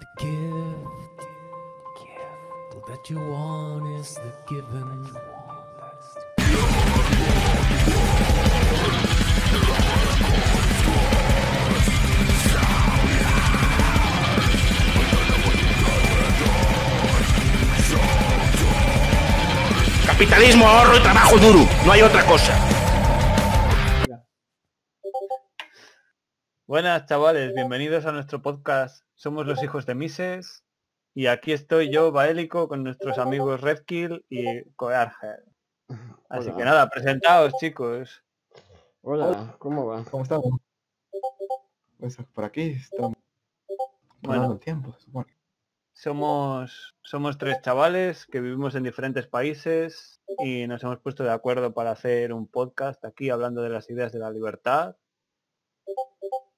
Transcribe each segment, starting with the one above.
The gift, gift that you want is the given. Capitalismo, ahorro y trabajo duro. No hay otra cosa. Buenas chavales, bienvenidos a nuestro podcast Somos los hijos de Mises y aquí estoy yo, Baélico, con nuestros amigos Redkill y Coearger. Así Hola. que nada, presentaos chicos. Hola, ¿cómo va? ¿Cómo estamos? Pues por aquí estamos. Bueno. Tiempo. Somos, somos tres chavales que vivimos en diferentes países y nos hemos puesto de acuerdo para hacer un podcast aquí hablando de las ideas de la libertad.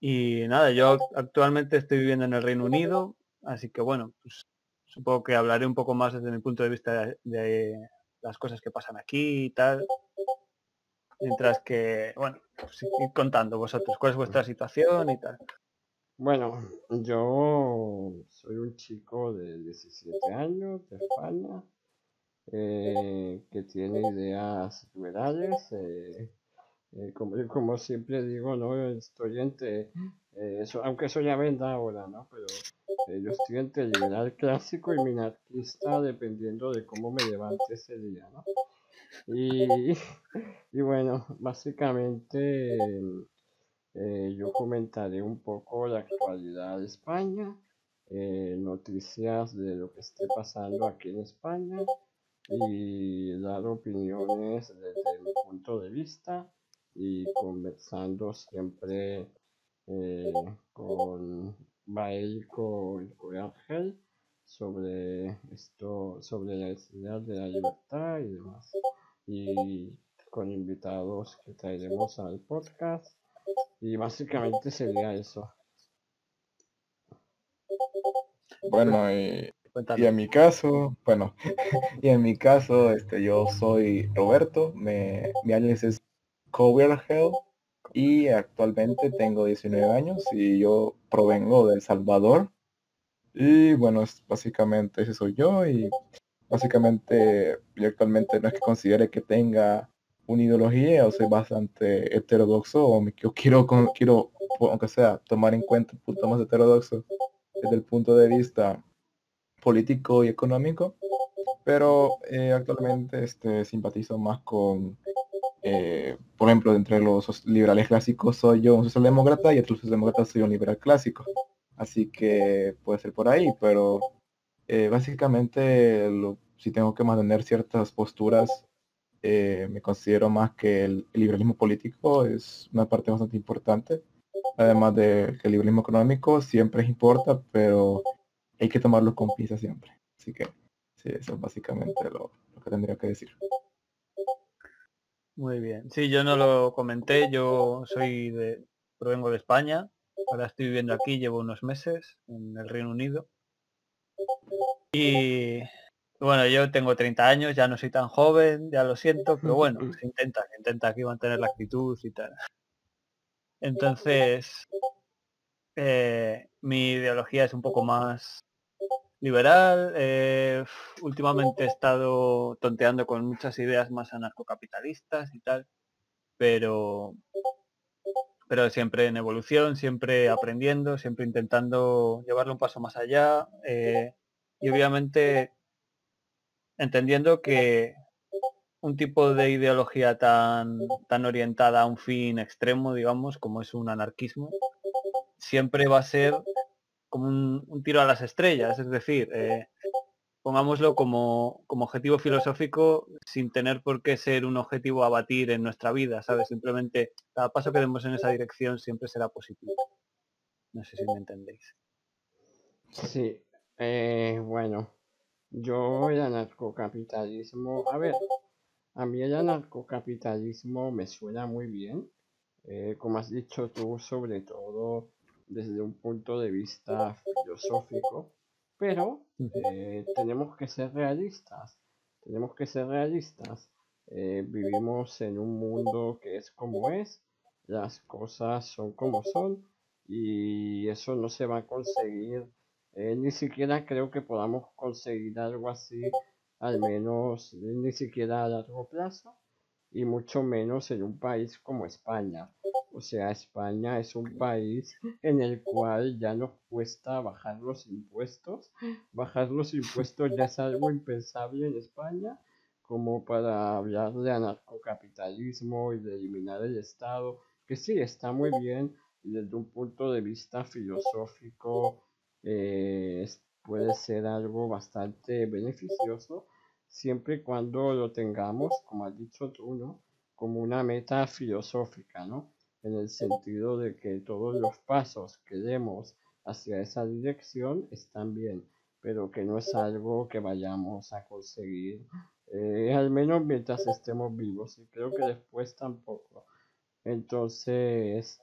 Y nada, yo actualmente estoy viviendo en el Reino Unido, así que bueno, pues supongo que hablaré un poco más desde mi punto de vista de, las cosas que pasan aquí y tal. Mientras que, bueno, pues id contando vosotros cuál es vuestra situación y tal. Bueno, yo soy un chico de 17 años de España eh, que tiene ideas liberales. eh, eh, como, como siempre digo, no estoy entre, eh, aunque eso ya vendrá ahora, ¿no? Pero eh, yo estoy entre liberal clásico y minarquista dependiendo de cómo me levante ese día, ¿no? Y, y bueno, básicamente eh, yo comentaré un poco la actualidad de España, noticias de lo que esté pasando aquí en España y dar opiniones desde mi punto de vista y conversando siempre eh, con Baelco y con Ángel sobre esto, sobre las ideas de la libertad y demás. Y con invitados que traeremos al podcast. Y básicamente sería eso. Bueno, y, y en mi caso, bueno, y en mi caso, este, yo soy Roberto, me, mi alias es Cover Hell y actualmente tengo 19 años y yo provengo de El Salvador. Y bueno, es, básicamente ese soy yo y básicamente yo actualmente no es que considere que tenga una ideología o soy bastante heterodoxo o me, yo quiero, quiero, aunque sea, tomar en cuenta un punto más heterodoxo desde el punto de vista político y económico, pero eh, actualmente este, simpatizo más con, eh, por ejemplo, entre los liberales clásicos soy yo un socialdemócrata y entre los socialdemócratas soy un liberal clásico, así que puede ser por ahí, pero eh, básicamente si tengo que mantener ciertas posturas, eh, me considero más que el, liberalismo político es una parte bastante importante además de que el liberalismo económico siempre importa, pero hay que tomarlo con pinzas siempre. Así que sí, eso es básicamente lo que tendría que decir. Muy bien. Sí, yo no lo comenté, yo soy de, provengo de España, ahora estoy viviendo aquí, llevo unos meses en el Reino Unido. Y bueno, yo tengo 30 años, ya no soy tan joven, ya lo siento, pero bueno, se intenta, se intenta aquí mantener la actitud y tal. Entonces, eh, mi ideología es un poco más liberal. eh, últimamente he estado tonteando con muchas ideas más anarcocapitalistas y tal, pero pero siempre en evolución, siempre aprendiendo, siempre intentando llevarlo un paso más allá eh, y obviamente entendiendo que un tipo de ideología tan, tan orientada a un fin extremo, digamos, como es un anarquismo, siempre va a ser como un, tiro a las estrellas, es decir, eh, pongámoslo como, como objetivo filosófico sin tener por qué ser un objetivo a batir en nuestra vida, ¿sabes? Simplemente cada paso que demos en esa dirección siempre será positivo. No sé si me entendéis. Sí, eh, bueno, yo el anarcocapitalismo, a ver, a mí el anarcocapitalismo me suena muy bien, eh, como has dicho tú, sobre todo desde un punto de vista filosófico, pero eh, tenemos que ser realistas, tenemos que ser realistas. Eh, vivimos en un mundo que es como es, las cosas son como son y eso no se va a conseguir Eh, ni siquiera creo que podamos conseguir algo así, al menos ni siquiera a largo plazo, y mucho menos en un país como España. O sea, España es un país en el cual ya nos cuesta bajar los impuestos. Bajar los impuestos ya es algo impensable en España, como para hablar de anarcocapitalismo y de eliminar el Estado, que sí, está muy bien desde un punto de vista filosófico, eh, puede ser algo bastante beneficioso, siempre y cuando lo tengamos, como has dicho tú, ¿no? Como una meta filosófica, ¿no? En el sentido de que todos los pasos que demos hacia esa dirección están bien, pero que no es algo que vayamos a conseguir, eh, al menos mientras estemos vivos, y creo que después tampoco. Entonces,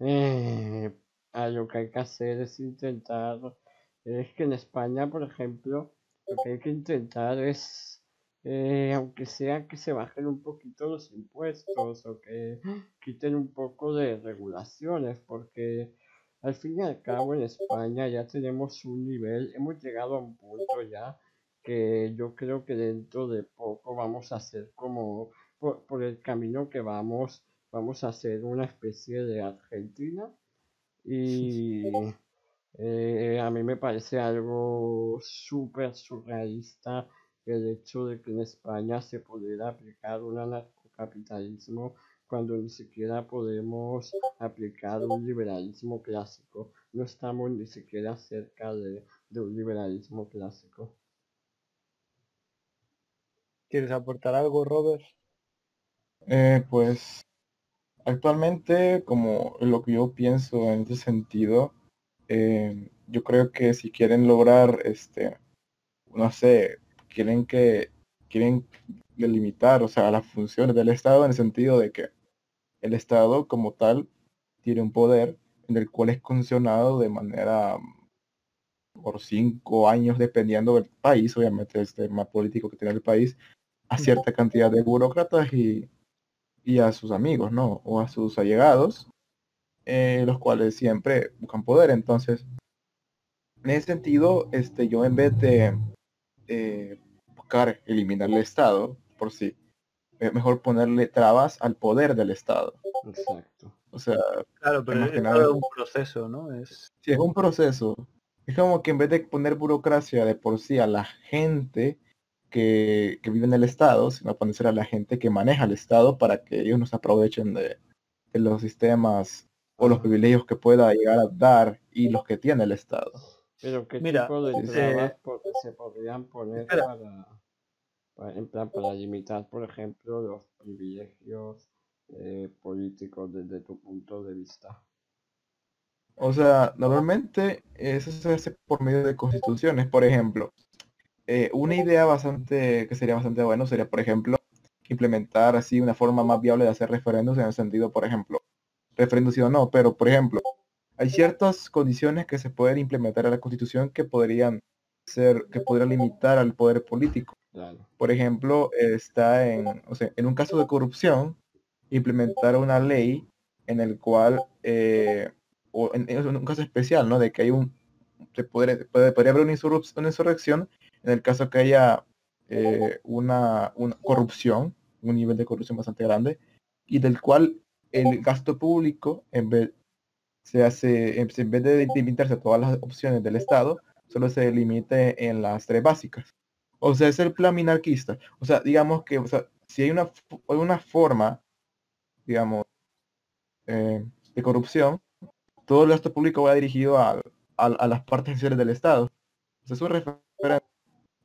eh, lo que hay que hacer es intentar, es que en España, por ejemplo, lo que hay que intentar es, eh, aunque sea que se bajen un poquito los impuestos o que quiten un poco de regulaciones, porque al fin y al cabo en España ya tenemos un nivel, hemos llegado a un punto ya que yo creo que dentro de poco vamos a ser como, por, por el camino que vamos, vamos a hacer una especie de Argentina y eh, a mí me parece algo súper surrealista el hecho de que en España se pudiera aplicar un anarcocapitalismo cuando ni siquiera podemos aplicar un liberalismo clásico. No estamos ni siquiera cerca de, un liberalismo clásico. ¿Quieres aportar algo, Robert? Eh, pues Actualmente, como lo que yo pienso en ese sentido, eh, yo creo que si quieren lograr, este, no sé, quieren que, quieren delimitar, o sea, las funciones del Estado en el sentido de que el Estado como tal tiene un poder en el cual es condicionado de manera por cinco años, dependiendo del país, obviamente este más político que tiene el país, a cierta cantidad de burócratas y y a sus amigos, ¿no? O a sus allegados, eh, los cuales siempre buscan poder. Entonces, en ese sentido, este, yo en vez de buscar eliminar el Estado por sí, es mejor ponerle trabas al poder del Estado. Exacto. O sea, claro, pero es un proceso, ¿no? Es... Sí, es un proceso. Es como que en vez de poner burocracia de por sí a la gente, que, vive en el Estado, sino ponerse a la gente que maneja el Estado para que ellos no se aprovechen de, los sistemas o los privilegios que pueda llegar a dar y los que tiene el Estado. Pero qué tipo de trabas se podrían poner para, en plan, para limitar, por ejemplo, los privilegios eh, políticos desde tu punto de vista. O sea, normalmente eso se hace por medio de constituciones, por ejemplo. Eh, una idea bastante que sería bastante bueno sería, por ejemplo, implementar así una forma más viable de hacer referendos en el sentido, por ejemplo, referendos sí o no, pero por ejemplo, hay ciertas condiciones que se pueden implementar a la Constitución que podrían ser, que podrían limitar al poder político. Por ejemplo, está en, o sea, en un caso de corrupción, implementar una ley en el cual, eh, o en, un caso especial, ¿no? De que hay un, se podría, puede, podría haber una, una insurrección en el caso que haya eh, una, corrupción, un nivel de corrupción bastante grande, y del cual el gasto público, en vez, se hace, en vez de limitarse a todas las opciones del Estado, solo se limite en las tres básicas. O sea, es el plan minarquista. O sea, digamos que, o sea, si hay una, una forma, digamos, eh, de corrupción, todo el gasto público va dirigido a, a, las partes esenciales del Estado. O referente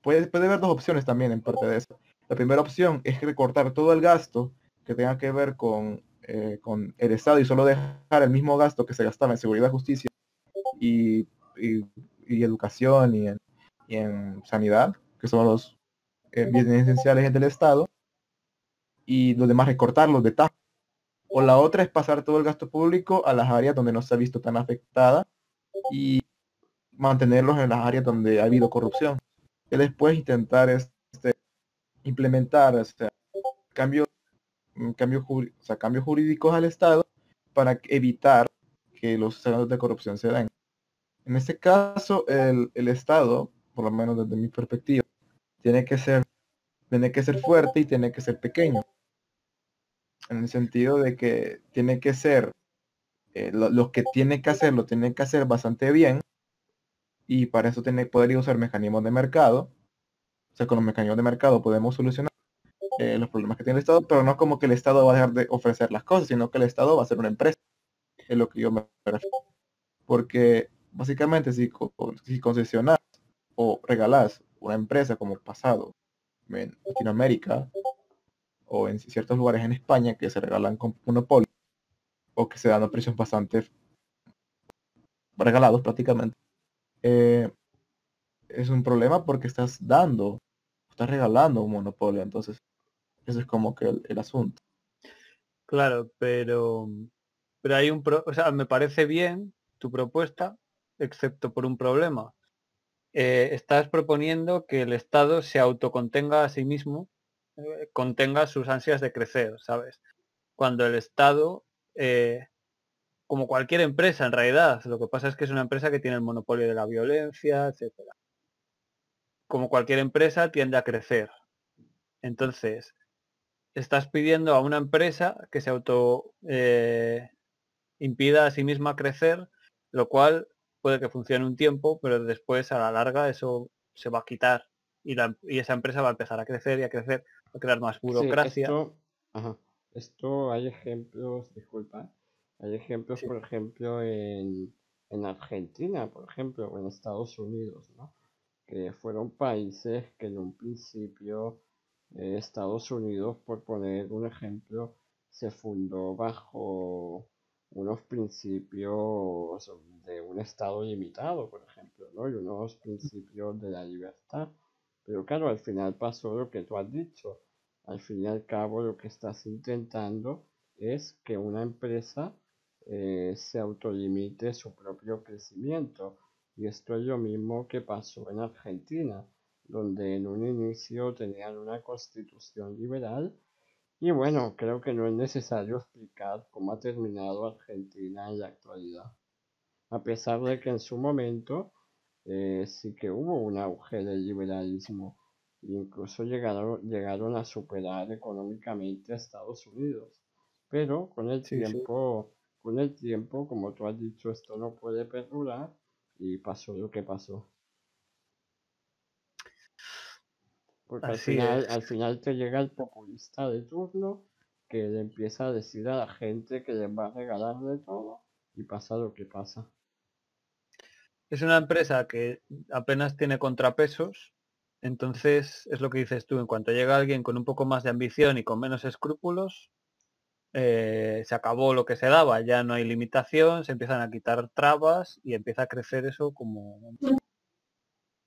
puede, haber dos opciones también en parte de eso. La primera opción es recortar todo el gasto que tenga que ver con, eh, con el Estado y solo dejar el mismo gasto que se gastaba en seguridad, justicia y, educación y en, sanidad, que son los eh, bienes esenciales del Estado, y los demás recortarlos de tajo. O la otra es pasar todo el gasto público a las áreas donde no se ha visto tan afectada y mantenerlos en las áreas donde ha habido corrupción y después intentar este, implementar este, cambios, mm, cambios, cambios jurídicos al Estado para evitar que los escenarios de corrupción se den. En este caso, el, el Estado, por lo menos desde mi perspectiva, tiene que ser, tiene que ser fuerte y tiene que ser pequeño. En el sentido de que tiene que ser, eh, lo, que tiene que hacer, lo tiene que hacer bastante bien. Y para eso tiene, podría usar mecanismos de mercado. O sea, con los mecanismos de mercado podemos solucionar eh, los problemas que tiene el Estado, pero no como que el Estado va a dejar de ofrecer las cosas, sino que el Estado va a ser una empresa. Es lo que yo me refiero. Porque básicamente si, co- si concesionas o regalas una empresa como el pasado en Latinoamérica o en ciertos lugares en España que se regalan con monopolio o que se dan a precios bastante regalados prácticamente, eh, es un problema porque estás dando, estás regalando un monopolio, entonces ese es como que el, el asunto. Claro, pero, pero hay un, pro- o sea, me parece bien tu propuesta, excepto por un problema. Eh, estás proponiendo que el Estado se autocontenga a sí mismo, eh, contenga sus ansias de crecer, ¿sabes? Cuando el Estado, eh, como cualquier empresa en realidad, lo que pasa es que es una empresa que tiene el monopolio de la violencia, etcétera. Como cualquier empresa tiende a crecer. Entonces, estás pidiendo a una empresa que se auto impida a sí misma crecer, lo cual puede que funcione un tiempo, pero después a la larga eso se va a quitar y, la- y esa empresa va a empezar a crecer y a crecer, va a crear más Sí, burocracia. esto, ajá, esto hay ejemplos, disculpa, hay ejemplos, Sí. por ejemplo, en, en Argentina, por ejemplo, o en Estados Unidos, ¿no? Que fueron países que en un principio eh, Estados Unidos, por poner un ejemplo, se fundó bajo unos principios de un Estado limitado, por ejemplo, ¿no? Y unos principios de la libertad. Pero claro, al final pasó lo que tú has dicho. Al fin y al cabo, lo que estás intentando es que una empresa eh, se autolimite su propio crecimiento. Y esto es lo mismo que pasó en Argentina, donde en un inicio tenían una constitución liberal. Y bueno, creo que no es necesario explicar cómo ha terminado Argentina en la actualidad. A pesar de que en su momento eh, sí que hubo un auge del liberalismo. Incluso llegaron, llegaron a superar económicamente a Estados Unidos. Pero con el Sí, sí. tiempo, con el tiempo, como tú has dicho, esto no puede perdurar y pasó lo que pasó. Porque al final, al final te llega el populista de turno que le empieza a decir a la gente que les va a regalar de todo y pasa lo que pasa. Es una empresa que apenas tiene contrapesos, entonces es lo que dices tú, en cuanto llega alguien con un poco más de ambición y con menos escrúpulos, eh, se acabó lo que se daba, ya no hay limitación, se empiezan a quitar trabas y empieza a crecer eso como,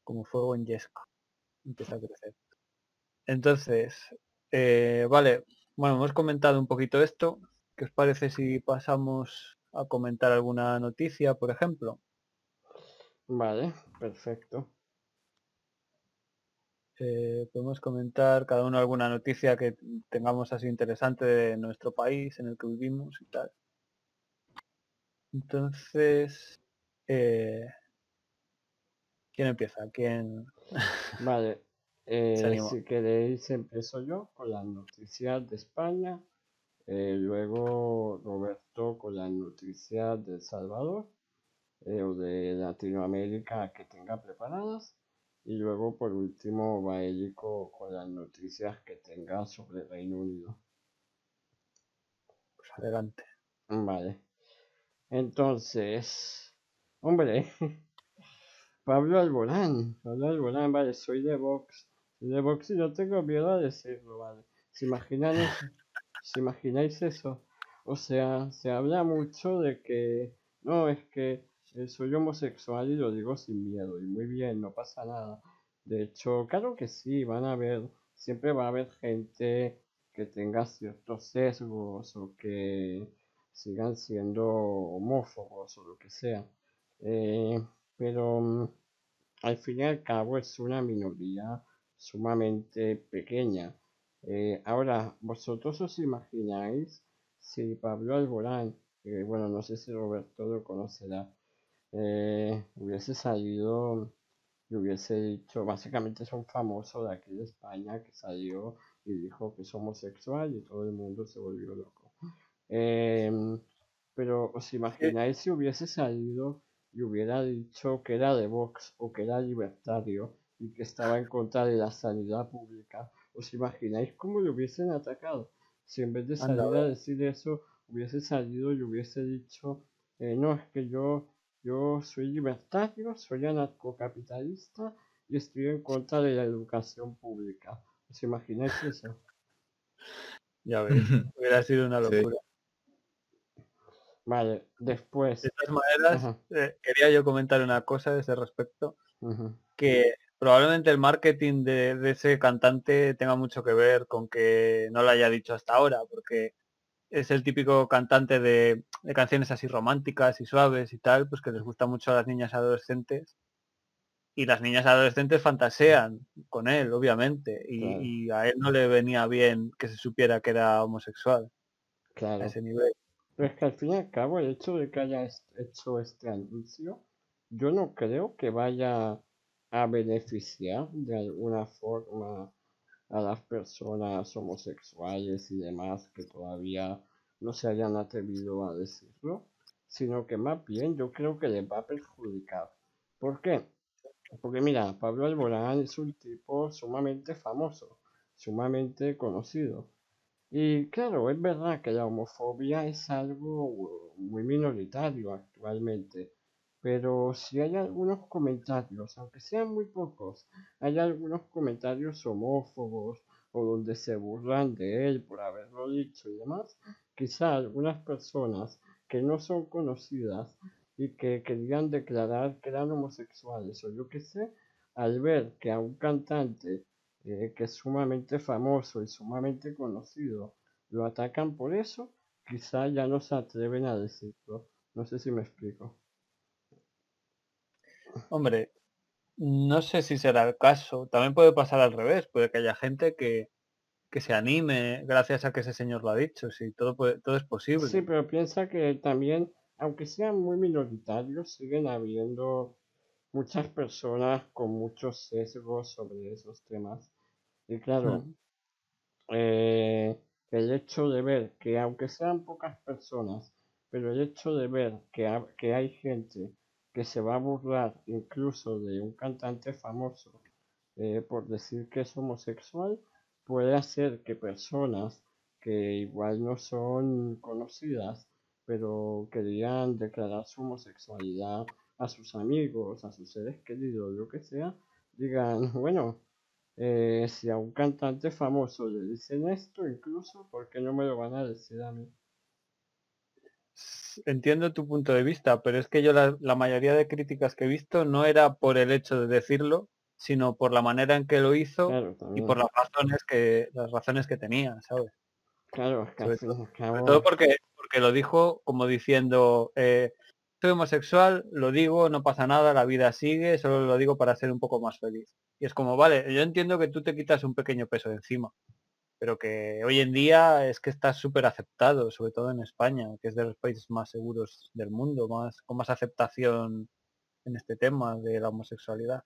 como fuego en yesca. Empieza a crecer. Entonces, eh, vale, bueno, hemos comentado un poquito esto. ¿Qué os parece si pasamos a comentar alguna noticia, por ejemplo? Vale, perfecto. Eh, podemos comentar cada uno alguna noticia que tengamos así interesante de nuestro país en el que vivimos y tal. Entonces, eh, ¿quién empieza? ¿Quién? Vale, eh, si queréis empiezo yo con las noticias de España, eh, luego Roberto con las noticias de El Salvador eh, o de Latinoamérica que tenga preparadas y luego por último Baélico con las noticias que tenga sobre Reino Unido. Pues adelante. Vale, entonces, hombre, Pablo Alborán, Pablo Alborán, vale, soy de Vox, de no tengo miedo a decirlo, vale. ¿Se imaginan eso? ¿Se imagináis eso? O sea, se habla mucho de que, no, es que eh, soy homosexual y lo digo sin miedo, y muy bien, no pasa nada. De hecho, claro que sí, van a haber, siempre va a haber gente que tenga ciertos sesgos o que sigan siendo homófobos o lo que sea. Eh, pero mm, al fin y al cabo es una minoría sumamente pequeña. Eh, ahora, ¿vosotros os imagináis si Pablo Alborán, bueno, no sé si Roberto lo conocerá, eh, hubiese salido y hubiese dicho, básicamente es un famoso de aquí de España que salió y dijo que es homosexual y todo el mundo se volvió loco. Em, pero os imagináis si hubiese salido y hubiera dicho que era de Vox o que era libertario y que estaba en contra de la sanidad pública. ¿Os imagináis cómo le hubiesen atacado? Si en vez de salir a decir eso, hubiese salido y hubiese dicho, eh, no, es que yo, yo soy libertario, soy anarcocapitalista y estoy en contra de la educación pública. ¿Os imagináis eso? Ya ves, hubiera sido una locura. Vale, después. De todas maneras, eh, quería yo comentar una cosa de ese respecto, que probablemente el marketing de, ese cantante tenga mucho que ver con que no lo haya dicho hasta ahora, porque es el típico cantante de, canciones así románticas y suaves y tal, pues que les gusta mucho a las niñas adolescentes. Y las niñas adolescentes fantasean con él, obviamente, y, a él no le venía bien que se supiera que era homosexual. Claro. A ese nivel. Pero es que al fin y al cabo el hecho de que haya hecho este anuncio, yo no creo que vaya a beneficiar de alguna forma a las personas homosexuales y demás que todavía no se hayan atrevido a decirlo, sino que más bien yo creo que les va a perjudicar. ¿Por qué? Porque mira, Pablo Alborán es un tipo sumamente famoso, sumamente conocido. Y claro, es verdad que la homofobia es algo muy minoritario actualmente, pero si hay algunos comentarios, aunque sean muy pocos, hay algunos comentarios homófobos o donde se burlan de él por haberlo dicho y demás, quizá algunas personas que no son conocidas y que querían declarar que eran homosexuales o yo qué sé, al ver que a un cantante eh, que es sumamente famoso y sumamente conocido, lo atacan por eso, quizá ya no se atreven a decirlo. No sé si me explico. Hombre, no sé si será el caso. También puede pasar al revés. Puede que haya gente que, que se anime gracias a que ese señor lo ha dicho. Sí, todo, puede, todo es posible. Sí, pero piensa que también, aunque sean muy minoritarios, siguen habiendo muchas personas con muchos sesgos sobre esos temas. Y claro, eh, el hecho de ver que aunque sean pocas personas, pero el hecho de ver que, que hay gente que se va a burlar incluso de un cantante famoso eh, por decir que es homosexual, puede hacer que personas que igual no son conocidas, pero querían declarar su homosexualidad a sus amigos, a sus seres queridos, lo que sea, digan, bueno, eh, si a un cantante famoso le dicen esto, incluso, ¿por qué no me lo van a decir a mí? Entiendo tu punto de vista, pero es que yo la, mayoría de críticas que he visto no era por el hecho de decirlo, sino por la manera en que lo hizo y por las razones que las razones que tenía, ¿sabes? Claro, sobre, todo, porque porque lo dijo como diciendo eh, soy homosexual, lo digo, no pasa nada, la vida sigue, solo lo digo para ser un poco más feliz. Y es como, vale, yo entiendo que tú te quitas un pequeño peso de encima, pero que hoy en día es que está súper aceptado, sobre todo en España, que es de los países más seguros del mundo, más con más aceptación en este tema de la homosexualidad.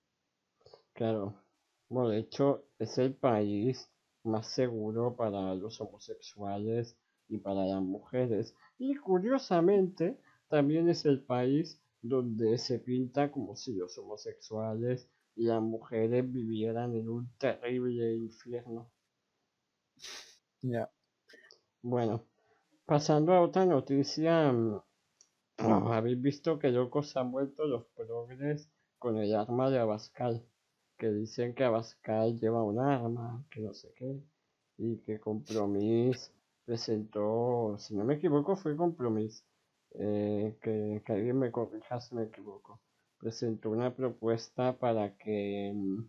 Claro. Bueno, de hecho, es el país más seguro para los homosexuales y para las mujeres. Y curiosamente, también es el país donde se pinta como si los homosexuales y las mujeres vivieran en un terrible infierno. Ya. Bueno, pasando a otra noticia, mm, habéis visto que locos han vuelto los progres con el arma de Abascal, que dicen que Abascal lleva un arma, que no sé qué, y que Compromís presentó, si no me equivoco, fue Compromís, eh, que, alguien me corrija si me equivoco, presentó una propuesta para que mm,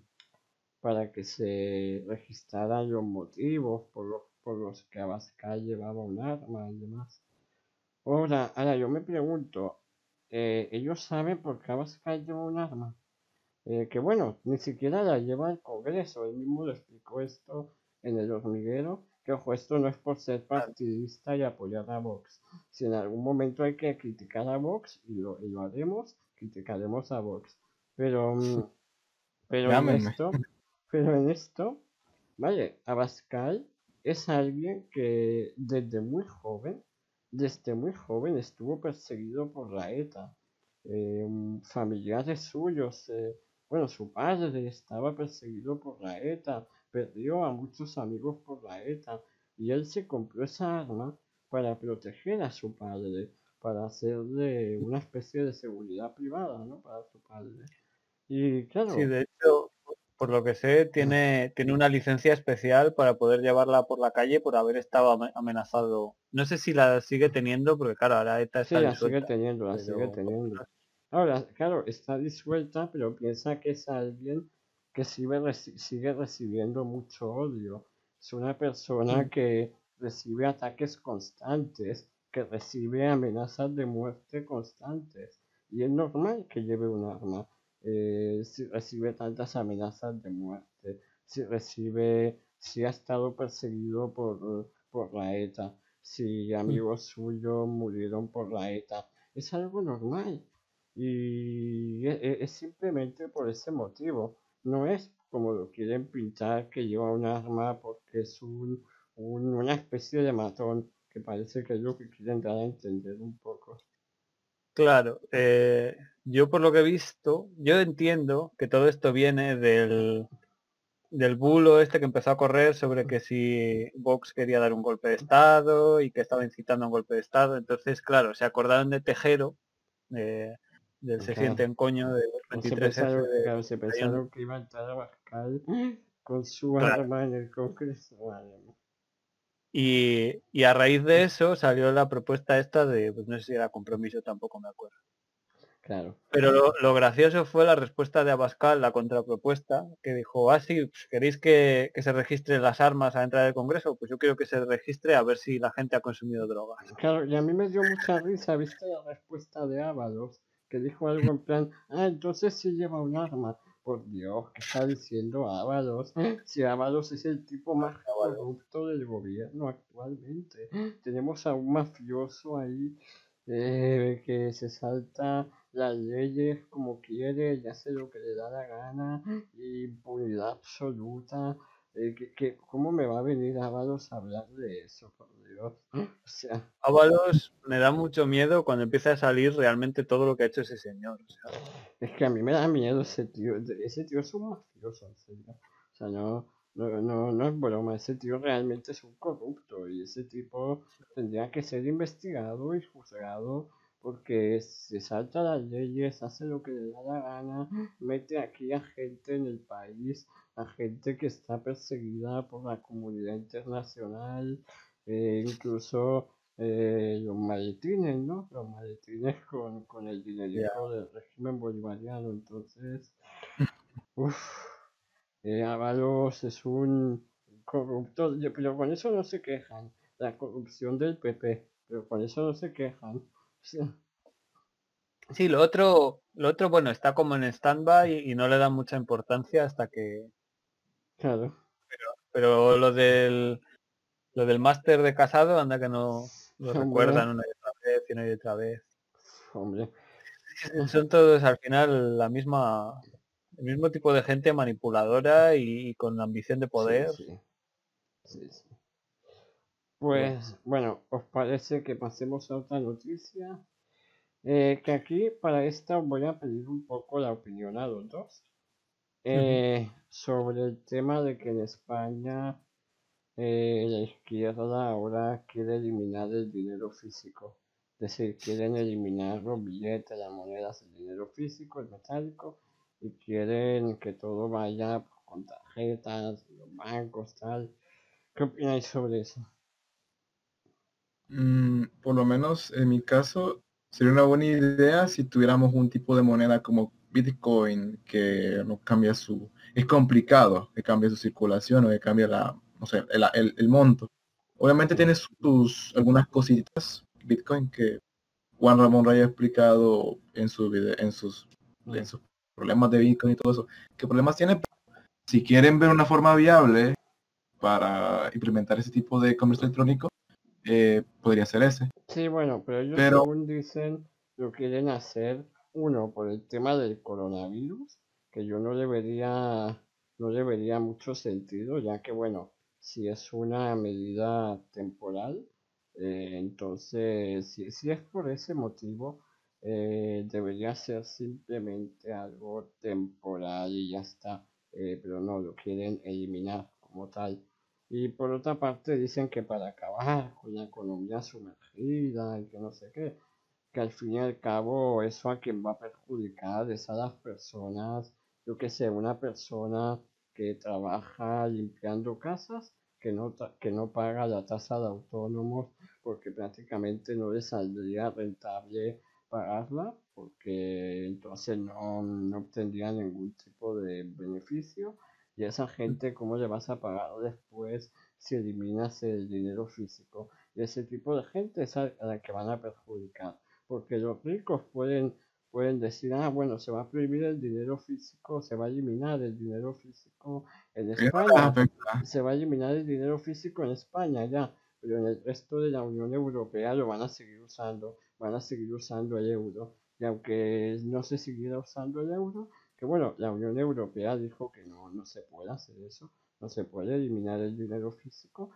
para que se registraran los motivos por los, por los que Abascal llevaba un arma y demás. Ahora, ahora yo me pregunto, eh, ¿ellos saben por qué Abascal lleva un arma? Eh, que bueno, ni siquiera la lleva al Congreso, él mismo lo explicó esto en el hormiguero, que ojo, esto no es por ser partidista y apoyar a Vox. Si en algún momento hay que criticar a Vox, y lo, haremos, criticaremos a Vox. Pero, mm, pero en esto, pero en esto, vale, Abascal es alguien que desde muy joven, desde muy joven estuvo perseguido por la ETA. Eh, mm, familiares suyos, eh, bueno, su padre estaba perseguido por la ETA, perdió a muchos amigos por la ETA y él se compró esa arma para proteger a su padre, para hacerle una especie de seguridad privada, ¿no? Para su padre. Y claro, Sí, de hecho, por lo que sé, tiene, tiene una licencia especial para poder llevarla por la calle por haber estado ame- amenazado. No sé si la sigue teniendo, porque claro, ahora ETA sí, está la sigue teniendo, la sigue teniendo. Ahora, claro, está disuelta, pero piensa que es alguien que sigue, reci- sigue recibiendo mucho odio. Es una persona que recibe ataques constantes, que recibe amenazas de muerte constantes. Y es normal que lleve un arma. Eh, si recibe tantas amenazas de muerte, si recibe, si ha estado perseguido por, por la ETA, si amigos suyos murieron por la ETA. Es algo normal. Y e- e- es simplemente por ese motivo. No es como lo quieren pintar que lleva un arma porque es un, un- una especie de matón, que parece que es lo que quieren dar a entender un poco. Claro, eh, yo por lo que he visto, yo entiendo que todo esto viene del, del bulo este que empezó a correr sobre que si Vox quería dar un golpe de Estado y que estaba incitando a un golpe de Estado. Entonces, claro, se acordaron de Tejero, eh, del Se Claro. siente en coño del O se 23F. pensaron, de- claro, se pensaron que iba a entrar a Bascal con su arma en el Congreso. Y, y a raíz de eso salió la propuesta esta de, pues no sé si era compromiso, tampoco me acuerdo. Claro. Pero lo, lo gracioso fue la respuesta de Abascal, la contrapropuesta, que dijo, ah, sí, pues, ¿queréis que, que se registren las armas a entrar al Congreso? Pues yo quiero que se registre a ver si la gente ha consumido drogas. Claro, y a mí me dio mucha risa, ¿viste la respuesta de Ábalos? Que dijo algo en plan, ah, entonces sí lleva un arma. Por Dios, ¿qué está diciendo Ábalos? Si Ábalos es el tipo más corrupto del gobierno actualmente. Tenemos a un mafioso ahí eh, que se salta las leyes como quiere y hace lo que le da la gana, y impunidad absoluta. Eh, que, que- ¿Cómo me va a venir Ábalos a hablar de eso, por Dios? O sea, Ábalos me da mucho miedo cuando empieza a salir realmente todo lo que ha hecho ese señor. o sea, es que a mí me da miedo ese tío. Ese tío es un mafioso, en serio. O sea, no, no, no, no es broma. Ese tío realmente es un corrupto y ese tipo tendría que ser investigado y juzgado porque se salta las leyes, hace lo que le da la gana, mete aquí a gente en el país, a gente que está perseguida por la comunidad internacional, eh, incluso eh, los maletines, ¿no? Los maletines con, con el dinerito del régimen bolivariano. Entonces, uff, eh, Ábalos es un corrupto, pero con eso no se quejan. La corrupción del PP, pero con eso no se quejan. Sí, lo otro, lo otro, bueno, está como en stand-by y no le dan mucha importancia hasta que... claro. Pero lo del, lo del máster de casado, anda que no lo Hombre. recuerdan una y otra vez y una y otra vez. Hombre, Son todos al final la misma, el mismo tipo de gente manipuladora y, y con ambición de poder. sí. Sí, sí. Pues bueno, ¿os parece que pasemos a otra noticia? Eh, que aquí para esta voy a pedir un poco la opinión a los dos. Eh, sobre el tema de que en España eh, la izquierda ahora quiere eliminar el dinero físico. Es decir, quieren eliminar los billetes, las monedas, el dinero físico, el metálico, y quieren que todo vaya con tarjetas, los bancos, tal. ¿Qué opináis sobre eso? Mm, por lo menos en mi caso, sería una buena idea si tuviéramos un tipo de moneda como Bitcoin que no cambia su... Es complicado que cambie su circulación o que cambie la, no sé, el, el- el monto. Obviamente tiene sus algunas cositas Bitcoin que Juan Ramón Raya ha explicado en su video, en sus, en sus problemas de Bitcoin y todo eso. ¿Qué problemas tiene? Si quieren ver una forma viable para implementar ese tipo de comercio electrónico, eh, podría ser ese. Sí, bueno, pero ellos Pero- según dicen lo quieren hacer uno, por el tema del coronavirus, que yo no le vería, no le vería mucho sentido, ya que bueno, si es una medida temporal, eh, entonces si, si es por ese motivo, eh, debería ser simplemente algo temporal y ya está, eh, pero no, lo quieren eliminar como tal. Y por otra parte dicen que para acabar con la economía sumergida y que no sé qué, que al fin y al cabo eso a quien va a perjudicar es a las personas, yo que sé, una persona que trabaja limpiando casas, que no, que no paga la tasa de autónomos porque prácticamente no le saldría rentable pagarla, porque entonces no, no obtendría ningún tipo de beneficio. Y a esa gente, ¿cómo le vas a pagar después si eliminas el dinero físico? Y ese tipo de gente es a la que van a perjudicar porque los ricos pueden, pueden decir, ah, bueno, se va a prohibir el dinero físico, se va a eliminar el dinero físico en España, se va a eliminar el dinero físico en España ya, pero en el resto de la Unión Europea lo van a seguir usando, van a seguir usando el euro, y aunque no se siguiera usando el euro, bueno, la Unión Europea dijo que no, no se puede hacer eso, no se puede eliminar el dinero físico,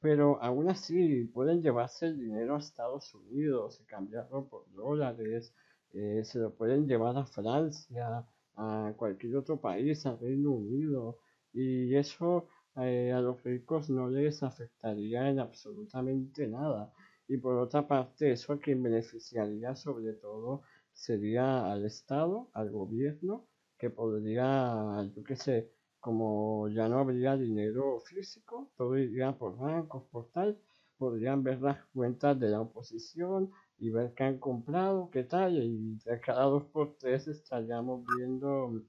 pero aún así pueden llevarse el dinero a Estados Unidos y cambiarlo por dólares, eh, se lo pueden llevar a Francia, a cualquier otro país, al Reino Unido, y eso eh, a los ricos no les afectaría en absolutamente nada. Y por otra parte, eso a quien beneficiaría sobre todo sería al Estado, al gobierno, que podría, yo qué sé, como ya no habría dinero físico, todo iría por bancos, por tal, podrían ver las cuentas de la oposición y ver qué han comprado, qué tal, y de cada dos por tres estaríamos viendo,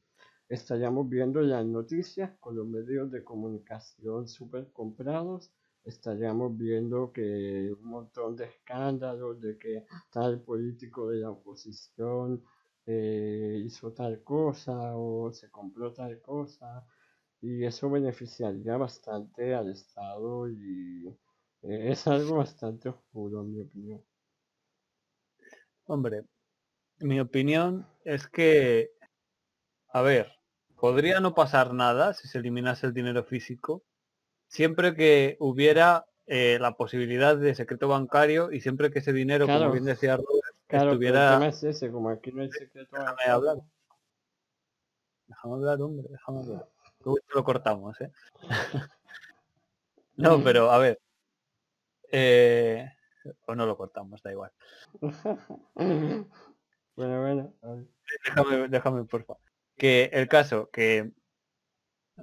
estaríamos viendo las noticias con los medios de comunicación súper comprados, estaríamos viendo que un montón de escándalos de que tal político de la oposición eh, hizo tal cosa o se compró tal cosa y eso beneficiaría bastante al Estado y eh, es algo bastante oscuro en mi opinión. Hombre, mi opinión es que, a ver, podría no pasar nada si se eliminase el dinero físico, siempre que hubiera eh, la posibilidad de secreto bancario y siempre que ese dinero, como bien decía claro, estuviera... es ese, como aquí no hay secreto déjame hablar. Déjame hablar, hombre, déjame hablar lo cortamos, ¿eh? no, pero a ver. Eh, o no lo cortamos, da igual. bueno, bueno. Déjame, déjame, por favor. Que el caso, que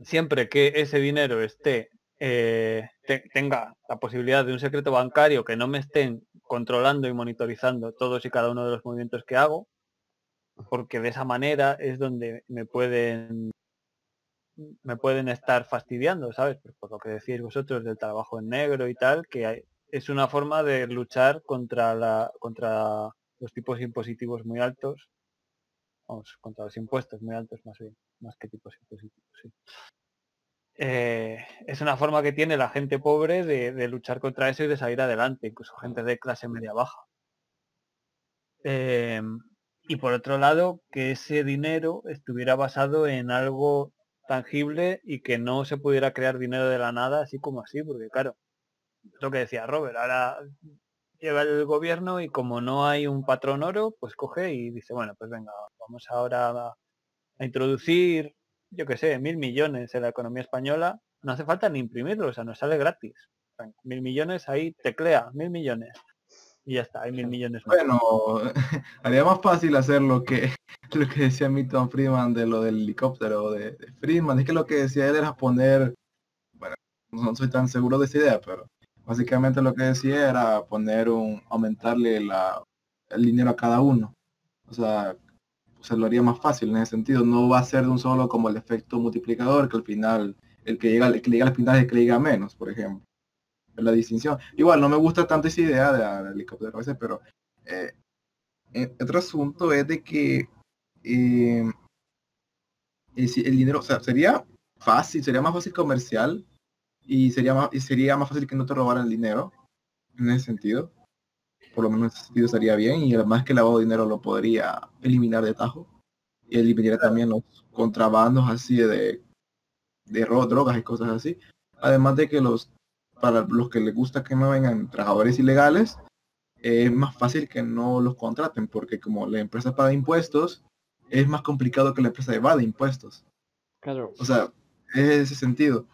siempre que ese dinero esté eh, tenga la posibilidad de un secreto bancario que no me estén controlando y monitorizando todos y cada uno de los movimientos que hago, porque de esa manera es donde me pueden me pueden estar fastidiando, ¿sabes? Pues por lo que decís vosotros del trabajo en negro y tal, que es una forma de luchar contra la contra los tipos impositivos muy altos, vamos, contra los impuestos muy altos más bien, más que tipos impositivos, sí. Eh, es una forma que tiene la gente pobre de, luchar contra eso y de salir adelante, incluso gente de clase media baja. Eh, y por otro lado, que ese dinero estuviera basado en algo tangible y que no se pudiera crear dinero de la nada así como así, porque claro, lo que decía Robert, ahora llega el gobierno y como no hay un patrón oro, pues coge y dice, bueno, pues venga, vamos ahora a, introducir, yo que sé, mil millones en la economía española, no hace falta ni imprimirlo, o sea, nos sale gratis. Mil millones ahí teclea, mil millones y ya está, hay mil millones. Bueno, haría más fácil hacer lo que lo que decía Milton Freeman de lo del helicóptero de, de, Freeman. Es que lo que decía él era poner, bueno, no soy tan seguro de esa idea, pero básicamente lo que decía era poner un, aumentarle la, el dinero a cada uno. O sea, se lo haría más fácil en ese sentido. No va a ser de un solo como el efecto multiplicador, que al final, el que llega, el que llega al final es el que llega menos, por ejemplo la distinción. Igual no me gusta tanto esa idea de, helicóptero a veces, pero eh, otro asunto es de que eh, el, dinero, o sea, sería fácil, sería más fácil comercial y sería más, y sería más fácil que no te robaran el dinero en ese sentido. Por lo menos en ese sentido estaría bien y además que el lavado de dinero lo podría eliminar de tajo y eliminaría también los contrabandos así de, de ro- drogas y cosas así. Además de que los para los que les gusta que no vengan trabajadores ilegales, eh, es más fácil que no los contraten porque como la empresa paga impuestos, es más complicado que la empresa evade impuestos. Claro, O sea, es ese sentido.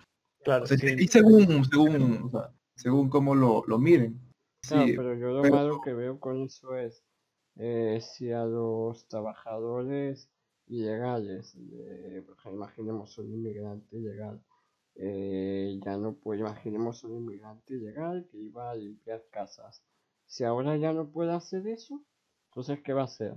Claro, O sea, sí. y según, según, o sea, según cómo lo, lo miren. Claro, Sí, pero yo lo pero- malo que veo con eso es eh, si a los trabajadores ilegales, ejemplo, imaginemos un inmigrante ilegal, eh, ya no puede, imaginemos un inmigrante ilegal que iba a limpiar casas. Si ahora ya no puede hacer eso, entonces ¿qué va a hacer?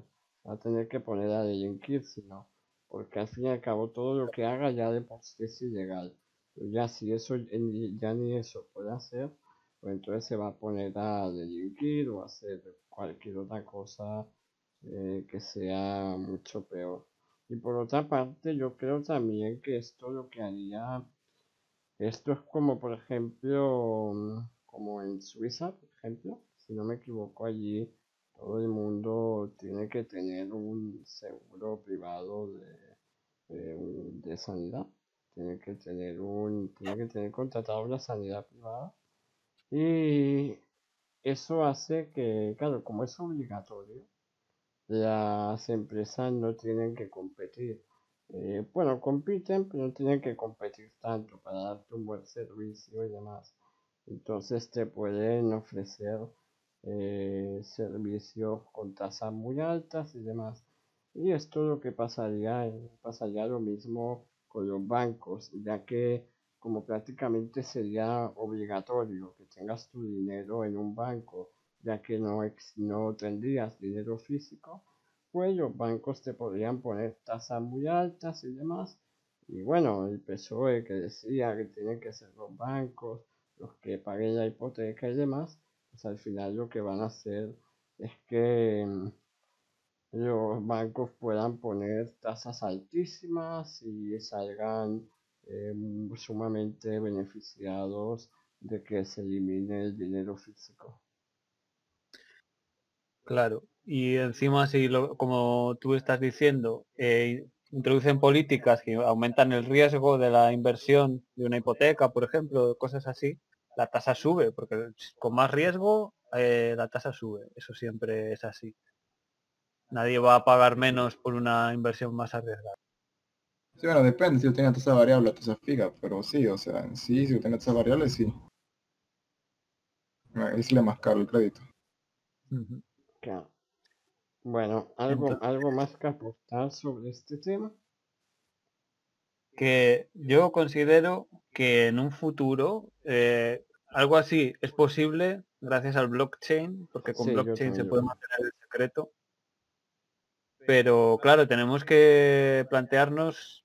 Va a tener que poner a delinquir, si no, porque al fin y al cabo todo lo que haga ya de por sí es ilegal. Pero ya si eso ya ni eso puede hacer, pues entonces se va a poner a delinquir o a hacer cualquier otra cosa eh, que sea mucho peor. Y por otra parte, yo creo también que esto lo que haría, esto es como por ejemplo, como en Suiza, por ejemplo, si no me equivoco, allí todo el mundo tiene que tener un seguro privado de, de, de sanidad, tiene que tener un, tiene que tener contratado una sanidad privada y eso hace que, claro, como es obligatorio, las empresas no tienen que competir. Eh, bueno, compiten, pero no tienen que competir tanto para darte un buen servicio y demás. Entonces te pueden ofrecer eh, servicios con tasas muy altas y demás. Y esto lo que pasaría, pasaría lo mismo con los bancos, ya que como prácticamente sería obligatorio que tengas tu dinero en un banco, ya que no, no tendrías dinero físico, pues los bancos te podrían poner tasas muy altas y demás. Y bueno, el PSOE que decía que tienen que ser los bancos los que paguen la hipoteca y demás, pues al final lo que van a hacer es que mm, los bancos puedan poner tasas altísimas y salgan eh, sumamente beneficiados de que se elimine el dinero físico. Claro, y encima si lo, como tú estás diciendo, eh, introducen políticas que aumentan el riesgo de la inversión de una hipoteca, por ejemplo, cosas así, la tasa sube, porque con más riesgo eh, la tasa sube, eso siempre es así. Nadie va a pagar menos por una inversión más arriesgada. Sí, bueno, depende si tiene tasa variable o tasa fija, pero sí, o sea, en sí, si tiene tasa variable, sí. Es le más caro el crédito. Claro. Bueno, ¿algo, Entonces- algo más que aportar sobre este tema? que yo considero que en un futuro eh, algo así es posible gracias al blockchain, porque con Sí, blockchain se puede mantener el secreto. Pero claro, tenemos que plantearnos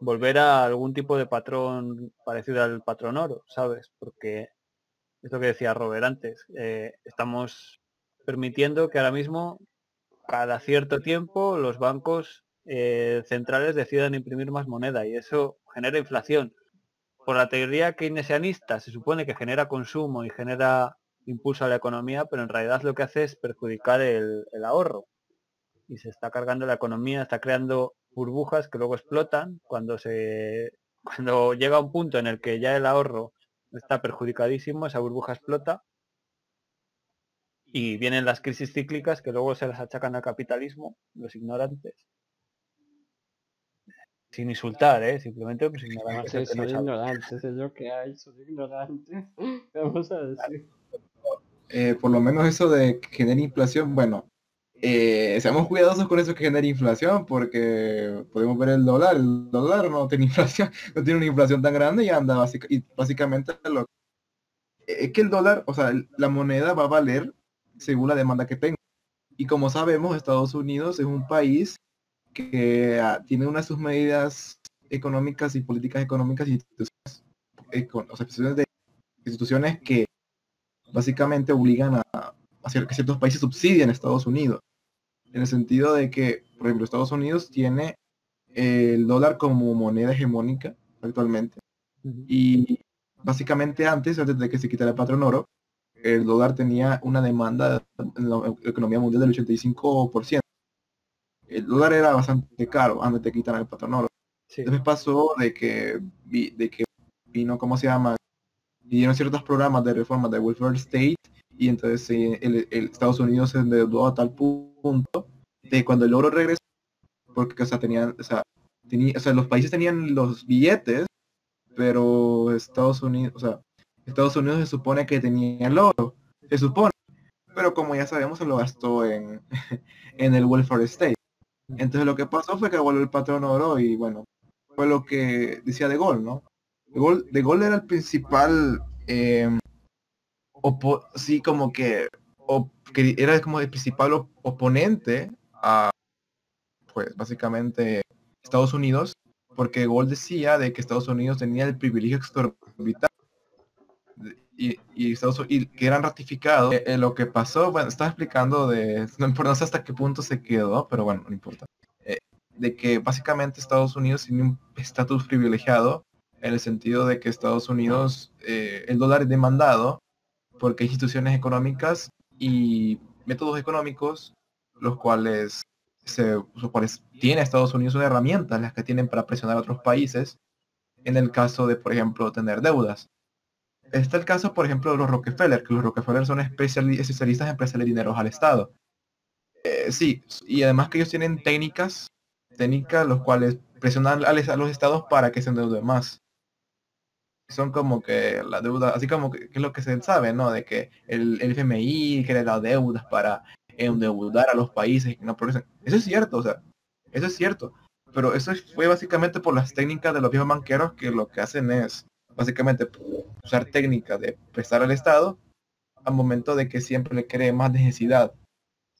volver a algún tipo de patrón parecido al patrón oro, ¿sabes? Porque es lo que decía Robert antes, eh, estamos permitiendo que ahora mismo cada cierto tiempo los bancos eh, centrales decidan imprimir más moneda y eso genera inflación. Por la teoría keynesianista se supone que genera consumo y genera impulso a la economía, pero en realidad lo que hace es perjudicar el, el ahorro. Y se está cargando la economía, está creando burbujas que luego explotan cuando se cuando llega un punto en el que ya el ahorro está perjudicadísimo, esa burbuja explota y vienen las crisis cíclicas que luego se las achacan al capitalismo, los ignorantes. Sin insultar, ¿eh? Simplemente pues No ignorantes. son sabe. ignorantes, es lo que hay, son ignorantes. Vamos a decir. Eh, por lo menos eso de que genere inflación, bueno, eh, seamos cuidadosos con eso que genera inflación, porque podemos ver el dólar, el dólar no tiene inflación, no tiene una inflación tan grande y anda básica- y básicamente lo es que el dólar, o sea, la moneda va a valer según la demanda que tenga. Y como sabemos, Estados Unidos es un país que ah, tiene una de sus medidas económicas y políticas económicas y instituciones, econ- o instituciones de instituciones que básicamente obligan a hacer que ciertos países subsidien a Estados Unidos. En el sentido de que, por ejemplo, Estados Unidos tiene el dólar como moneda hegemónica actualmente. Y básicamente antes, antes de que se quitara el patrón oro, el dólar tenía una demanda en la economía mundial del 85%. El dólar era bastante caro antes de quitar el patrón oro. Sí. Después pasó de que, de que vino, ¿cómo se llama? Vinieron ciertos programas de reforma de welfare state y entonces el, el Estados Unidos se endeudó a tal pu- punto de cuando el oro regresó, porque o tenían, o sea, tenía, los países tenían los billetes, pero Estados Unidos, o sea, Estados Unidos se supone que tenía el oro, se supone, pero como ya sabemos se lo gastó en, en el welfare state. Entonces lo que pasó fue que volvió el patrón oro y bueno, fue lo que decía De Gaulle, ¿no? De Gaulle, de Gaulle era el principal, eh, sí, como que, que era como el principal op- oponente a, pues básicamente Estados Unidos, porque Gaulle decía de que Estados Unidos tenía el privilegio exorbitante y, y Estados y que eran ratificados. Eh, lo que pasó, bueno, estaba explicando de, no importa hasta qué punto se quedó, pero bueno, no importa. Eh, de que básicamente Estados Unidos tiene un estatus privilegiado en el sentido de que Estados Unidos, eh, el dólar es demandado porque instituciones económicas y métodos económicos los cuales se, los cuales tiene Estados Unidos una herramienta las que tienen para presionar a otros países en el caso de por ejemplo tener deudas. Está el caso por ejemplo de los Rockefeller que los Rockefeller son especiali- especialistas en prestarle dinero al Estado. Eh, sí y además que ellos tienen técnicas técnicas los cuales presionan a los estados para que se endeuden más son como que la deuda, así como que, que es lo que se sabe, ¿no? De que el, el FMI quiere las deudas para endeudar a los países que no progresan. Eso es cierto, o sea, eso es cierto. Pero eso fue básicamente por las técnicas de los viejos banqueros que lo que hacen es básicamente usar técnicas de prestar al Estado al momento de que siempre le cree más necesidad.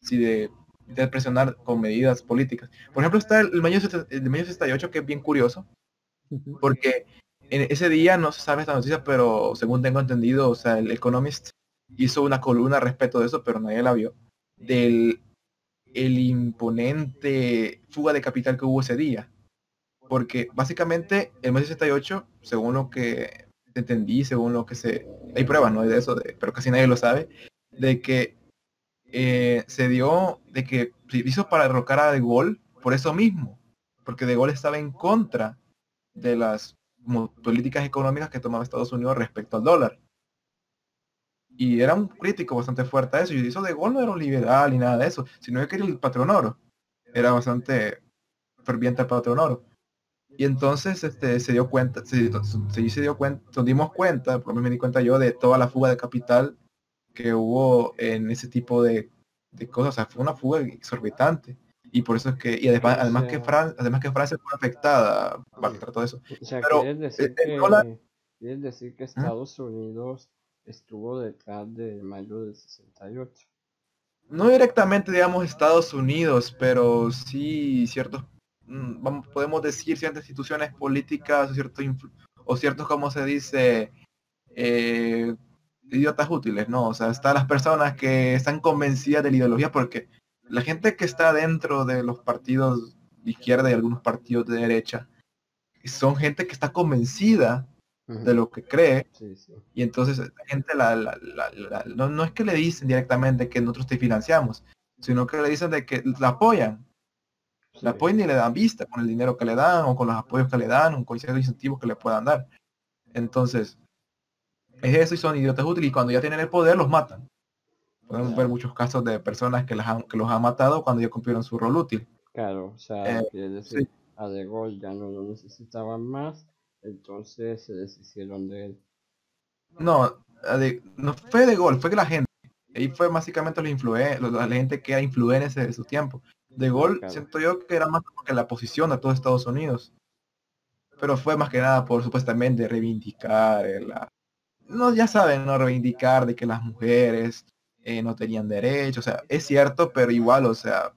Si de, de presionar con medidas políticas. Por ejemplo, está el, el mayo, el de mayo 68 que es bien curioso porque en ese día no se sabe esta noticia, pero según tengo entendido, o sea, el Economist hizo una columna respecto de eso, pero nadie la vio, del el imponente fuga de capital que hubo ese día. Porque básicamente el mes 68, según lo que entendí, según lo que se... Hay pruebas, ¿no? De eso, de- pero casi nadie lo sabe, de que eh, se dio, de que se hizo para derrocar a De Gaulle por eso mismo, porque De Gaulle estaba en contra de las políticas económicas que tomaba Estados Unidos respecto al dólar. Y era un crítico bastante fuerte a eso. Y eso de Gaulle no era un liberal ni nada de eso, sino que quería el patrón oro. Era bastante ferviente al patrón oro. Y entonces este, se dio cuenta, se, se, se dio cuenta, nos dimos cuenta, por lo menos me di cuenta yo, de toda la fuga de capital que hubo en ese tipo de, de cosas. O sea, fue una fuga exorbitante. Y por eso es que, y además, O además que Francia, además que Francia fue afectada para todo eso. O sea, Pero, quieres decir eh, el que, dólar- quieres decir que Estados Unidos estuvo detrás de mayo del 68. no directamente digamos Estados Unidos, pero sí ciertos, mm, vamos, podemos decir ciertas instituciones políticas o ciertos, o ciertos, como se dice, eh, idiotas útiles, ¿no? O sea, están las personas que están convencidas de la ideología porque la gente que está dentro de los partidos de izquierda y algunos partidos de derecha son gente que está convencida de lo que cree Sí, sí. y entonces la gente la, la- la- la- no, no es que le dicen directamente que nosotros te financiamos, sino que le dicen de que la apoyan, sí. la apoyan y le dan vista con el dinero que le dan o con los apoyos que le dan o con ciertos incentivos que le puedan dar. Entonces, es eso y son idiotas útiles y cuando ya tienen el poder los matan. Podemos ver muchos casos de personas que, las han- que los han matado cuando ya cumplieron su rol útil. Claro, o sea, Eh, quiere decir, a De Gaulle ya no lo necesitaban más, entonces se deshicieron de él. No, de- no fue de gol, fue que la gente. Ahí fue básicamente los influen los- la gente que era influencer de su tiempo. De gol Claro. siento yo que era más porque la posición de todo Estados Unidos. Pero fue más que nada por supuestamente reivindicar eh, la... No, ya saben, no reivindicar de que las mujeres eh, no tenían derechos. O sea, es cierto, pero igual, o sea,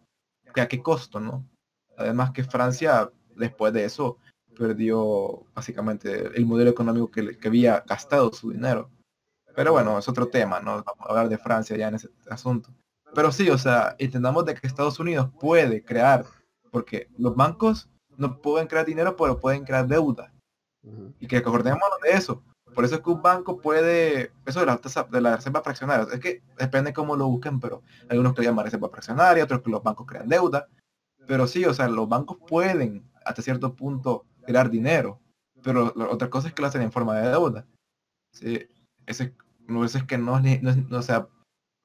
que a qué costo, ¿no? Además que Francia, después de eso, perdió básicamente el modelo económico que, había gastado su dinero. Pero bueno, es otro tema, no vamos a hablar de Francia ya en ese asunto. Pero sí, o sea, entendamos de que Estados Unidos puede crear, porque los bancos no pueden crear dinero, pero pueden crear deuda. Y que acordémonos de eso, Por eso es que un banco puede, eso de la de la reserva fraccionaria, es que depende cómo lo busquen, pero algunos que llaman reserva fraccionaria, otros que los bancos crean deuda. Pero sí, o sea, los bancos pueden hasta cierto punto crear dinero, pero la otra cosa es que lo hacen en forma de deuda. Sí, ese, no es que no, no o sea,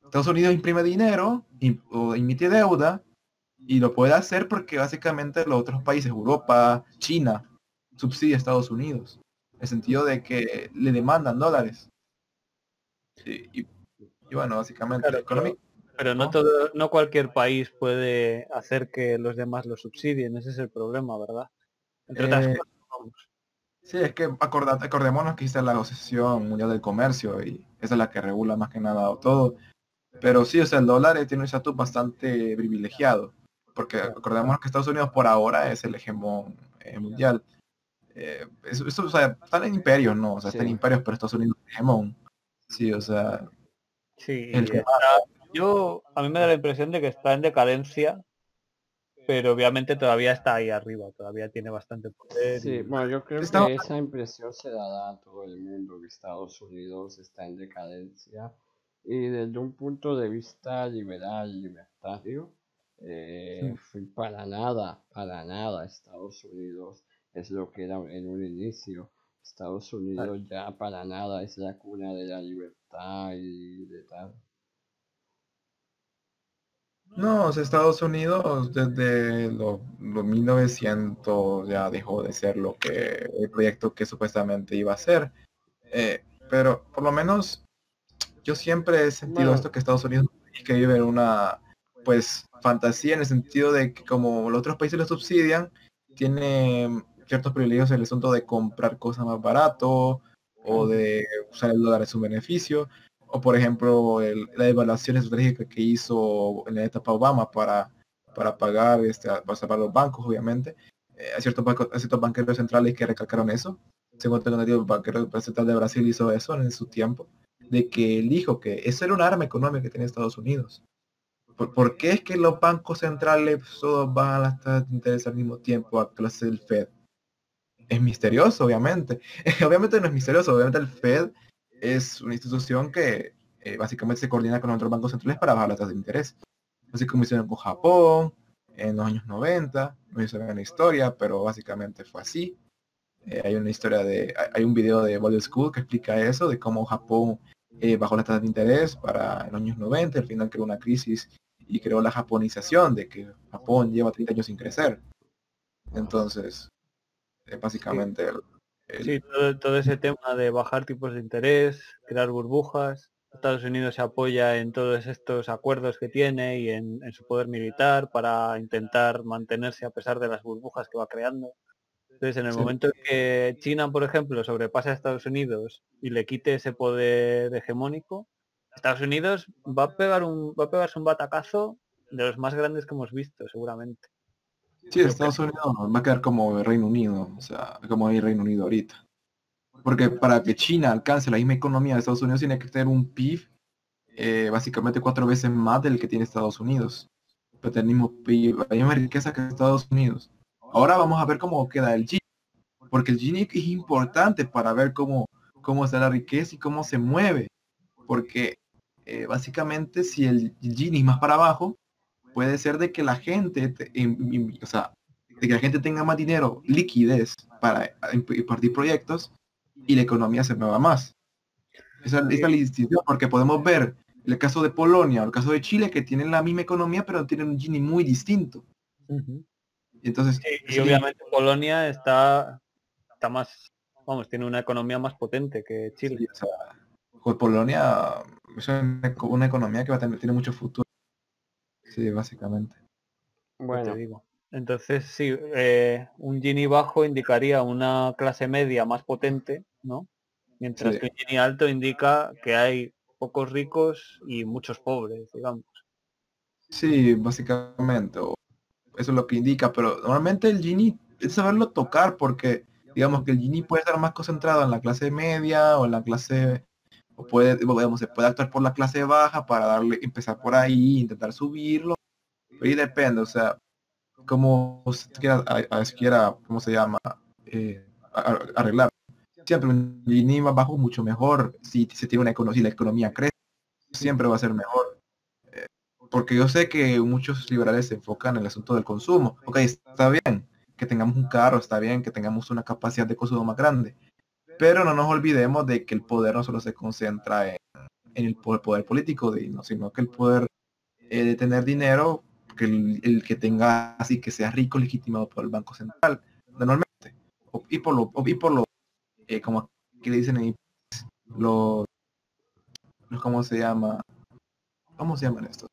Estados Unidos imprime dinero o emite deuda y lo puede hacer porque básicamente los otros países, Europa, China, subsidia a Estados Unidos. En el sentido de que le demandan dólares. Sí, y, y bueno, básicamente Claro, Pero no todo, no cualquier país puede hacer que los demás lo subsidien, ese es el problema, ¿verdad? Entre otras Eh, cosas, vamos. Sí, es que acorda- acordémonos que existe la Asociación Mundial del Comercio y esa es la que regula más que nada todo. Pero sí, o sea, el dólar tiene un estatus bastante privilegiado. Porque acordémonos que Estados Unidos por ahora es el hegemón eh, mundial. Eh, eso, eso, o sea, están en imperios, ¿no? O sea, están en imperios, pero Estados Unidos es hegemón. Sí, o sea, Sí, el que está- yo a mí me da la impresión de que está en decadencia, pero obviamente todavía está ahí arriba, todavía tiene bastante poder. Sí, y- bueno, yo creo que esa impresión se dará a todo el mundo que Estados Unidos está en decadencia y desde un punto de vista liberal, libertario, eh, para nada, para nada Estados Unidos es lo que era en un inicio. Estados Unidos ya para nada es la cuna de la libertad y de tal. No, Estados Unidos desde los, los 1900 ya dejó de ser lo que el proyecto que supuestamente iba a ser. Eh, pero por lo menos yo siempre he sentido Bueno. esto que Estados Unidos es que vive en una pues fantasía en el sentido de que como los otros países lo subsidian, tiene ciertos privilegios en el asunto de comprar cosas más barato o de usar el dólar en su beneficio o por ejemplo el- la evaluación estratégica que hizo en la etapa Obama para, para pagar este, para salvar los bancos obviamente Eh, hay ciertos bancos hay ciertos banqueros centrales que recalcaron eso. Según tengo entendido el banquero central de Brasil hizo eso en su tiempo de que él dijo que eso era un arma económica que tenía Estados Unidos. ¿Por, por qué es que los bancos centrales todos van a las tasas de interés al mismo tiempo a clase del Fed? Es misterioso, obviamente. obviamente no es misterioso, obviamente el Fed es una institución que eh, básicamente se coordina con otros bancos centrales para bajar las tasas de interés. Así como hicieron con Japón en los años 90, no hizo la historia, pero básicamente fue así. Eh, hay una historia de, hay- un video de Ball School que explica eso, de cómo Japón eh, bajó las tasas de interés para los años 90, al final creó una crisis y creó la japonización de que Japón lleva 30 años sin crecer. Entonces, es básicamente el- el- Sí, todo, todo ese tema de bajar tipos de interés, crear burbujas. Estados Unidos se apoya en todos estos acuerdos que tiene y en, en su poder militar para intentar mantenerse a pesar de las burbujas que va creando. Entonces, en el Sí. momento en que China, por ejemplo, sobrepasa a Estados Unidos y le quite ese poder hegemónico, Estados Unidos va a pegar un, va a pegarse un batacazo de los más grandes que hemos visto, seguramente. Sí, Estados Unidos va a quedar como el Reino Unido, o sea, como el Reino Unido ahorita. Porque para que China alcance la misma economía de Estados Unidos tiene que tener un PIB eh, básicamente cuatro veces más del que tiene Estados Unidos. Pero mismo PIB, la misma riqueza que Estados Unidos. Ahora vamos a ver cómo queda el Gini. Porque el Gini es importante para ver cómo, cómo está la riqueza y cómo se mueve. Porque eh, básicamente si el Gini es más para abajo, puede ser de que la gente, te- o sea, de que la gente tenga más dinero, liquidez para imp- impartir proyectos y la economía se mueva más. Esa esa es la distinción, porque podemos ver el caso de Polonia o el caso de Chile que tienen la misma economía pero tienen un Gini muy distinto. Y entonces, Sí, y obviamente Polonia está, está más, vamos, tiene una economía más potente que Chile. sí, o sea, Polonia es una, una economía que va a tener, tiene mucho futuro. Sí, básicamente. Bueno, te digo. Entonces sí, eh, un Gini bajo indicaría una clase media más potente, ¿no? Mientras Sí. que un Gini alto indica que hay pocos ricos y muchos pobres, digamos. Sí, básicamente. Eso es lo que indica, pero normalmente el Gini es saberlo tocar porque digamos que el Gini puede estar más concentrado en la clase media o en la clase o puede digamos, se puede actuar por la clase baja para darle empezar por ahí intentar subirlo ahí depende o sea como se quiera a- quiera cómo se llama Eh, arreglar siempre un más bajo mucho mejor si se tiene una economía, si la economía crece, siempre va a ser mejor. Eh, porque yo sé que muchos liberales se enfocan en el asunto del consumo. Ok, está bien que tengamos un carro, está bien que tengamos una capacidad de consumo más grande. Pero no nos olvidemos de que el poder no solo se concentra en, el poder, político, de, no, sino que el poder eh, de tener dinero, que el, que tenga así que sea rico legitimado por el Banco Central, normalmente. y por lo, y por lo eh, como que le dicen ahí, los, los, ¿cómo se llama? ¿Cómo se llaman estos?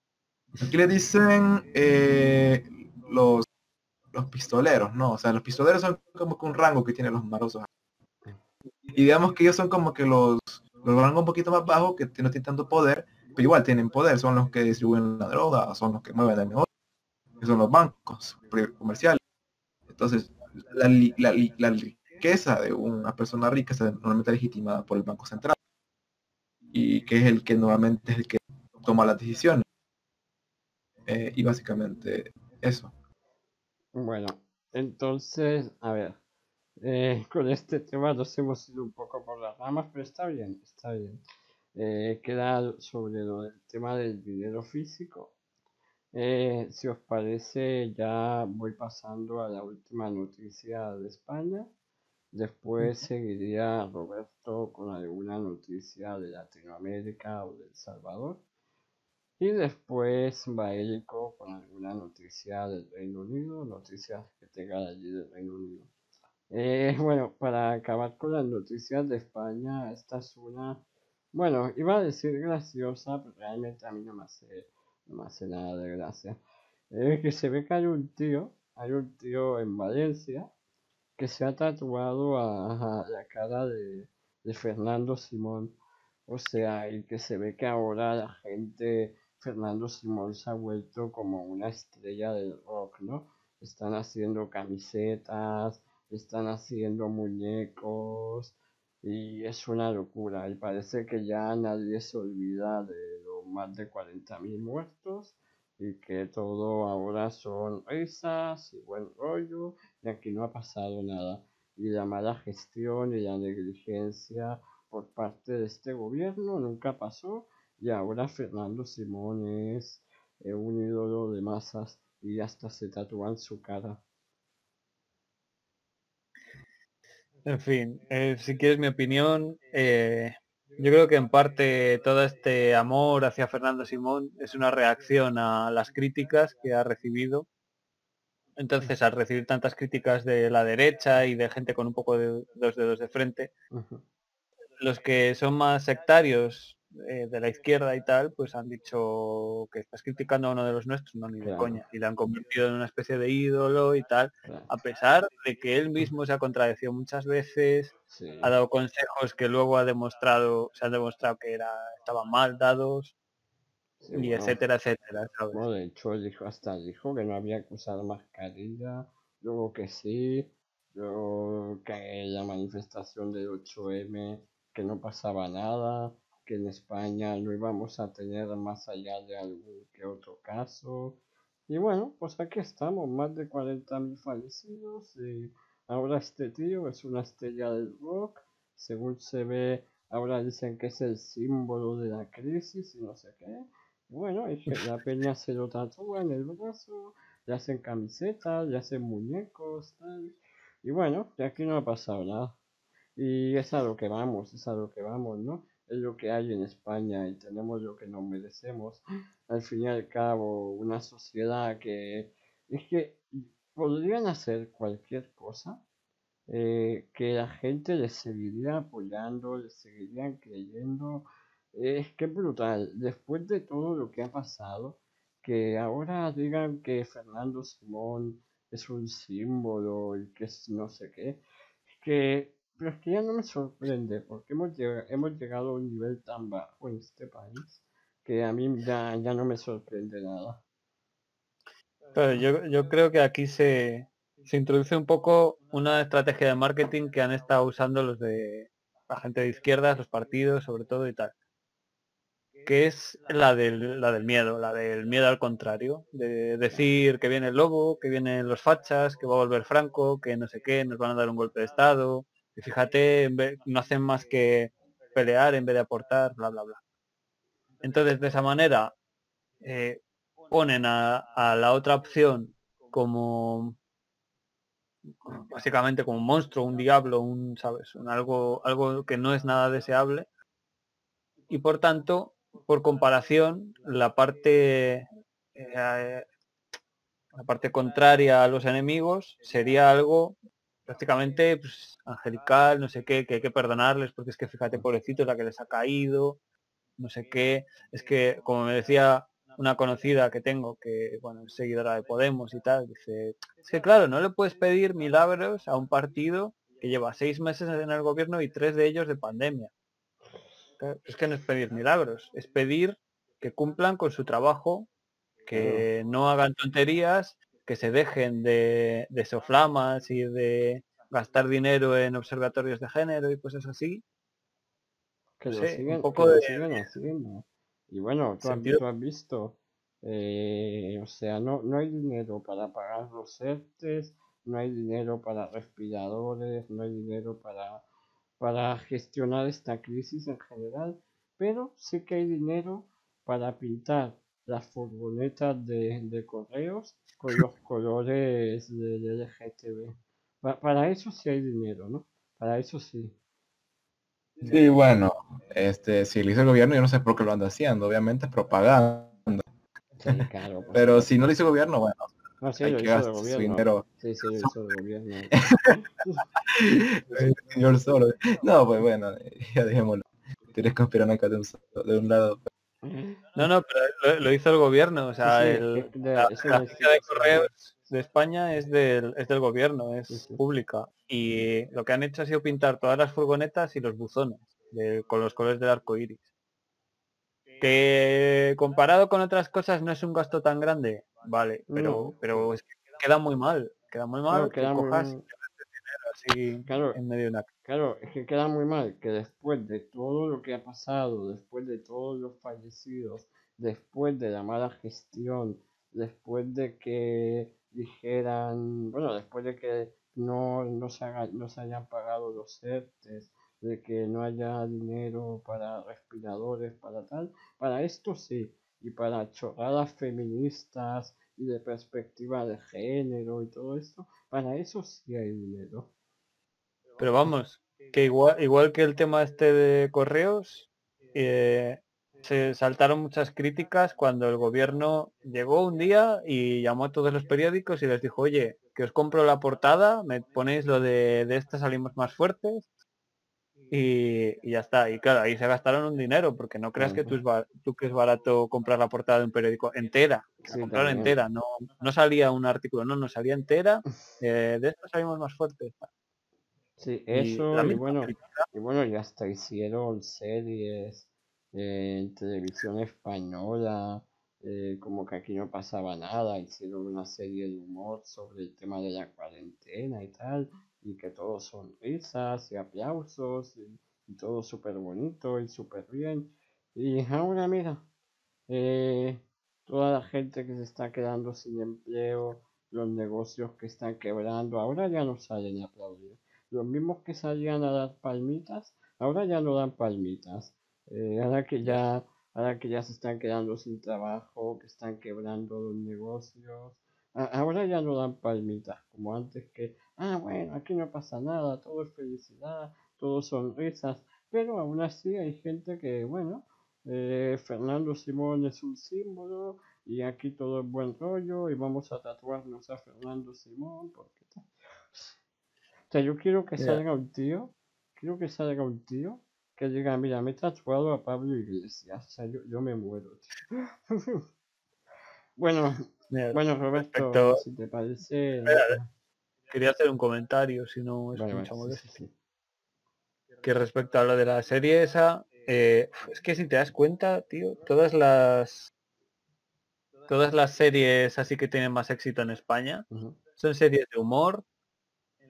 Aquí le dicen eh, los, los pistoleros, ¿no? O sea, los pistoleros son como que un rango que tienen los marosos. Y digamos que ellos son como que los, los rangos un poquito más bajos, que no tienen tanto poder, pero igual tienen poder, son los que distribuyen la droga, son los que mueven el negocio, son los bancos comerciales. Entonces, la, riqueza de una persona rica está normalmente legitimada por el Banco Central y que es el que normalmente es el que toma las decisiones. Eh, y básicamente eso. Bueno, entonces, a ver, eh, con este tema nos hemos ido un poco por las ramas, pero está bien, está bien. Eh, queda sobre lo del tema del dinero físico. si os parece, ya voy pasando a la última noticia de España. Después seguiría Roberto con alguna noticia de Latinoamérica o de El Salvador. Y después Baelico con alguna noticia del Reino Unido, noticias que tenga allí del Reino Unido. Eh, bueno, para acabar con las noticias de España, esta es una, bueno, iba a decir graciosa, pero realmente a mí no me hace, no hace nada de gracia. Es que se ve que hay un tío, hay un tío en Valencia, que se ha tatuado a, la cara de, Fernando Simón. O sea, y que se ve que ahora la gente, Fernando Simón se ha vuelto como una estrella del rock, ¿no? Están haciendo camisetas, están haciendo muñecos y es una locura. Y parece que ya nadie se olvida de los más de 40.000 muertos y que todo ahora son risas y buen rollo y aquí no ha pasado nada. Y la mala gestión y la negligencia por parte de este gobierno nunca pasó y ahora Fernando Simón es eh, un ídolo de masas y hasta se tatúan su cara. En fin, eh, si quieres mi opinión, eh, yo creo que en parte todo este amor hacia Fernando Simón es una reacción a las críticas que ha recibido. Entonces, al recibir tantas críticas de la derecha y de gente con un poco de dos dedos de frente, los que son más sectarios eh, de la izquierda y tal, pues han dicho que estás criticando a uno de los nuestros, no ni de coña, y le han convertido en una especie de ídolo y tal, a pesar de que él mismo se ha contradecido muchas veces, ha dado consejos que luego ha demostrado, se han demostrado que era, estaban mal dados, y etcétera, etcétera. de hecho, dijo, hasta dijo que no había que usar mascarilla, luego que sí, luego que la manifestación del 8M, que no pasaba nada que en España no íbamos a tener más allá de algún que otro caso. Y bueno, pues aquí estamos, más de 40.000 fallecidos y ahora este tío es una estrella del rock, según se ve, ahora dicen que es el símbolo de la crisis y no sé qué. Bueno, es que la peña se lo tatúa en el brazo, le hacen camisetas, le hacen muñecos, tal. Y bueno, de aquí no ha pasado nada. Y es a lo que vamos, es a lo que vamos, ¿no? Es lo que hay en España y tenemos lo que nos merecemos. Al fin y al cabo, una sociedad que es que podrían hacer cualquier cosa eh, que la gente les seguiría apoyando, les seguirían creyendo. es que brutal. Después de todo lo que ha pasado, que ahora digan que Fernando Simón es un símbolo y que no sé qué, que pero es que ya no me sorprende porque hemos, llegado, a un nivel tan bajo en este país que a mí ya, ya no me sorprende nada. Pero yo, yo creo que aquí se, se introduce un poco una estrategia de marketing que han estado usando los de la gente de izquierdas, los partidos sobre todo y tal. Que es la del, la del miedo, la del miedo al contrario. De decir que viene el lobo, que vienen los fachas, que va a volver Franco, que no sé qué, nos van a dar un golpe de estado, Y fíjate, no hacen más que pelear en vez de aportar, bla, bla, bla. Entonces, de esa manera, eh, ponen a, a la otra opción como básicamente como un monstruo, un diablo, un, ¿sabes? Un algo, algo que no es nada deseable. Y por tanto, por comparación, la parte eh, la parte contraria a los enemigos sería algo prácticamente pues, angelical, no sé qué, que hay que perdonarles porque es que fíjate, pobrecito, la que les ha caído, no sé qué. Es que, como me decía una conocida que tengo, que bueno, es seguidora de Podemos y tal, dice, es que claro, no le puedes pedir milagros a un partido que lleva seis meses en el gobierno y tres de ellos de pandemia. Es que no es pedir milagros, es pedir que cumplan con su trabajo, que no hagan tonterías, que se dejen de, de soflamas y de gastar dinero en observatorios de género y cosas así. que lo Sí, un siguen, poco que de- siguen haciendo. Y bueno, tú has, tú has visto, eh, o sea, no, no hay dinero para pagar los ERTES, no hay dinero para respiradores, no hay dinero para, para gestionar esta crisis en general, pero sí que hay dinero para pintar las furgonetas de, de correos con los colores del LGTB. Pa- para eso sí hay dinero, ¿no? Para eso sí. Sí, bueno, este, si lo hizo el gobierno, yo no sé por qué lo anda haciendo, obviamente es propaganda. Sí, claro. por Pero si no lo hizo el gobierno, bueno, No, sí, hay que gastar su dinero. Sí, sí, lo hizo el gobierno. el señor solo. No, pues bueno, ya dejémoslo. Tienes conspiranoica de un, de un lado. No, no, pero lo, lo hizo el gobierno, o sea, Sí, el- de- la, de correos de España es del, es del gobierno, es Sí, pública. Y lo que han hecho ha sido pintar todas las furgonetas y los buzones de- con los colores del arco iris. Que comparado con otras cosas no es un gasto tan grande, vale, pero, No. pero es que queda muy mal, queda muy mal que muy así Claro, en medio de una Claro, es que queda muy mal que después de todo lo que ha pasado, después de todos los fallecidos, después de la mala gestión, después de que dijeran, bueno, después de que no, no, se, haga- no se hayan pagado los ERTES, de que no haya dinero para respiradores, para tal, para esto sí, y para chorradas feministas y de perspectiva de género y todo esto, para eso sí hay dinero. Pero vamos, que igual, igual que el tema este de correos, eh, se saltaron muchas críticas cuando el gobierno llegó un día y llamó a todos los periódicos y les dijo, oye, que os compro la portada, me ponéis lo de de esta salimos más fuertes y, y ya está. Y claro, ahí se gastaron un dinero, porque no creas que tú, es tú que es barato comprar la portada de un periódico entera, Sí, también. entera, no, no salía un artículo, no, no salía entera, eh, de esto salimos más fuertes. Sí, eso, y bueno, película. y bueno, y hasta hicieron series eh, en televisión española, eh, como que aquí no pasaba nada, hicieron una serie de humor sobre el tema de la cuarentena y tal, y que todos son risas y aplausos, y, y todo súper bonito y súper bien. Y ahora mira, eh, toda la gente que se está quedando sin empleo, los negocios que están quebrando, ahora ya no salen a aplaudir. Los mismos que salían a dar palmitas, ahora ya no dan palmitas. Eh, ahora que ya, ahora que ya se están quedando sin trabajo, que están quebrando los negocios, ahora ya no dan palmitas, como antes que, ah, bueno, aquí no pasa nada, todo es felicidad, todo son risas, pero aún así hay gente que, bueno, eh, Fernando Simón es un símbolo y aquí todo es buen rollo y vamos a tatuarnos a Fernando Simón porque tal. Sea, yo quiero que salga un tío, quiero que salga un tío que diga, mira, me he tatuado a Pablo Iglesias, o sea, yo, yo me muero, tío. bueno, bueno, Roberto, respecto- si te parece... Espera, quería hacer un comentario, si no es Vale, mucha vale, sí, molestia. sí, sí. Que respecto a lo de la serie esa, eh, es que si te das cuenta, tío, todas las todas las series así que tienen más éxito en España son series de humor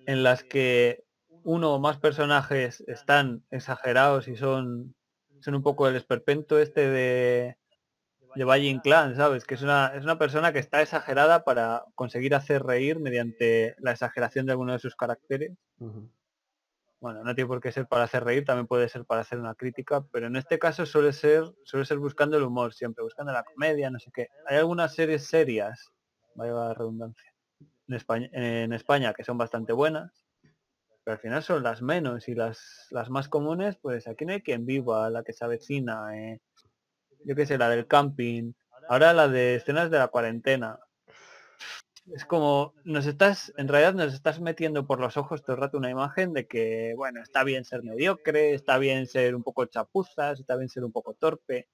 en las que uno o más personajes están exagerados y son son un poco el esperpento este de de Valle Inclán, ¿sabes? Que es una, es una persona que está exagerada para conseguir hacer reír mediante la exageración de alguno de sus caracteres. Bueno, no tiene por qué ser para hacer reír, también puede ser para hacer una crítica, pero en este caso suele ser, suele ser buscando el humor siempre, buscando la comedia, no sé qué. Hay algunas series serias, vaya la redundancia, en España, que son bastante buenas, pero al final son las menos y las, las más comunes, pues aquí no hay quien viva, la que se avecina, eh, yo qué sé, la del camping, ahora la de escenas de la cuarentena. Es como, nos estás, en realidad nos estás metiendo por los ojos todo el rato una imagen de que, bueno, está bien ser mediocre, está bien ser un poco chapuzas, está bien ser un poco torpe.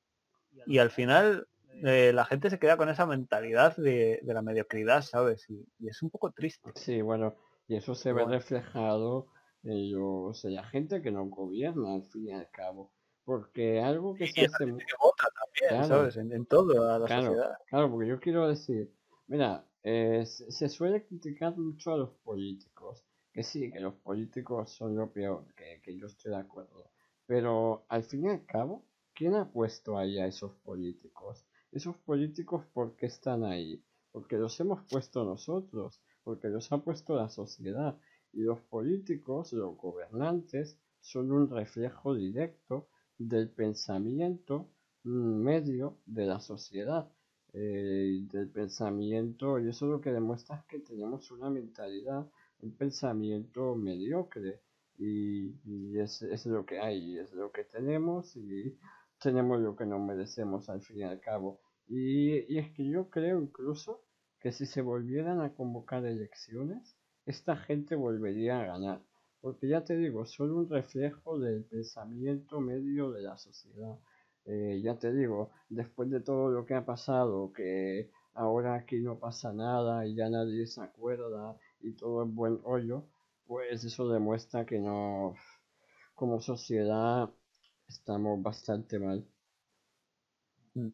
Y al final eh, la gente se queda con esa mentalidad de, de la mediocridad, ¿sabes? Y, y es un poco triste. Sí, bueno, y eso se ve reflejado en los, en la gente que no gobierna al fin y al cabo. Porque algo que se hace... gente que vota también, Claro. ¿sabes? En, en todo, a la Claro, sociedad. claro, porque yo quiero decir, mira, eh, se, se suele criticar mucho a los políticos, que sí, que los políticos son lo peor, que, que yo estoy de acuerdo, pero al fin y al cabo, ¿quién ha puesto ahí a esos políticos? Esos políticos, ¿por qué están ahí? Porque los hemos puesto nosotros, porque los ha puesto la sociedad, y los políticos, los gobernantes, son un reflejo directo del pensamiento mm, medio de la sociedad, eh, del pensamiento, y eso lo que demuestra es que tenemos una mentalidad, un pensamiento mediocre, y, y es, es lo que hay, es lo que tenemos, y tenemos lo que nos merecemos al fin y al cabo. Y, y es que yo creo incluso que si se volvieran a convocar elecciones, esta gente volvería a ganar. Porque ya te digo, son un reflejo del pensamiento medio de la sociedad. Eh, ya te digo, después de todo lo que ha pasado, que ahora aquí no pasa nada y ya nadie se acuerda y todo es buen rollo, pues eso demuestra que no, como sociedad, estamos bastante mal. Mm.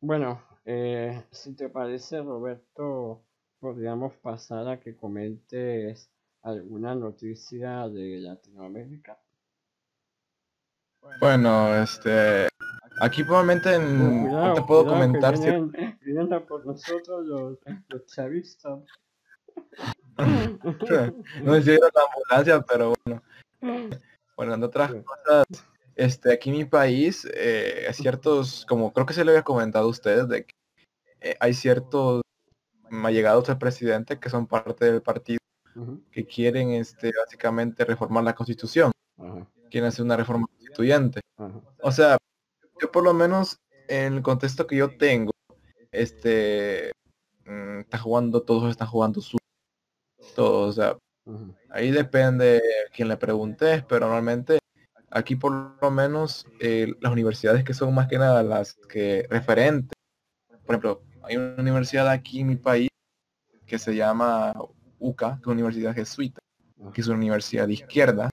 Bueno, eh, si te parece, Roberto, podríamos pasar a que comentes alguna noticia de Latinoamérica. Bueno, este, aquí probablemente en- no te puedo cuidado, que comentar si vienen, vienen a por nosotros los, los chavistas. no sé si la ambulancia, pero bueno. Bueno, en otras Sí. cosas, este, aquí en mi país, eh, hay ciertos, como creo que se le había comentado a ustedes, de que eh, hay ciertos allegados del presidente que son parte del partido que quieren, este, básicamente reformar la constitución, ajá, quieren hacer una reforma constituyente. O sea, yo por lo menos en el contexto que yo tengo, este, mm, está jugando, todos están jugando su, todos, o sea, ahí depende a quién le preguntes, pero normalmente aquí por lo menos eh, las universidades que son más que nada las que referentes, por ejemplo, hay una universidad aquí en mi país que se llama UCA, que es una universidad jesuita, que es una universidad de izquierda,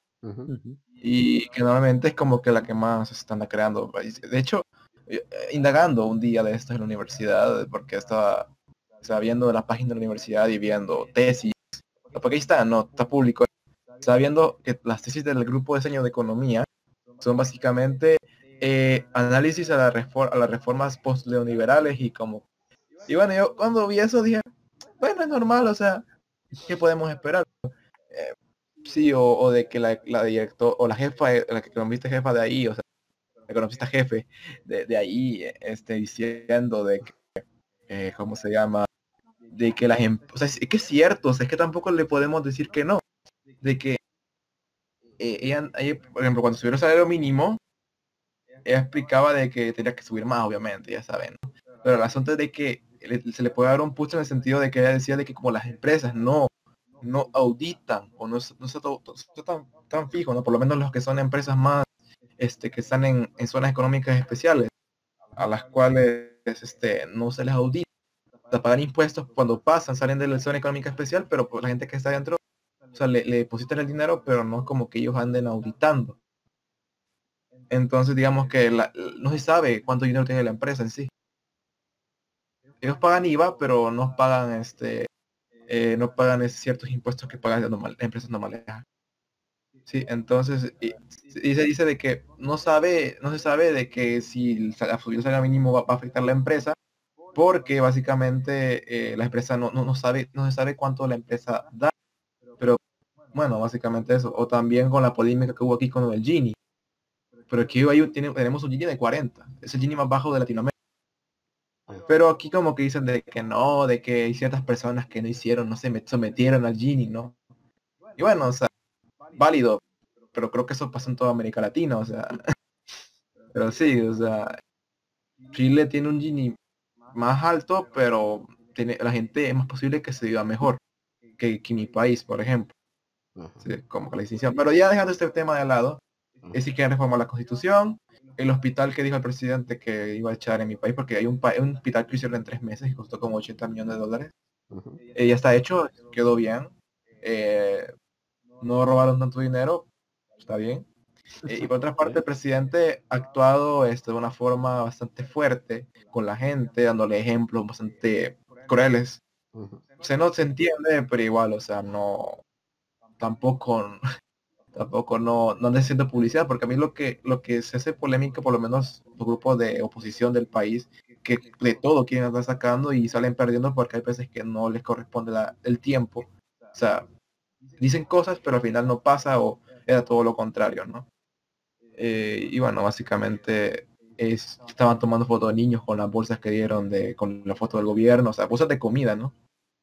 y que normalmente es como que la que más se están creando. De hecho, eh, indagando un día de esto en la universidad, porque estaba, estaba viendo la página de la universidad y viendo tesis, porque ahí está, no, está público. Estaba viendo que las tesis del grupo de diseño de economía son básicamente eh, análisis a, la a las reformas post-neoliberales y como... Y bueno, yo cuando vi eso dije, bueno, es normal, o sea, ¿qué podemos esperar? Eh, sí, o, de que la, la o la jefa, la economista jefa de ahí, o sea, la economista jefe de, de ahí, este, diciendo de que, eh, ¿cómo se llama? De que las em- o es, que es cierto, o sea, es que tampoco le podemos decir que no, de que eh, ella, por ejemplo, cuando subió el salario mínimo, ella explicaba de que tenía que subir más, obviamente, ya saben, ¿no? Pero el asunto es de que se le puede dar un puesto en el sentido de que ella decía de que como las empresas no no auditan o no, no tan, tan fijo, ¿no? Por lo menos los que son empresas más este, que están en, en zonas económicas especiales, a las cuales este, no se les audita. Pagan impuestos cuando pasan, salen de la zona económica especial, pero pues, la gente que está dentro, o sea, le, le depositan el dinero, pero no es como que ellos anden auditando. Entonces, digamos que no se sabe cuánto dinero tiene la empresa en sí. Ellos pagan IVA, pero no pagan este eh, no pagan ciertos impuestos que pagan las normal- empresas normales. Sí, entonces, y, se dice de que no sabe, no se sabe de que si el salario mínimo va, va a afectar la empresa, porque básicamente eh, la empresa no, no, no sabe, no se sabe cuánto la empresa da. Pero Bueno, básicamente eso. O también con la polémica que hubo aquí con el Gini. Pero aquí tiene, tenemos un Gini de 40. Es el Gini más bajo de Latinoamérica. Pero aquí como que dicen de que no, de que hay ciertas personas que no hicieron, no se sometieron al Gini, ¿no? Y bueno, o sea, válido. Pero creo que eso pasa en toda América Latina, o sea. pero sí, o sea, Chile tiene un Gini más alto, pero tiene, la gente es más posible que se viva mejor que, que mi país, por ejemplo. como que la distinción. Pero ya dejando este tema de lado, es si quieren reformar la constitución, el hospital que dijo el presidente que iba a echar en mi país, porque hay un, un hospital que hicieron en tres meses y costó como 80 millones de dólares. Eh, ya está hecho, quedó bien. Eh, no robaron tanto dinero, está bien. Eh, y por otra parte, el presidente ha actuado este, de una forma bastante fuerte con la gente, dándole ejemplos bastante crueles. Se no se entiende, pero igual, o sea, no, tampoco, tampoco no, no anda haciendo publicidad, porque a mí lo que, lo que se hace polémica, por lo menos los grupos de oposición del país, que de todo quieren estar sacando y salen perdiendo porque hay veces que no les corresponde la, el tiempo. O sea, dicen cosas, pero al final no pasa o era todo lo contrario, ¿no? Eh, y bueno, básicamente es, estaban tomando fotos de niños con las bolsas que dieron de, con la foto del gobierno, o sea, bolsas de comida, ¿no?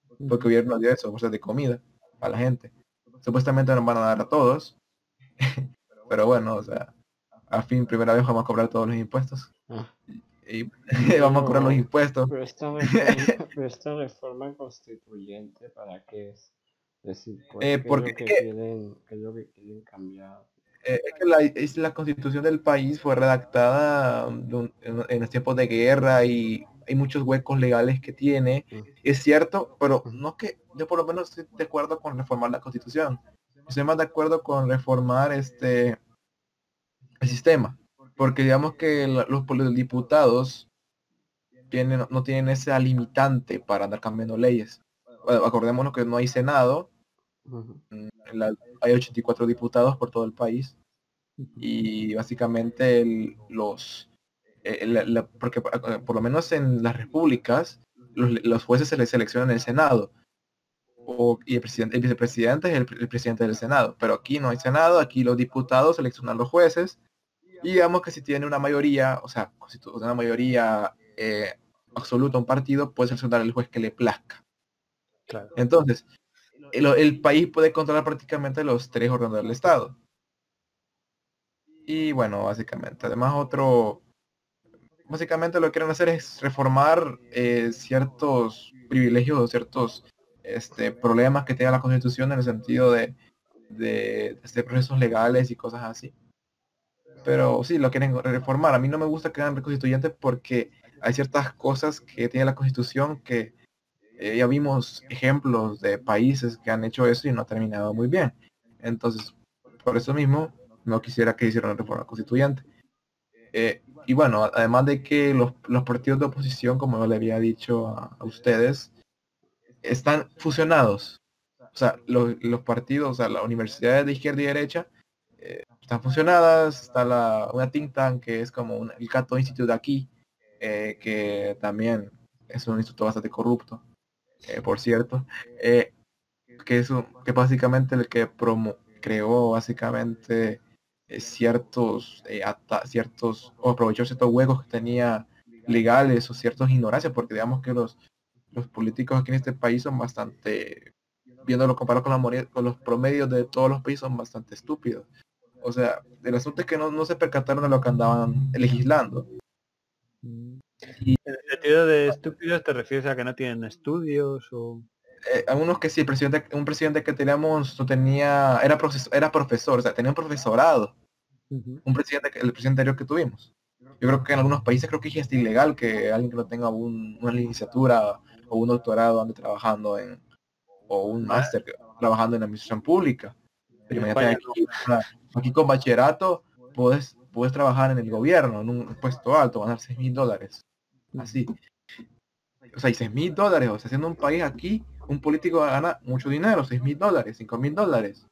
Porque el gobierno dio eso, bolsas de comida a la gente. Supuestamente nos van a dar a todos, pero bueno, o sea, a fin primera vez vamos a cobrar todos los impuestos. Ah. Y, vamos a cobrar los impuestos. Pero esta reforma, esta reforma constituyente, ¿para qué es? decir, eh, porque que, quieren, que quieren cambiar. Eh, es que la, es la constitución del país fue redactada en, en, los tiempos de guerra y hay muchos huecos legales que tiene. Es cierto, pero no es que yo por lo menos estoy de acuerdo con reformar la constitución. Estoy más de acuerdo con reformar este el sistema. Porque digamos que los, los diputados tienen, no tienen esa limitante para andar cambiando leyes. acordémonos que no hay Senado, Mm, hay 84 diputados por todo el país y básicamente los eh, porque eh, por lo menos en las repúblicas los, jueces se les seleccionan en el senado. O, y el presidente el vicepresidente es el, presidente del senado pero aquí no hay senado aquí los diputados seleccionan los jueces. Y digamos que si tiene una mayoría o sea una mayoría eh, absoluta un partido puede seleccionar el juez que le plazca. Entonces el, país puede controlar prácticamente los tres órganos del Estado. Y bueno, básicamente, además otro, básicamente lo que quieren hacer es reformar eh, ciertos privilegios o ciertos este, problemas que tenga la Constitución en el sentido de, de, de procesos legales y cosas así. Pero sí, lo quieren reformar. A mí no me gusta que hagan reconstituyentes porque hay ciertas cosas que tiene la Constitución que eh, ya vimos ejemplos de países que han hecho eso y no ha terminado muy bien. Entonces, por eso mismo, no quisiera que hicieran una reforma constituyente. Eh, y bueno, además de que los, partidos de oposición, como yo le había dicho a, ustedes, están fusionados. O sea, los, partidos, o sea, las universidades de izquierda y derecha eh, están fusionadas. Está la, una think que es como el Cato Institute de aquí, que también es un instituto bastante corrupto. Eh, por cierto, eh, que es que básicamente el que promo creó básicamente eh, ciertos ciertos o aprovechó ciertos huecos que tenía legales o ciertos ignorancias porque digamos que los los políticos aquí en este país son bastante viéndolo comparado con, la, con los promedios de todos los países son bastante estúpidos. O sea el asunto es que no, no se percataron de lo que andaban legislando mm. En el sentido de estúpidos te refieres a que no tienen estudios o eh, algunos que sí, el presidente, un presidente que teníamos no tenía, era profesor, era profesor, o sea, tenía un profesorado. Un presidente, el presidente anterior que tuvimos. Yo creo que en algunos países creo que es ilegal que alguien que no tenga una licenciatura o un doctorado ande trabajando en o un máster trabajando en la administración pública. Pero aquí, aquí, con bachillerato puedes, puedes trabajar en el gobierno, en un puesto alto, ganar 6 mil dólares así. O sea, y 6 mil dólares, o sea, siendo un país aquí, un político gana mucho dinero, 6 mil dólares, 5 mil dólares.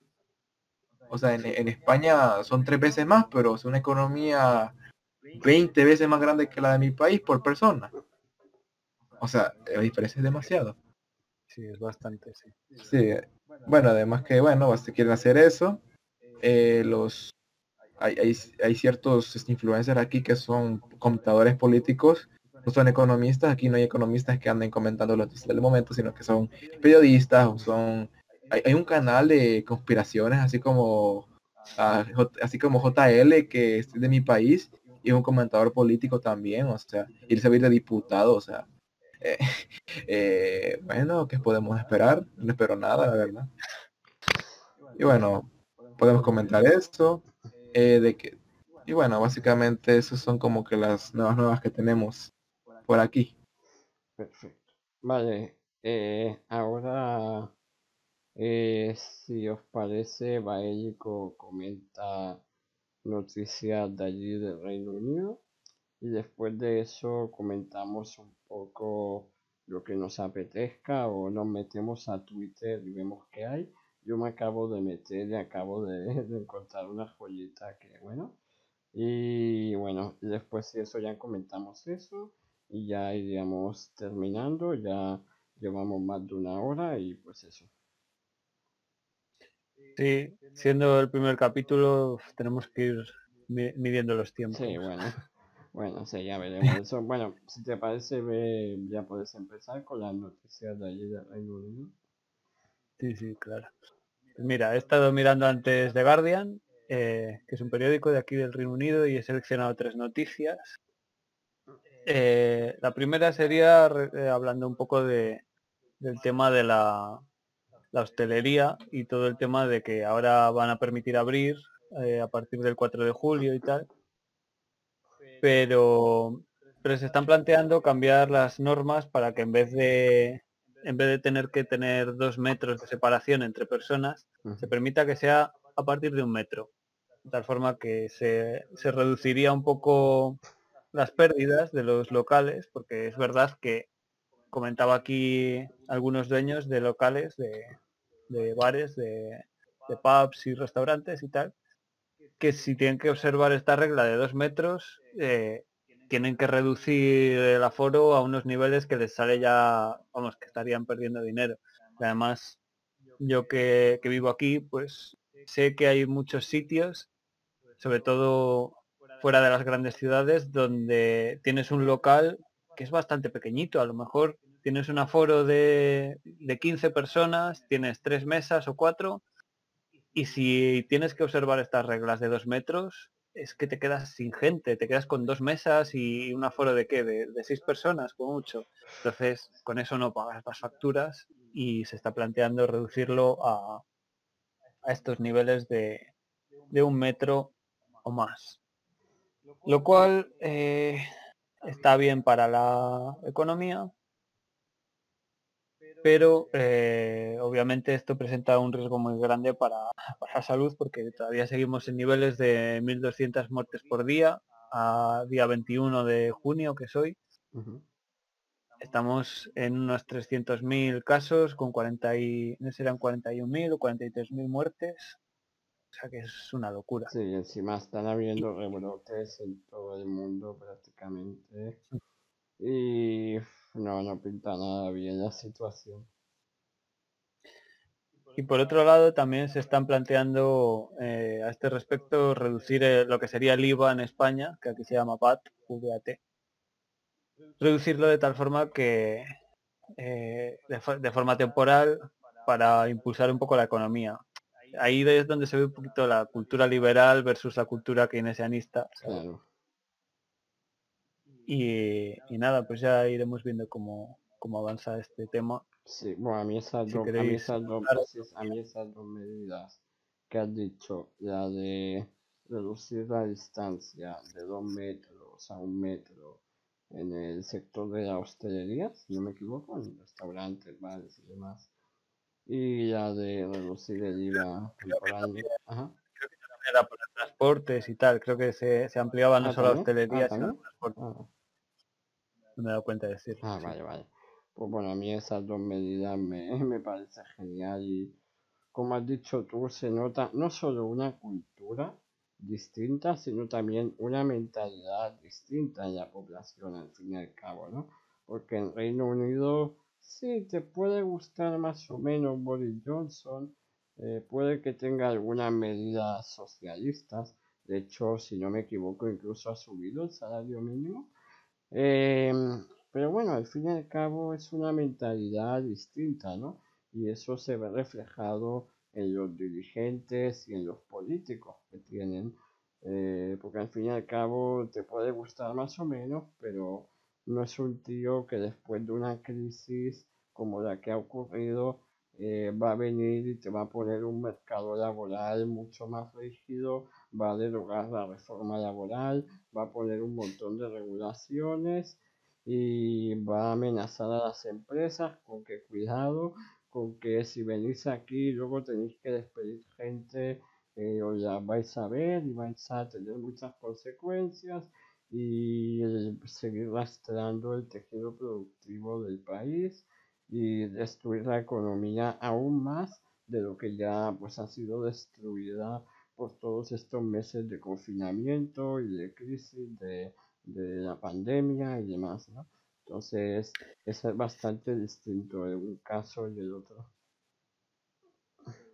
O sea, en, España son tres veces más, pero es una economía 20 veces más grande que la de mi país por persona. O sea, la diferencia es demasiado. Sí, es bastante, sí. Sí, Bueno, además que, bueno, si quieren hacer eso, eh, los hay, hay, ciertos este, influencers aquí que son comentadores políticos, no son economistas, aquí no hay economistas que anden comentando los del momento, sino que son periodistas o son... Hay, hay un canal de conspiraciones, así como, uh, así como JL, que es de mi país, y es un comentador político también, o sea, y se a de diputado, o sea, eh, bueno, ¿qué podemos esperar? No espero nada, la verdad. Y bueno, podemos comentar esto, eh, de que, y bueno, básicamente esos son como que las nuevas nuevas que tenemos por aquí. Perfecto. Vale, eh, ahora, eh, si os parece, Baélico comenta noticias de allí del Reino Unido y después de eso comentamos un poco lo que nos apetezca o nos metemos a Twitter y vemos qué hay. Yo me acabo de meter y acabo de, de encontrar una joyita que bueno. Y bueno, después de eso ya comentamos eso y ya iríamos terminando. Ya llevamos más de una hora y pues eso. Sí, siendo el primer capítulo tenemos que ir midiendo los tiempos. Sí, bueno. Bueno, sí, ya veremos eso. Bueno, si te parece, ve, ya puedes empezar con las noticias de allí del Reino Unido. Sí, sí, claro. Mira, he estado mirando antes The Guardian, eh, que es un periódico de aquí del Reino Unido, y he seleccionado tres noticias. Eh, la primera sería eh, hablando un poco de, del tema de la, hostelería y todo el tema de que ahora van a permitir abrir a partir del 4 de julio y tal. Pero se están planteando cambiar las normas para que en vez de en vez de tener que tener dos metros de separación entre personas, se permita que sea a partir de un metro. De tal forma que se, se reduciría un poco las pérdidas de los locales, porque es verdad que comentaba aquí algunos dueños de locales, de, de bares, de, de, pubs y restaurantes y tal, que si tienen que observar esta regla de dos metros, eh, tienen que reducir el aforo a unos niveles que les sale ya, vamos, que estarían perdiendo dinero. Además, yo que, que vivo aquí, pues sé que hay muchos sitios, sobre todo fuera de las grandes ciudades, donde tienes un local que es bastante pequeñito, a lo mejor tienes un aforo de, de 15 personas, tienes tres mesas o cuatro, y si tienes que observar estas reglas de dos metros, es que te quedas sin gente, te quedas con dos mesas y un aforo de qué, de, seis personas, como mucho. Entonces, con eso no pagas las facturas y se está planteando reducirlo a, a estos niveles de, de un metro o más. Lo cual eh, está bien para la economía, pero eh, obviamente esto presenta un riesgo muy grande para, para, la salud porque todavía seguimos en niveles de 1.200 muertes por día a día 21 de junio que soy. Uh -huh. Estamos en unos 300.000 casos con 40 y, no serán 41.000 o 43.000 muertes. O sea que es una locura. Sí, encima están habiendo rebrotes en todo el mundo prácticamente. Y no, no pinta nada bien la situación. Y por otro lado, también se están planteando eh, a este respecto reducir eh, lo que sería el IVA en España, que aquí se llama PAT, VAT. Reducirlo de tal forma que, eh, de, de, forma temporal, para impulsar un poco la economía. Ahí es donde se ve un poquito la cultura liberal versus la cultura keynesianista. Claro. Y, y, nada, pues ya iremos viendo cómo, cómo avanza este tema. Sí, bueno, a mí esas, si dos, queréis, a mí esas dos, claro. a mí esas dos medidas que has dicho, la de reducir la distancia de dos metros a un metro en el sector de la hostelería, si no me equivoco, en restaurantes, bares y demás, y la de reducir el IVA temporal. Ajá. Creo que también era los transportes y tal, creo que se, se ampliaba no ah, solo a hostelería, ah, sino a transporte. Ah. No me he dado cuenta de decir. Ah, sí. vale, vale. Pues bueno, a mí esas dos medidas me, me parece genial y como has dicho tú, se nota no solo una cultura distinta, sino también una mentalidad distinta en la población al fin y al cabo, ¿no? Porque en Reino Unido Sí, te puede gustar más o menos Boris Johnson, eh, puede que tenga algunas medidas socialistas, de hecho, si no me equivoco, incluso ha subido el salario mínimo. Em, pero bueno, al fin y al cabo es una mentalidad distinta, ¿no? Y eso se ve reflejado en los dirigentes y en los políticos que tienen, eh, porque al fin y al cabo te puede gustar más o menos, pero no es un tío que después de una crisis como la que ha ocurrido eh, va a venir y te va a poner un mercado laboral mucho más rígido, va a derogar la reforma laboral, va a poner un montón de regulaciones y va a amenazar a las empresas con que cuidado, con que si venís aquí luego tenéis que despedir gente eh, o ya vais a ver y vais a tener muchas consecuencias y seguir rastreando el tejido productivo del país y destruir la economía aún más de lo que ya pues ha sido destruida por todos estos meses de confinamiento y de crisis de, de la pandemia y demás, ¿no? Entonces es bastante distinto en un caso y el otro.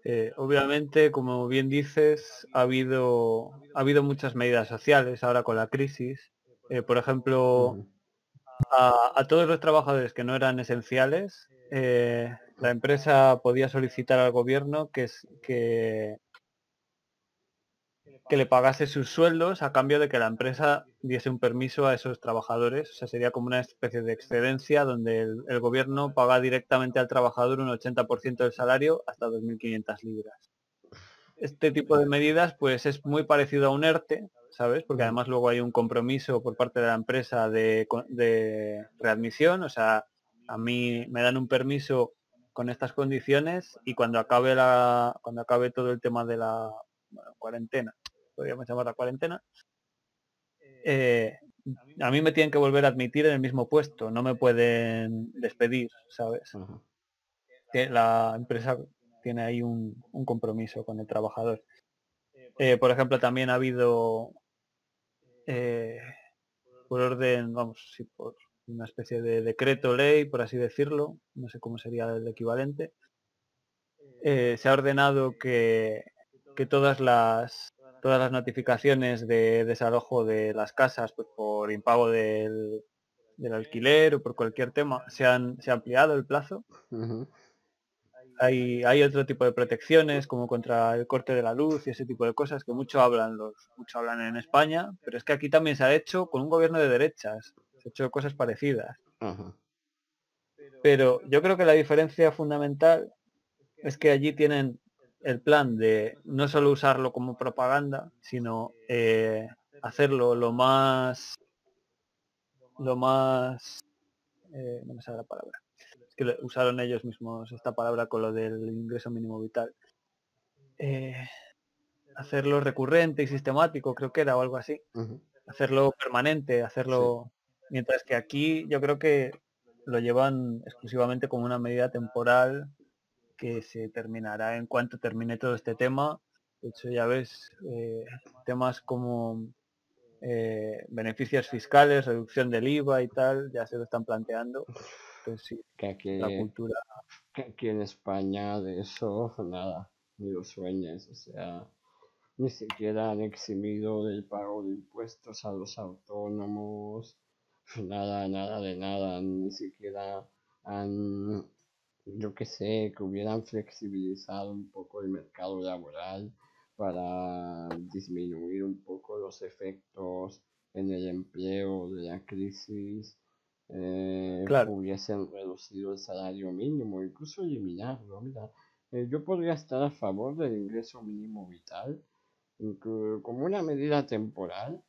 Eh, obviamente, como bien dices, ha habido, ha habido muchas medidas sociales ahora con la crisis. Eh, por ejemplo, a, todos los trabajadores que no eran esenciales, eh, la empresa podía solicitar al gobierno que, que, que le pagase sus sueldos a cambio de que la empresa diese un permiso a esos trabajadores. O sea, sería como una especie de excedencia donde el, gobierno paga directamente al trabajador un 80% del salario hasta 2.500 libras. Este tipo de medidas pues es muy parecido a un ERTE, ¿sabes? Porque además luego hay un compromiso por parte de la empresa de, readmisión, o sea, a mí me dan un permiso con estas condiciones y cuando acabe la cuando acabe todo el tema de la cuarentena podríamos llamar la cuarentena. Eh, a mí me tienen que volver a admitir en el mismo puesto no me pueden despedir sabes que la empresa tiene ahí un, compromiso con el trabajador. Eh, por ejemplo también ha habido eh, por orden vamos sí por una especie de decreto ley, por así decirlo, no sé cómo sería el equivalente, eh, se ha ordenado que, que, todas las todas las notificaciones de desalojo de las casas pues, por impago del, del alquiler o por cualquier tema se han, se ha ampliado el plazo. hay, hay, otro tipo de protecciones como contra el corte de la luz y ese tipo de cosas que mucho hablan los mucho hablan en España, pero es que aquí también se ha hecho con un gobierno de derechas he hecho cosas parecidas. Pero yo creo que la diferencia fundamental es que allí tienen el plan de no solo usarlo como propaganda, sino eh, hacerlo lo más lo más eh, no me sale la palabra. Es que usaron ellos mismos esta palabra con lo del ingreso mínimo vital. Eh, hacerlo recurrente y sistemático creo que era o algo así. Hacerlo permanente hacerlo Mientras que aquí yo creo que lo llevan exclusivamente como una medida temporal que se terminará en cuanto termine todo este tema. De hecho, ya ves, eh, temas como eh, beneficios fiscales, reducción del IVA y tal, ya se lo están planteando. Pues sí, que aquí, la cultura. Que aquí en España de eso nada, ni los sueños, o sea, ni siquiera han eximido del pago de impuestos a los autónomos, nada, nada de nada, ni siquiera han, yo que sé, que hubieran flexibilizado un poco el mercado laboral para disminuir un poco los efectos en el empleo de la crisis, eh, hubiesen reducido el salario mínimo, incluso eliminarlo. Mira, eh, yo podría estar a favor del ingreso mínimo vital como una medida temporal,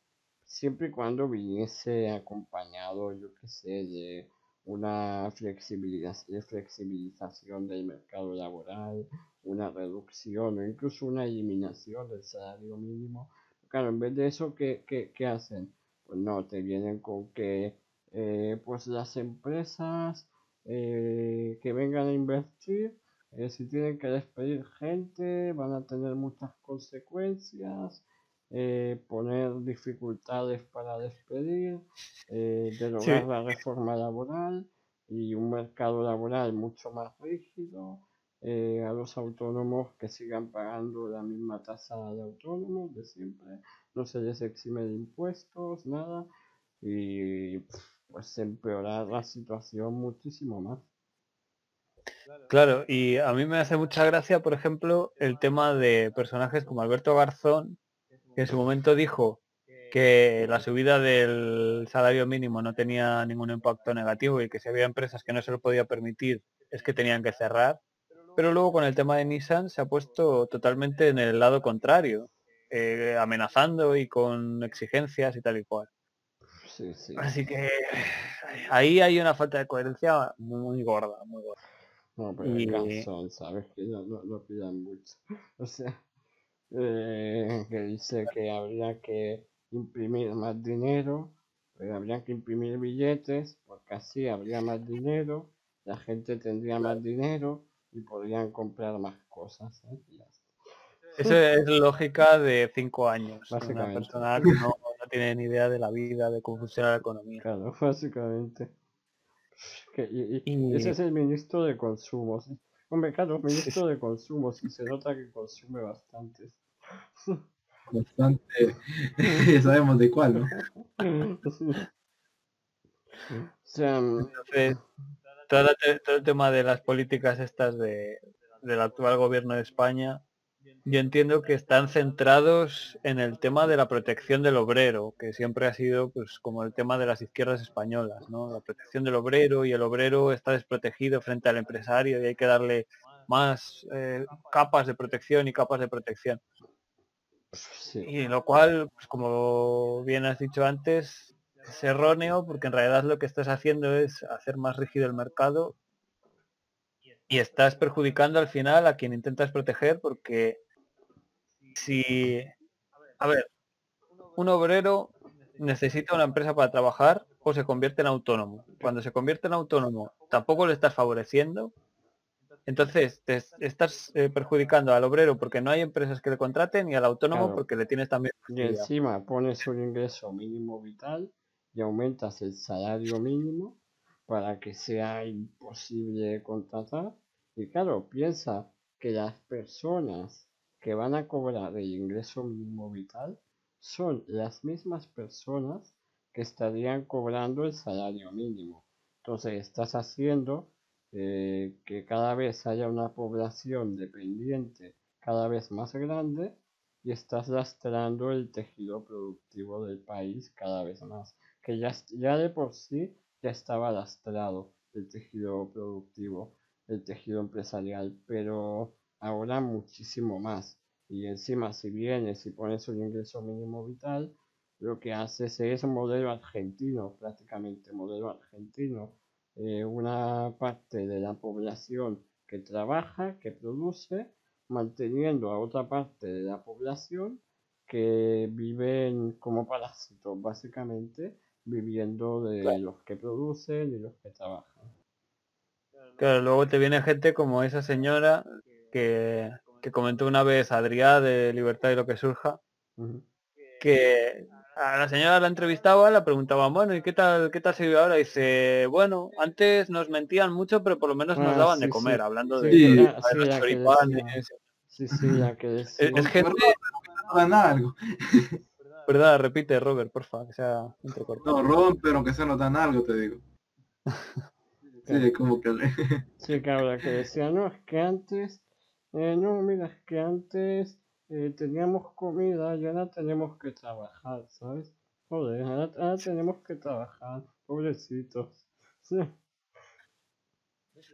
siempre y cuando viniese acompañado, yo que sé, de una flexibilización del mercado laboral, una reducción o incluso una eliminación del salario mínimo. Claro, en vez de eso, ¿qué, hacen? Pues no, te vienen con que eh, pues las empresas eh, que vengan a invertir, eh, si tienen que despedir gente, van a tener muchas consecuencias eh, poner dificultades para despedir, eh, derogar la reforma laboral y un mercado laboral mucho más rígido, eh, a los autónomos que sigan pagando la misma tasa de autónomos de siempre, no se les exime de impuestos, nada, y pues empeorar la situación muchísimo más. Claro, y a mí me hace mucha gracia, por ejemplo, el tema de personajes como Alberto Garzón, que en su momento dijo que la subida del salario mínimo no tenía ningún impacto negativo y que si había empresas que no se lo podía permitir es que tenían que cerrar. Pero luego con el tema de Nissan se ha puesto totalmente en el lado contrario, eh, amenazando y con exigencias y tal y cual. Así que ahí hay una falta de coherencia muy gorda, muy gorda. No, pero y... sabes que no, no, pidan mucho. O sea, eh, que dice que habría que imprimir más dinero, pero habría que imprimir billetes, porque así habría más dinero, la gente tendría más dinero y podrían comprar más cosas. ¿eh? Eso es lógica de cinco años. Una persona que no, no, tiene ni idea de la vida, de cómo funciona la economía. Claro, básicamente. y, ese es el ministro de consumo. Hombre, claro, ministro de consumo, y se nota que consume bastante. Bastante. sabemos de cuál, ¿no? todo, el tema de las políticas estas de, del actual gobierno de España yo entiendo que están centrados en el tema de la protección del obrero, que siempre ha sido pues como el tema de las izquierdas españolas, ¿no? La protección del obrero y el obrero está desprotegido frente al empresario y hay que darle más eh, capas de protección y capas de protección. Y lo cual, pues como bien has dicho antes, es erróneo porque en realidad lo que estás haciendo es hacer más rígido el mercado y estás perjudicando al final a quien intentas proteger porque si, a ver, un obrero necesita una empresa para trabajar o se convierte en autónomo. Cuando se convierte en autónomo, tampoco le estás favoreciendo. Entonces, te estás eh, perjudicando al obrero porque no hay empresas que le contraten y al autónomo porque le tienes también... Y encima pones un ingreso mínimo vital y aumentas el salario mínimo para que sea imposible contratar. Y claro, piensa que las personas que van a cobrar el ingreso mínimo vital son las mismas personas que estarían cobrando el salario mínimo. Entonces estás haciendo eh, que cada vez haya una población dependiente cada vez más grande y estás lastrando el tejido productivo del país cada vez más. Que ya, ya de por sí ya estaba lastrado el tejido productivo el tejido empresarial, pero ahora muchísimo más. Y encima si vienes y pones un ingreso mínimo vital, lo que haces es un modelo argentino, prácticamente modelo argentino. Eh, una parte de la población que trabaja, que produce, manteniendo a otra parte de la población que viven como parásitos, básicamente, viviendo de los que producen y los que trabajan. Claro, luego te viene gente como esa señora que, comentó una vez Adrián de Libertad y lo que surja, que a la señora la entrevistaba, la preguntaba, bueno, ¿y qué tal, qué tal se vive ahora? Y dice, bueno, antes nos mentían mucho, pero por lo menos nos ah, daban de comer, hablando de, los choripanes. Sí, sí, ya que es, es gente... algo. Verdad, repite, Robert, porfa, que sea No, roban, pero aunque sea no dan algo, te digo. Sí, como que... sí, claro, que decía, no, es que antes, eh, no, mira, es que antes eh, teníamos comida y ahora tenemos que trabajar, ¿sabes? Joder, ahora, tenemos que trabajar, pobrecitos. Sí.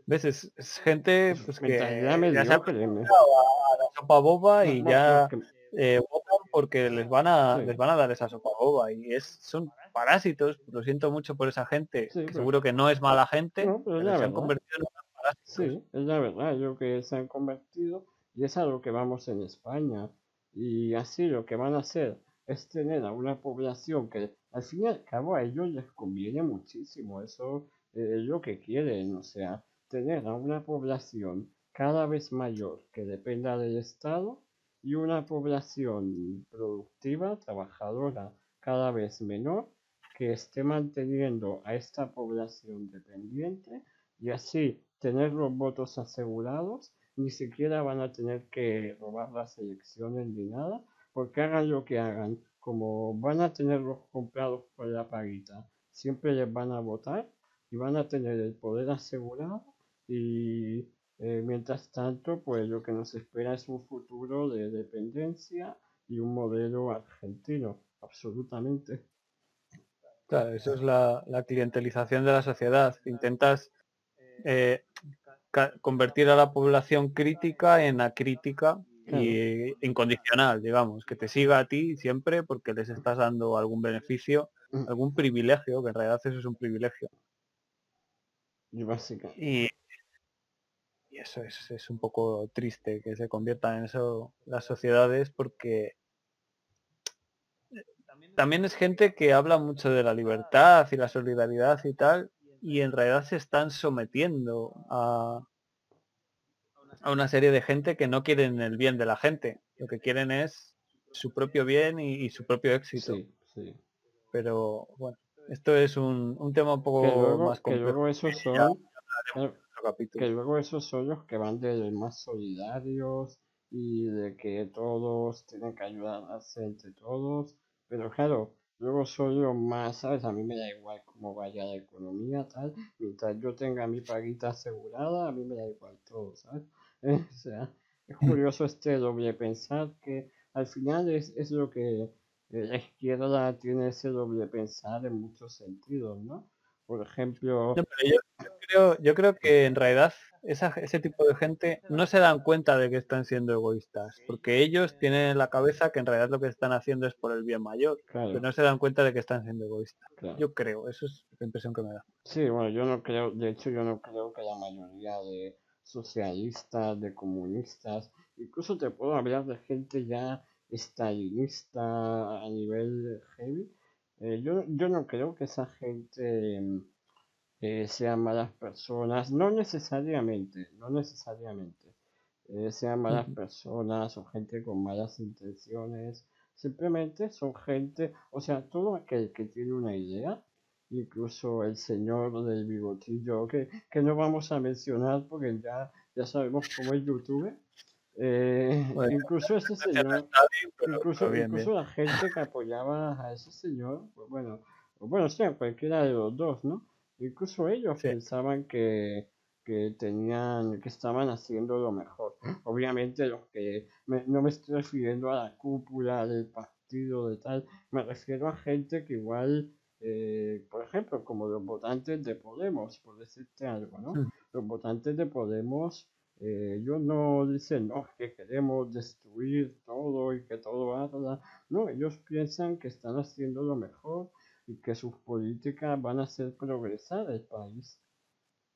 ¿Ves? Es, gente pues, que ya se ha a la sopa boba y ya eh, votan porque les van a les van a dar esa sopa boba y es son parásitos, lo siento mucho por esa gente, seguro que no es mala gente, pero, se han convertido en parásitos. Sí, es la verdad, yo que se han convertido y es a lo que vamos en España. Y así lo que van a hacer es tener a una población que al fin y al cabo a ellos les conviene muchísimo, eso es lo que quieren, o sea, tener a una población cada vez mayor que dependa del Estado y una población productiva, trabajadora cada vez menor que esté manteniendo a esta población dependiente y así tener los votos asegurados, ni siquiera van a tener que robar las elecciones ni nada, porque hagan lo que hagan, como van a tenerlos comprados por la paguita, siempre les van a votar y van a tener el poder asegurado y eh, mientras tanto, pues lo que nos espera es un futuro de dependencia y un modelo argentino, absolutamente. Claro, eso es la, clientelización de la sociedad. Intentas eh, convertir a la población crítica en acrítica y incondicional, digamos, que te siga a ti siempre porque les estás dando algún beneficio, Mm. algún privilegio, que en realidad eso es un privilegio. Y Y, y eso es, es un poco triste que se conviertan en eso las sociedades porque también es gente que habla mucho de la libertad y la solidaridad y tal, y en realidad se están sometiendo a, a una serie de gente que no quieren el bien de la gente, lo que quieren es su propio bien y, y su propio éxito. sí, sí. Pero bueno, esto es un, un tema un poco Que luego, más que complejo. luego esos son, hablaremos que- que luego esos son los que van de los más solidarios y de que todos tienen que ayudarse entre todos, pero claro, luego son los más, ¿sabes? A mí me da igual cómo vaya la economía, tal, mientras yo tenga mi paguita asegurada, a mí me da igual todo, ¿sabes? O sea, es curioso este doble pensar que al final es, es lo que eh, la izquierda tiene ese doble pensar en muchos sentidos, ¿no? Por ejemplo, No, pero yo, yo creo, yo creo que en realidad esa, ese tipo de gente no se dan cuenta de que están siendo egoístas, porque ellos tienen en la cabeza que en realidad lo que están haciendo es por el bien mayor, claro, pero no se dan cuenta de que están siendo egoístas. claro. Yo creo, eso es la impresión que me da. Sí, bueno, yo no creo, de hecho yo no creo que la mayoría de socialistas, de comunistas, incluso te puedo hablar de gente ya estalinista a nivel heavy, eh, yo, yo no creo que esa gente mm, eh, sean malas personas, no necesariamente, no necesariamente, eh, sean malas personas o gente con malas intenciones, simplemente son gente, o sea, todo aquel que tiene una idea, incluso el señor del bigotillo, que, que no vamos a mencionar porque ya, ya sabemos cómo es YouTube, eh, Bueno, incluso ese señor... Incluso, bien, incluso bien. la gente que apoyaba a ese señor, pues bueno, bueno, sí, a cualquiera de los dos, ¿no? Incluso ellos Sí. pensaban que, que tenían, que estaban haciendo lo mejor. Obviamente los que, me- no me estoy refiriendo a la cúpula del partido de tal, me refiero a gente que igual, eh, por ejemplo, como los votantes de Podemos, por decirte algo, ¿no? Mm. Los votantes de Podemos eh, ellos no dicen, no, que queremos destruir todo y que todo arda. No, ellos piensan que están haciendo lo mejor y que sus políticas van a hacer progresar el país.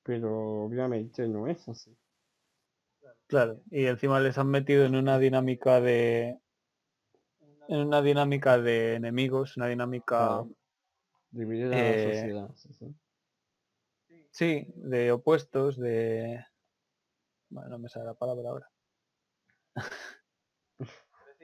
Pero obviamente no es así. Claro, y encima les han metido en una dinámica de en una dinámica de enemigos, una dinámica Claro. Dividir a la eh, sociedad. sí, sí. sí, de opuestos, de bueno, no me sale la palabra ahora.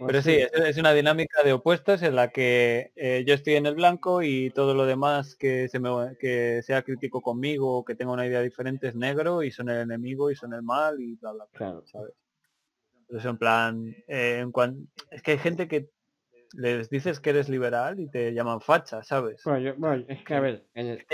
Pero sí, es, una dinámica de opuestos en la que eh, yo estoy en el blanco y todo lo demás que se me que sea crítico conmigo o que tenga una idea diferente es negro y son el enemigo y son el mal y bla bla bla, Claro. ¿sabes? Entonces en plan, eh, en cuan- es que hay gente que les dices que eres liberal y te llaman facha, ¿sabes? Bueno, yo- bueno, es que a ver, en el,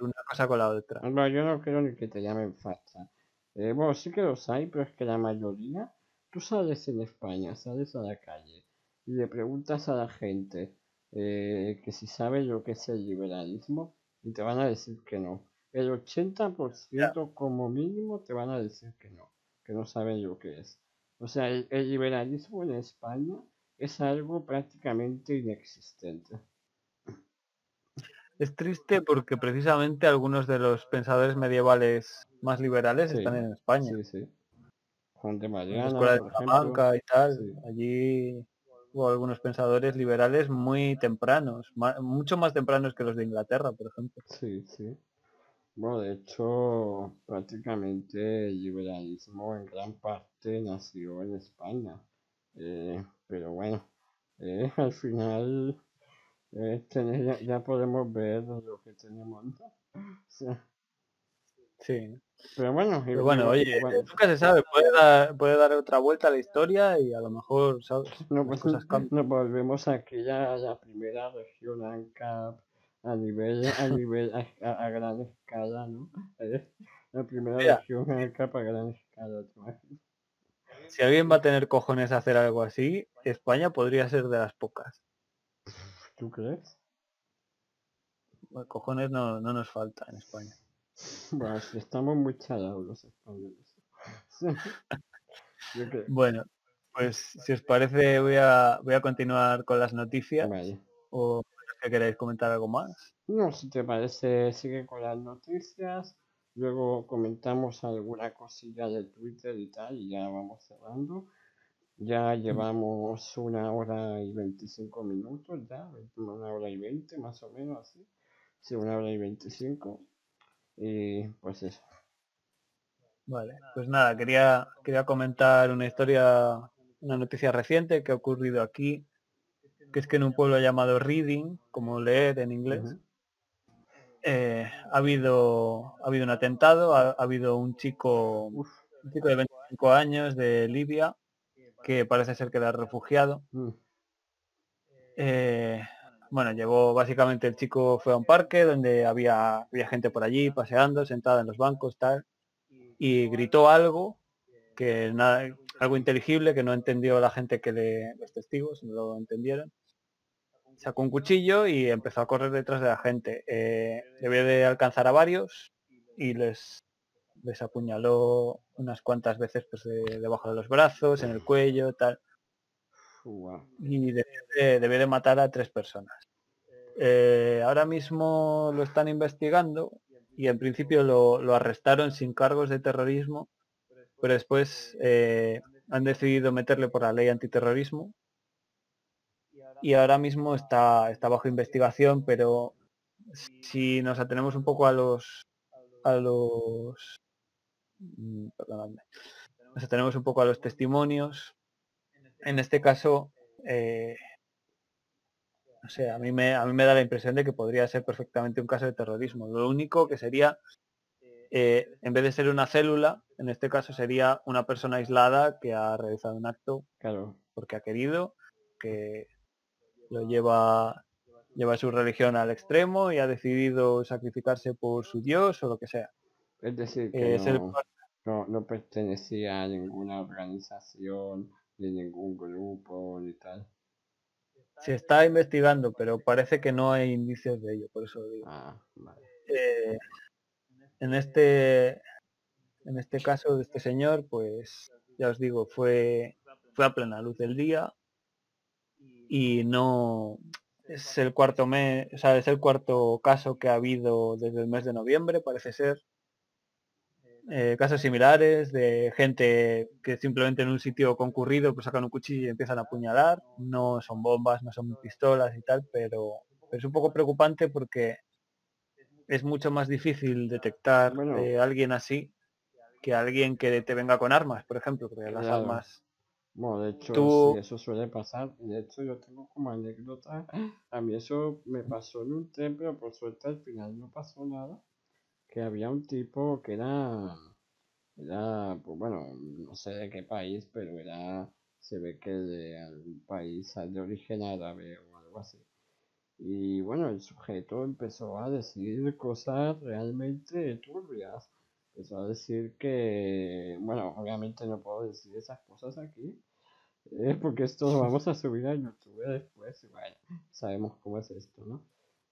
una cosa con la otra. Bueno, yo no creo ni que te llamen facha. Eh, bueno, sí que los hay, pero es que la mayoría, tú sales en España, sales a la calle y le preguntas a la gente eh, que si sabe lo que es el liberalismo y te van a decir que no. El 80% como mínimo te van a decir que no, que no saben lo que es. O sea, el, el liberalismo en España es algo prácticamente inexistente. Es triste porque precisamente algunos de los pensadores medievales más liberales Sí, están en España. Sí, sí. Juan de en la Mariana, escuela de. Salamanca y tal, sí. allí hubo algunos pensadores liberales muy tempranos, ma- mucho más tempranos que los de Inglaterra, por ejemplo. Sí, sí. Bueno, de hecho, prácticamente el liberalismo en gran parte nació en España. Eh, pero bueno, eh, al final Eh, tener- ya, ya podemos ver lo que tenemos, ¿no? Sí. Sí. Pero bueno, Pero bueno, igual- oye, nunca se sabe, puede dar, puede dar otra vuelta a la historia y a lo mejor, ¿sabes? No, pues, cosas volvemos a la primera región ANCAP a nivel, a nivel, a, a- a gran escala, ¿no? Eh, La primera Mira. región ANCAP a gran escala. Si alguien va a tener cojones a hacer algo así, España podría ser de las pocas. ¿Tú crees? Bueno, Cojones no, no nos falta en España. Bueno, si estamos muy chalados los españoles. Bueno, pues si os parece voy a, voy a continuar con las noticias Vale. o que queréis comentar algo más. No, si te parece, sigue con las noticias. Luego comentamos alguna cosilla de Twitter y tal, y ya vamos cerrando. Ya llevamos una hora y 25 minutos, ya, una hora y 20 más o menos así. Sí, una hora y 25. Y pues eso. Vale, pues nada, quería, quería comentar una historia, una noticia reciente que ha ocurrido aquí, que es que en un pueblo llamado Reading, como leer en inglés, eh, ha habido ha habido un atentado, ha, ha habido un chico, un chico de 25 años de Libia que parece ser que era refugiado. Mm, Eh, bueno, llegó básicamente el chico fue a un parque donde había, había gente por allí paseando, sentada en los bancos, tal, y gritó algo que nada, algo inteligible que no entendió la gente que le, los testigos, no lo entendieron. Sacó un cuchillo y empezó a correr detrás de la gente. Eh, debió de alcanzar a varios y les, les apuñaló unas cuantas veces pues, de- debajo de los brazos, en el cuello, tal y debió de, matar a tres personas. Eh, ahora mismo lo están investigando y en principio lo, lo arrestaron sin cargos de terrorismo, pero después eh, han decidido meterle por la ley antiterrorismo y ahora mismo está, está bajo investigación, pero si nos atenemos un poco a los a los mm, nos atenemos un poco a los testimonios, en este caso eh, no sé, a mí me a mí me da la impresión de que podría ser perfectamente un caso de terrorismo. Lo único que sería eh, en vez de ser una célula, en este caso sería una persona aislada que ha realizado un acto Claro. porque ha querido, que lo lleva lleva su religión al extremo y ha decidido sacrificarse por su Dios o lo que sea. Es decir, que Eh, no, no pertenecía a ninguna organización, ni ningún grupo, ni tal. se está investigando, pero parece que no hay indicios de ello, por eso lo digo. Ah, vale. Eh, en este en este caso de este señor, pues ya os digo, fue fue a plena luz del día y no es el cuarto mes, o sea, es el cuarto caso que ha habido desde el mes de noviembre, parece ser. Eh, casos similares de gente que simplemente en un sitio concurrido pues sacan un cuchillo y empiezan a apuñalar. No son bombas, no son pistolas y tal, pero, pero es un poco preocupante porque es mucho más difícil detectar Bueno. eh, a alguien así que a alguien que te venga con armas, por ejemplo, porque las Claro. armas Bueno, de hecho, Tú- sí, eso suele pasar. De hecho, yo tengo como anécdota. A mí eso me pasó en un tren, pero por suerte al final no pasó nada. Que había un tipo que era, era, pues bueno, no sé de qué país, pero era, se ve que de algún país de origen árabe o algo así. Y bueno, el sujeto empezó a decir cosas realmente turbias. Empezó a decir que, bueno, obviamente no puedo decir esas cosas aquí, eh, porque esto lo vamos a subir a YouTube después, y bueno, sabemos cómo es esto, ¿no?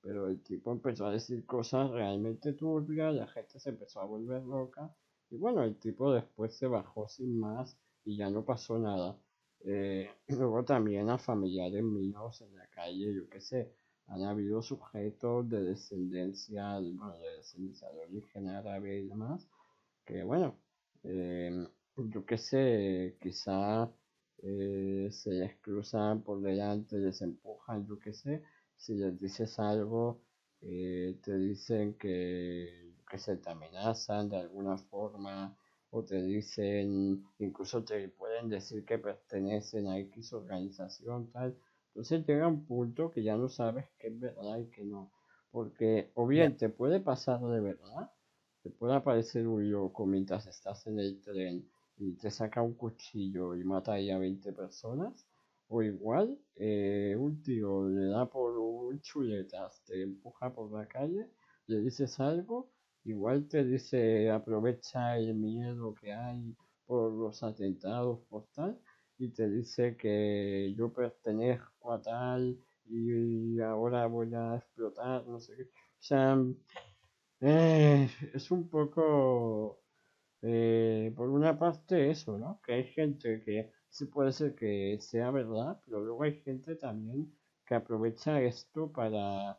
Pero el tipo empezó a decir cosas realmente turbias, la gente se empezó a volver loca, y bueno, el tipo después se bajó sin más y ya no pasó nada. Eh, luego también a familiares míos en la calle, yo qué sé, han habido sujetos de descendencia, bueno, de descendencia de origen árabe y demás, que bueno, eh, yo qué sé, quizá eh, se les cruzan por delante, les empujan, yo qué sé, si les dices algo, eh, te dicen que, que se te amenazan de alguna forma, o te dicen, incluso te pueden decir que pertenecen a X organización, tal. Entonces llega un punto que ya no sabes qué es verdad y qué no. Porque o bien te puede pasar de verdad, te puede aparecer un loco mientras estás en el tren y te saca un cuchillo y mata ahí a 20 personas. O igual, eh, un tío le da por un chuletas, te empuja por la calle, le dices algo, igual te dice aprovecha el miedo que hay por los atentados, por tal, y te dice que yo pertenezco a tal y ahora voy a explotar, no sé qué. O sea, eh, es un poco, eh, por una parte eso, ¿no? Que hay gente que sí puede ser que sea verdad, pero luego hay gente también que aprovecha esto para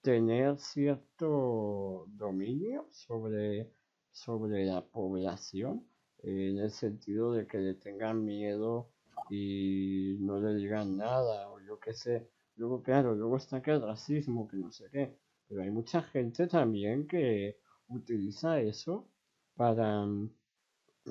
tener cierto dominio sobre, sobre la población, en el sentido de que le tengan miedo y no le digan nada, o yo qué sé. Luego, claro, luego está que el racismo, que no sé qué. Pero hay mucha gente también que utiliza eso para,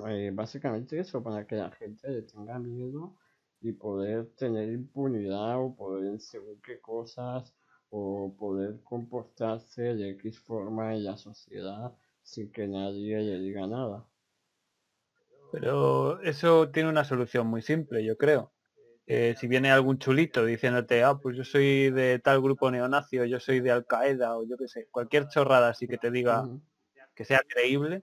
eh, básicamente eso, para que la gente le tenga miedo y poder tener impunidad o poder según qué cosas o poder comportarse de X forma en la sociedad sin que nadie le diga nada. Pero eso tiene una solución muy simple, yo creo. Eh, si viene algún chulito diciéndote, ah, pues yo soy de tal grupo neonazi o yo soy de Al Qaeda o yo qué sé, cualquier chorrada así que te diga que sea creíble.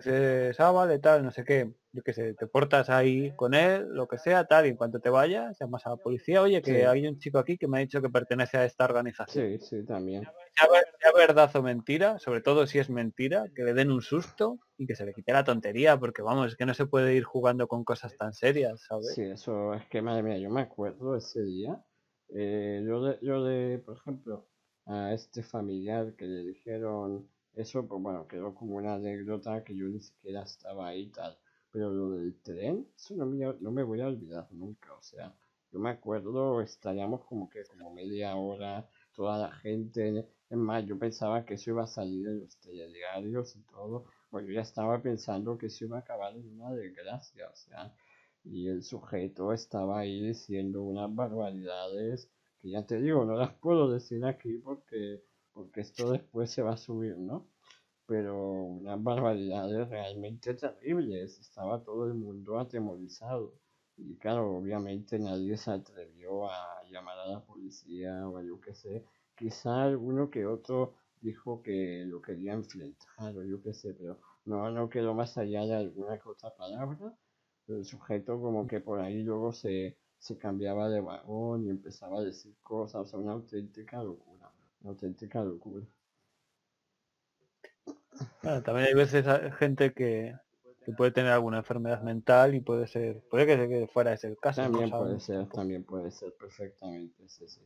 Dices, ah, vale, tal, no sé qué, yo qué sé, te portas ahí con él, lo que sea, tal, y en cuanto te vayas, llamas a la policía, oye, que Sí. hay un chico aquí que me ha dicho que pertenece a esta organización. Sí, sí, también. Sea verdad o mentira, sobre todo si es mentira, que le den un susto y que se le quite la tontería, porque vamos, es que no se puede ir jugando con cosas tan serias, ¿sabes? Sí, eso es que, madre mía, yo me acuerdo ese día. eh, yo, de, yo de, por ejemplo, a este familiar que le dijeron eso, pues bueno, quedó como una anécdota que yo ni siquiera estaba ahí tal. Pero lo del tren, eso no me, no me voy a olvidar nunca. O sea, yo me acuerdo, estaríamos como que como media hora, toda la gente. Es más, yo pensaba que eso iba a salir en los telediarios y todo. Bueno, yo ya estaba pensando que eso iba a acabar en una desgracia, o sea. Y el sujeto estaba ahí diciendo unas barbaridades que ya te digo, no las puedo decir aquí porque, porque esto después se va a subir, ¿no? Pero unas barbaridades realmente terribles. Estaba todo el mundo atemorizado. Y claro, obviamente nadie se atrevió a llamar a la policía o a yo qué sé. Quizá alguno que otro dijo que lo quería enfrentar o yo qué sé, pero no, no quedó más allá de alguna que otra palabra. El sujeto como que por ahí luego se, se cambiaba de vagón y empezaba a decir cosas, o sea, una auténtica locura, auténtica locura. Bueno, también hay veces hay gente que, que puede tener alguna enfermedad mental y puede ser, puede que, que fuera ese el caso. no También puede ser, también puede ser perfectamente, sí, sí.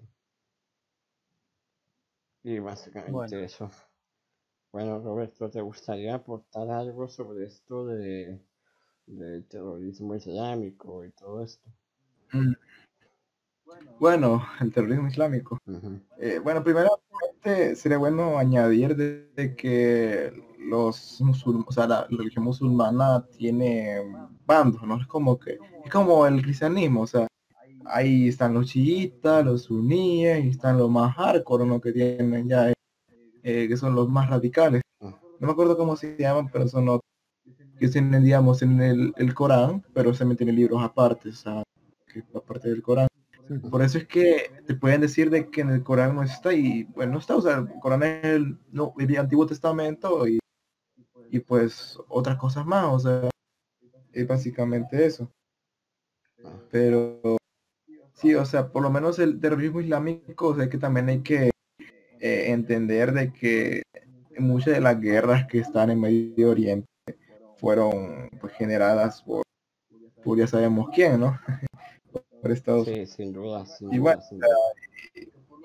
Y básicamente Bueno. eso. Bueno, Roberto, ¿te gustaría aportar algo sobre esto de del terrorismo islámico y todo esto? Mm. Bueno, el terrorismo islámico. Eh, bueno, primeramente sería bueno añadir de, de que los musulmanes, o sea, la, la religión musulmana tiene bandos, ¿no? Es como que, es como el cristianismo, o sea, ahí están los chiitas, los suníes, y están los más hardcore, ¿no? Que tienen ya, eh, que son los más radicales. Ah. No me acuerdo cómo se llaman, pero son los que tienen, digamos, en el, el Corán, pero se meten libros aparte, o sea, que aparte del Corán. Por eso es que te pueden decir de que en el Corán no está y bueno, no está, o sea, el Corán es el, no, el Antiguo Testamento y, y pues otras cosas más, o sea, es básicamente eso. ah, Pero sí, o sea, por lo menos el terrorismo islámico, o sea, que también hay que eh, entender de que muchas de las guerras que están en Medio Oriente fueron pues generadas por, por ya sabemos quién, ¿no? por Estados Sí, sin duda, sin Y duda, bueno, sin duda.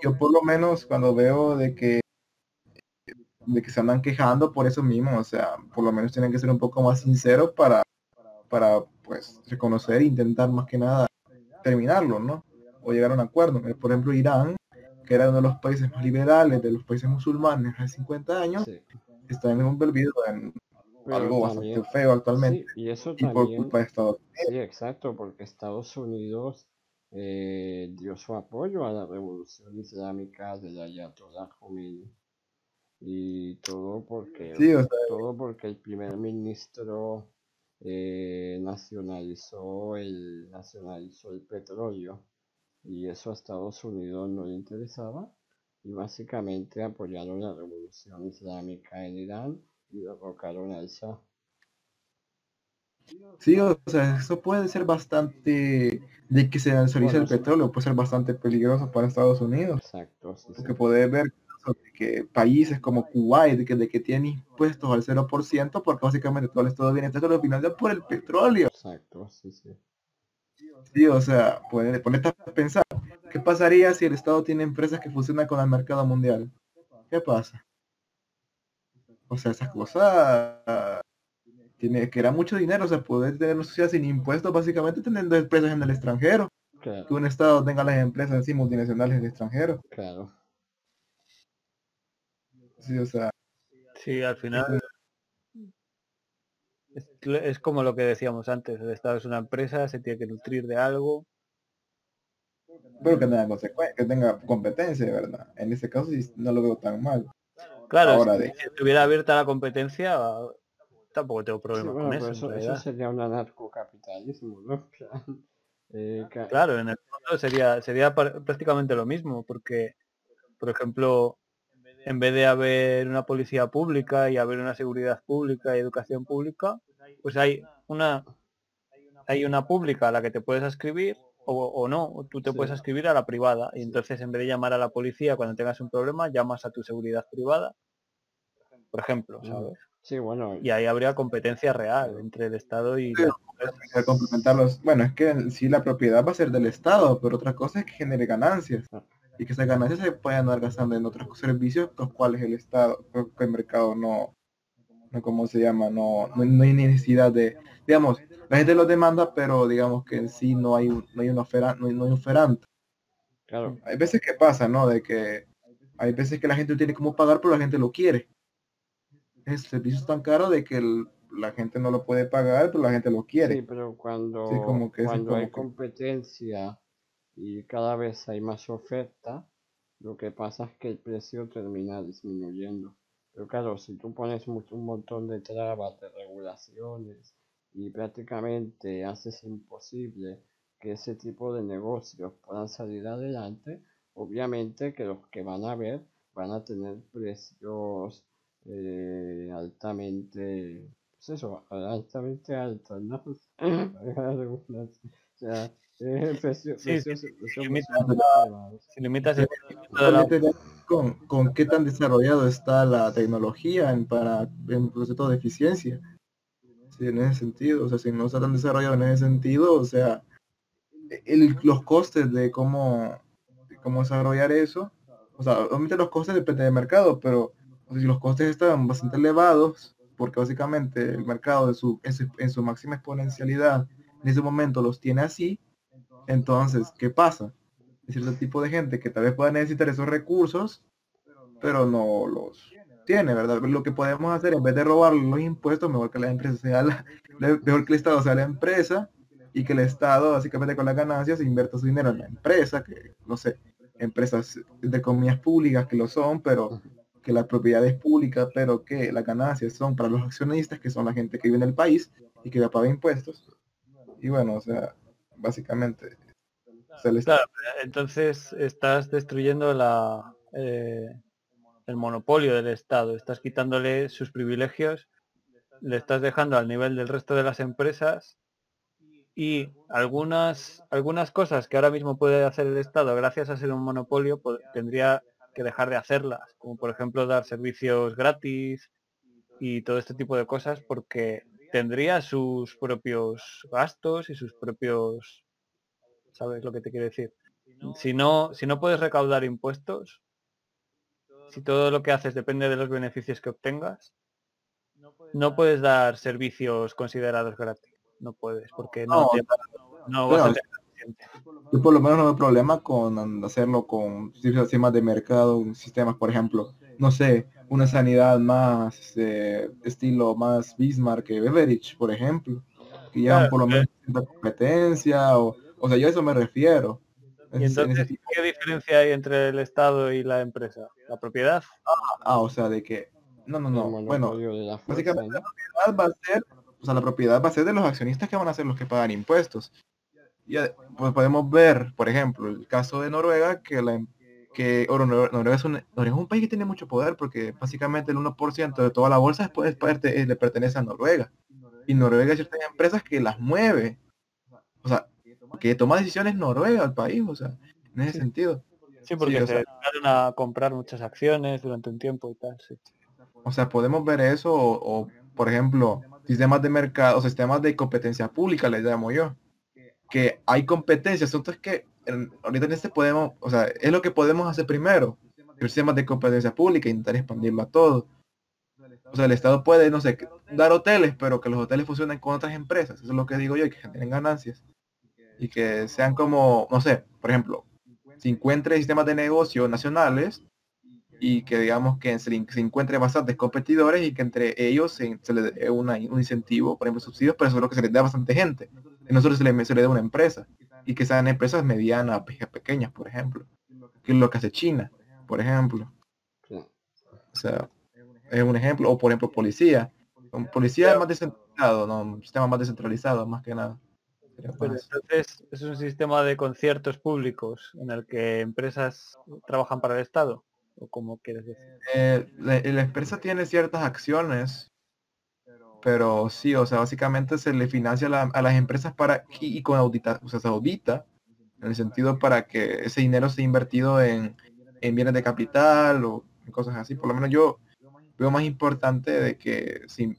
yo por lo menos cuando veo de que de que se andan quejando por eso mismo, o sea, por lo menos tienen que ser un poco más sinceros para para pues reconocer e intentar más que nada terminarlo, ¿no? O llegar a un acuerdo. Por ejemplo, Irán, que era uno de los países más liberales de los países musulmanes hace 50 años, Sí. está en un perdido en Pero algo bastante feo actualmente Sí, y eso y por culpa de Estados Unidos. sí, exacto, porque Estados Unidos eh, dio su apoyo a la revolución islámica del Ayatollah Khomeini. Y todo porque, Sí, o sea, todo porque el primer ministro eh, nacionalizó el, nacionalizó el petróleo y eso a Estados Unidos no le interesaba y básicamente apoyaron la revolución islámica en Irán y derrocaron al Shah. Sí, o sea, eso puede ser bastante, de que se nacionalice el Bueno, sí. petróleo, puede ser bastante peligroso para Estados Unidos. Exacto, sí, sí. Porque puedes ver que países como Kuwait, de que, de que tienen impuestos al 0%, porque básicamente todo el estado viene lo financia por el petróleo. Exacto, sí, sí. Sí, o sea, puede ponerte a pensar, ¿qué pasaría si el Estado tiene empresas que funcionan con el mercado mundial? ¿Qué pasa? O sea, esas cosas tiene que era mucho dinero, o sea, poder tener una sociedad sin impuestos, básicamente teniendo empresas en el extranjero, Claro, que un Estado tenga las empresas así multinacionales en el extranjero. claro. Sí, o sea, Sí, al final es, es como lo que decíamos antes, el Estado es una empresa, se tiene que nutrir de algo. pero que tenga consecuencias, que tenga competencia, ¿verdad? En ese caso sí no lo veo tan mal. Claro, Ahora si, de- si estuviera abierta la competencia, tampoco tengo Sí, problema bueno, con eso. eso, en eso realidad. sería un anarcocapitalismo, ¿no? Eh, Claro, en el fondo sería, sería prácticamente lo mismo, porque, por ejemplo, en vez de haber una policía pública y haber una seguridad pública y educación pública, pues hay una hay una pública a la que te puedes escribir o, o no, tú te Sí. puedes escribir a la privada y entonces en vez de llamar a la policía cuando tengas un problema, llamas a tu seguridad privada, por ejemplo. ¿sabes? Sí, bueno, Y ahí habría competencia real entre el Estado y complementarlos, bueno, es que sí la propiedad va a ser del Estado, pero otra cosa es que genere ganancias. Ah. Y que esas ganancias se puedan andar gastando en otros servicios, los cuales el Estado, que el mercado no, no ¿cómo se llama? No, no, no hay necesidad de, digamos, la gente los demanda, pero digamos que en sí no hay, un- no hay, una ofera- no hay, no hay oferante. claro, Hay veces que pasa, ¿no? De que hay veces que la gente no tiene cómo pagar, pero la gente lo quiere. El servicio es tan caro de que el- la gente no lo puede pagar, pero la gente lo quiere. sí, pero cuando, Sí, como que eso es cuando como hay que- competencia y cada vez hay más oferta, lo que pasa es que el precio termina disminuyendo. Pero claro, si tú pones mucho- un montón de trabas, de regulaciones y prácticamente haces imposible que ese tipo de negocios puedan salir adelante, obviamente que los que van a ver van a tener precios eh, altamente, pues eso, altamente altos, ¿no? O sea, eh, Sí, sí. Si limitas el la- con, con qué tan desarrollado está la tecnología en, para en proceso de eficiencia. Sí, en ese sentido, o sea, si no está tan desarrollado en ese sentido, o sea, el- los costes de cómo, de cómo desarrollar eso, o sea, obviamente los costes dependen del mercado, pero o los costes están bastante elevados, porque básicamente el mercado en su, en su, en su máxima exponencialidad en ese momento los tiene así, entonces, ¿qué pasa? Hay cierto tipo de gente que tal vez pueda necesitar esos recursos, pero no los tiene, ¿verdad? Lo que podemos hacer, en vez de robar los impuestos, mejor que la empresa sea la, mejor que el Estado sea la empresa y que el Estado, básicamente con las ganancias, invierta su dinero en la empresa, que, no sé, empresas de comillas públicas que lo son, pero que la propiedad es pública, pero que las ganancias son para los accionistas, que son la gente que vive en el país y que paga impuestos. Y bueno, o sea, básicamente, el Estado- Claro, entonces estás destruyendo la, eh, el monopolio del Estado, estás quitándole sus privilegios, le estás dejando al nivel del resto de las empresas y algunas algunas cosas que ahora mismo puede hacer el Estado gracias a ser un monopolio pues, tendría que dejar de hacerlas, como por ejemplo dar servicios gratis y todo este tipo de cosas porque tendría sus propios gastos y sus propios ¿sabes lo que te quiero decir? Si no, si no puedes recaudar impuestos, si todo lo que haces depende de los beneficios que obtengas, no puedes dar servicios considerados gratis. No puedes, porque no, No, te- no vas a claro. tener suficiente. Yo por lo menos no veo problema con hacerlo con sistemas de mercado, sistemas, por ejemplo, no sé, una sanidad más eh, estilo más Bismarck que Beveridge, por ejemplo, que llevan Claro, por lo menos cierta competencia o, O sea, yo a eso me refiero. Y entonces, ¿qué diferencia hay entre el Estado y la empresa? ¿La propiedad? Ah, o sea, de que... No, no, no. Bueno, la básicamente ¿no? la propiedad va a ser, o sea, la propiedad va a ser de los accionistas que van a ser los que pagan impuestos. Y pues podemos ver, por ejemplo, el caso de Noruega, que la em- que oro, Nor- Noruega, es un, Noruega es un país que tiene mucho poder porque básicamente el 1% de toda la bolsa es, parte- eh, le pertenece a Noruega. Y Noruega hay ciertas empresas que las mueve. O sea, que toma decisiones Noruega al país, o sea, en ese sentido. Sí, porque se sea- dedicaron a comprar muchas acciones durante un tiempo y tal, sí. O sea, podemos ver eso o, o, por ejemplo, sistemas de mercado, o sistemas de competencia pública, le llamo yo. Que hay competencia, asunto es que ahorita en este podemos, o sea, es lo que podemos hacer primero. El sistema de competencia pública, intentar expandirlo a todo. O sea, el Estado puede, no sé, dar hoteles, pero que los hoteles funcionen con otras empresas. Eso es lo que digo yo, y que generen ganancias. Y que sean como, no sé, por ejemplo, se encuentre sistemas de negocio nacionales y que digamos que se, se encuentre bastantes competidores y que entre ellos se, se les dé un incentivo, por ejemplo, subsidios, pero eso es lo que se les da a bastante gente. Y no solo se le, se le da una empresa. Y que sean empresas medianas, pe- pequeñas, por ejemplo. Que es lo que hace China, por ejemplo. O sea, es un ejemplo. O por ejemplo, policía. Un policía es más descentralizado, no, un sistema más descentralizado, más que nada. Pero entonces es un sistema de conciertos públicos en el que empresas trabajan para el Estado. ¿O cómo quieres decir? Eh, la, la empresa tiene ciertas acciones, pero sí, o sea, básicamente se le financia a, la- a las empresas para y, y con audita, o sea, se audita en el sentido para que ese dinero sea invertido en, en bienes de capital o en cosas así. Por lo menos yo veo más importante de que si,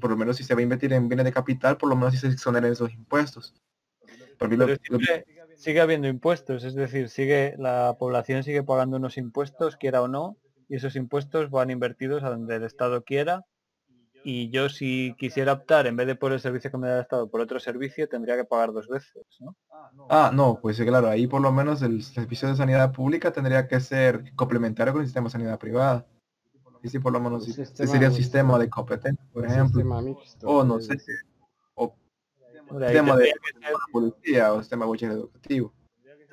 por lo menos si se va a invertir en bienes de capital, por lo menos si se exoneren esos impuestos. Por mí lo- Pero lo- siempre sigue habiendo impuestos, es decir, sigue la población sigue pagando unos impuestos, quiera o no, y esos impuestos van invertidos a donde el Estado quiera. Y yo si quisiera optar, en vez de por el servicio que me da el Estado, por otro servicio, tendría que pagar dos veces, ¿no? Ah, no, pues sí, claro, ahí por lo menos el servicio de sanidad pública tendría que ser complementario con el sistema de sanidad privada. Y sí, por lo menos sería un sistema de competencia, por ejemplo. mixto, O no sé, o sistema de policía o sistema de educativo.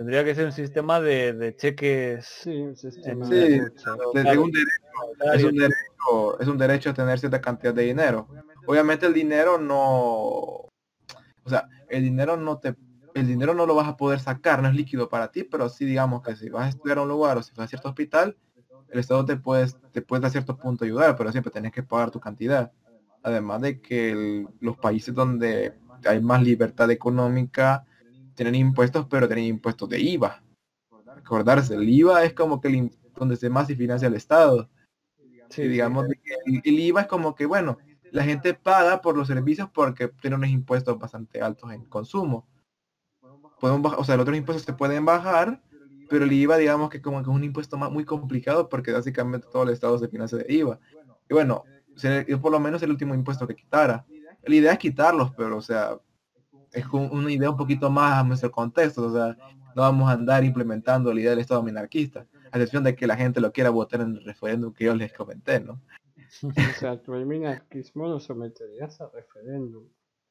Tendría que ser un sistema de, de cheques. Sí, un sistema Sí, de lucha. de- de un derecho, es un derecho, es un derecho a tener cierta cantidad de dinero. Obviamente el dinero no, o sea, el dinero no te, el dinero no lo vas a poder sacar, no es líquido para ti, pero sí digamos que si vas a estudiar a un lugar o si vas a cierto hospital, el Estado te puede, te puede a cierto punto ayudar, pero siempre tenés que pagar tu cantidad. Además de que el- los países donde hay más libertad económica tienen impuestos, pero tienen impuestos de IVA. Recordarse, el IVA es como que el, donde se más se financia el Estado. Sí, y sí. digamos que el, el IVA es como que, bueno, la gente paga por los servicios porque tiene unos impuestos bastante altos en consumo. Podemos o sea, los otros impuestos se pueden bajar, pero el IVA digamos que como que es un impuesto más muy complicado porque básicamente todo el Estado se financia de IVA. Y bueno, por lo menos el último impuesto que quitara. La idea es quitarlos, pero o sea, es un- una idea un poquito más a nuestro contexto, o sea, no vamos a andar implementando la idea del Estado minarquista, a excepción de que la gente lo quiera votar en el referéndum que yo les comenté, ¿no? O sea, tú el minarquismo lo someterías a referéndum.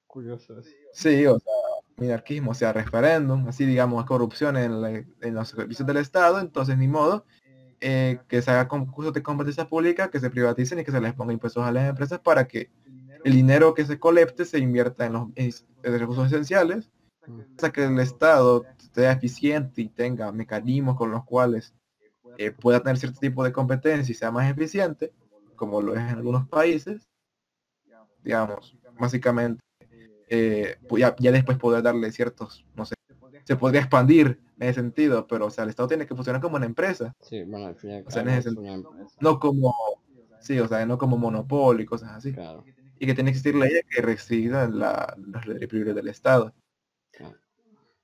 Curioso eso. Sí, o sea, minarquismo, o sea, referéndum, así digamos, corrupción en, la- en los servicios del Estado, entonces ni modo, eh, que se haga concursos de competencia pública, que se privaticen y que se les ponga impuestos a las empresas para que el dinero que se colecte se invierta en los en- en recursos esenciales, hasta que el Estado sea eficiente y tenga mecanismos con los cuales eh, pueda tener cierto tipo de competencia y sea más eficiente, como lo es en algunos países, digamos, básicamente, eh, pues ya, ya después poder darle ciertos, no sé, se podría expandir en ese sentido, pero o sea, el Estado tiene que funcionar como una empresa, Sí, bueno, al fin y al O sea, en ese es una empresa. no como, sí, o sea, no como monopolio y cosas así, Claro, y que tiene que existir leyes que restringan la, los privilegios del Estado. claro.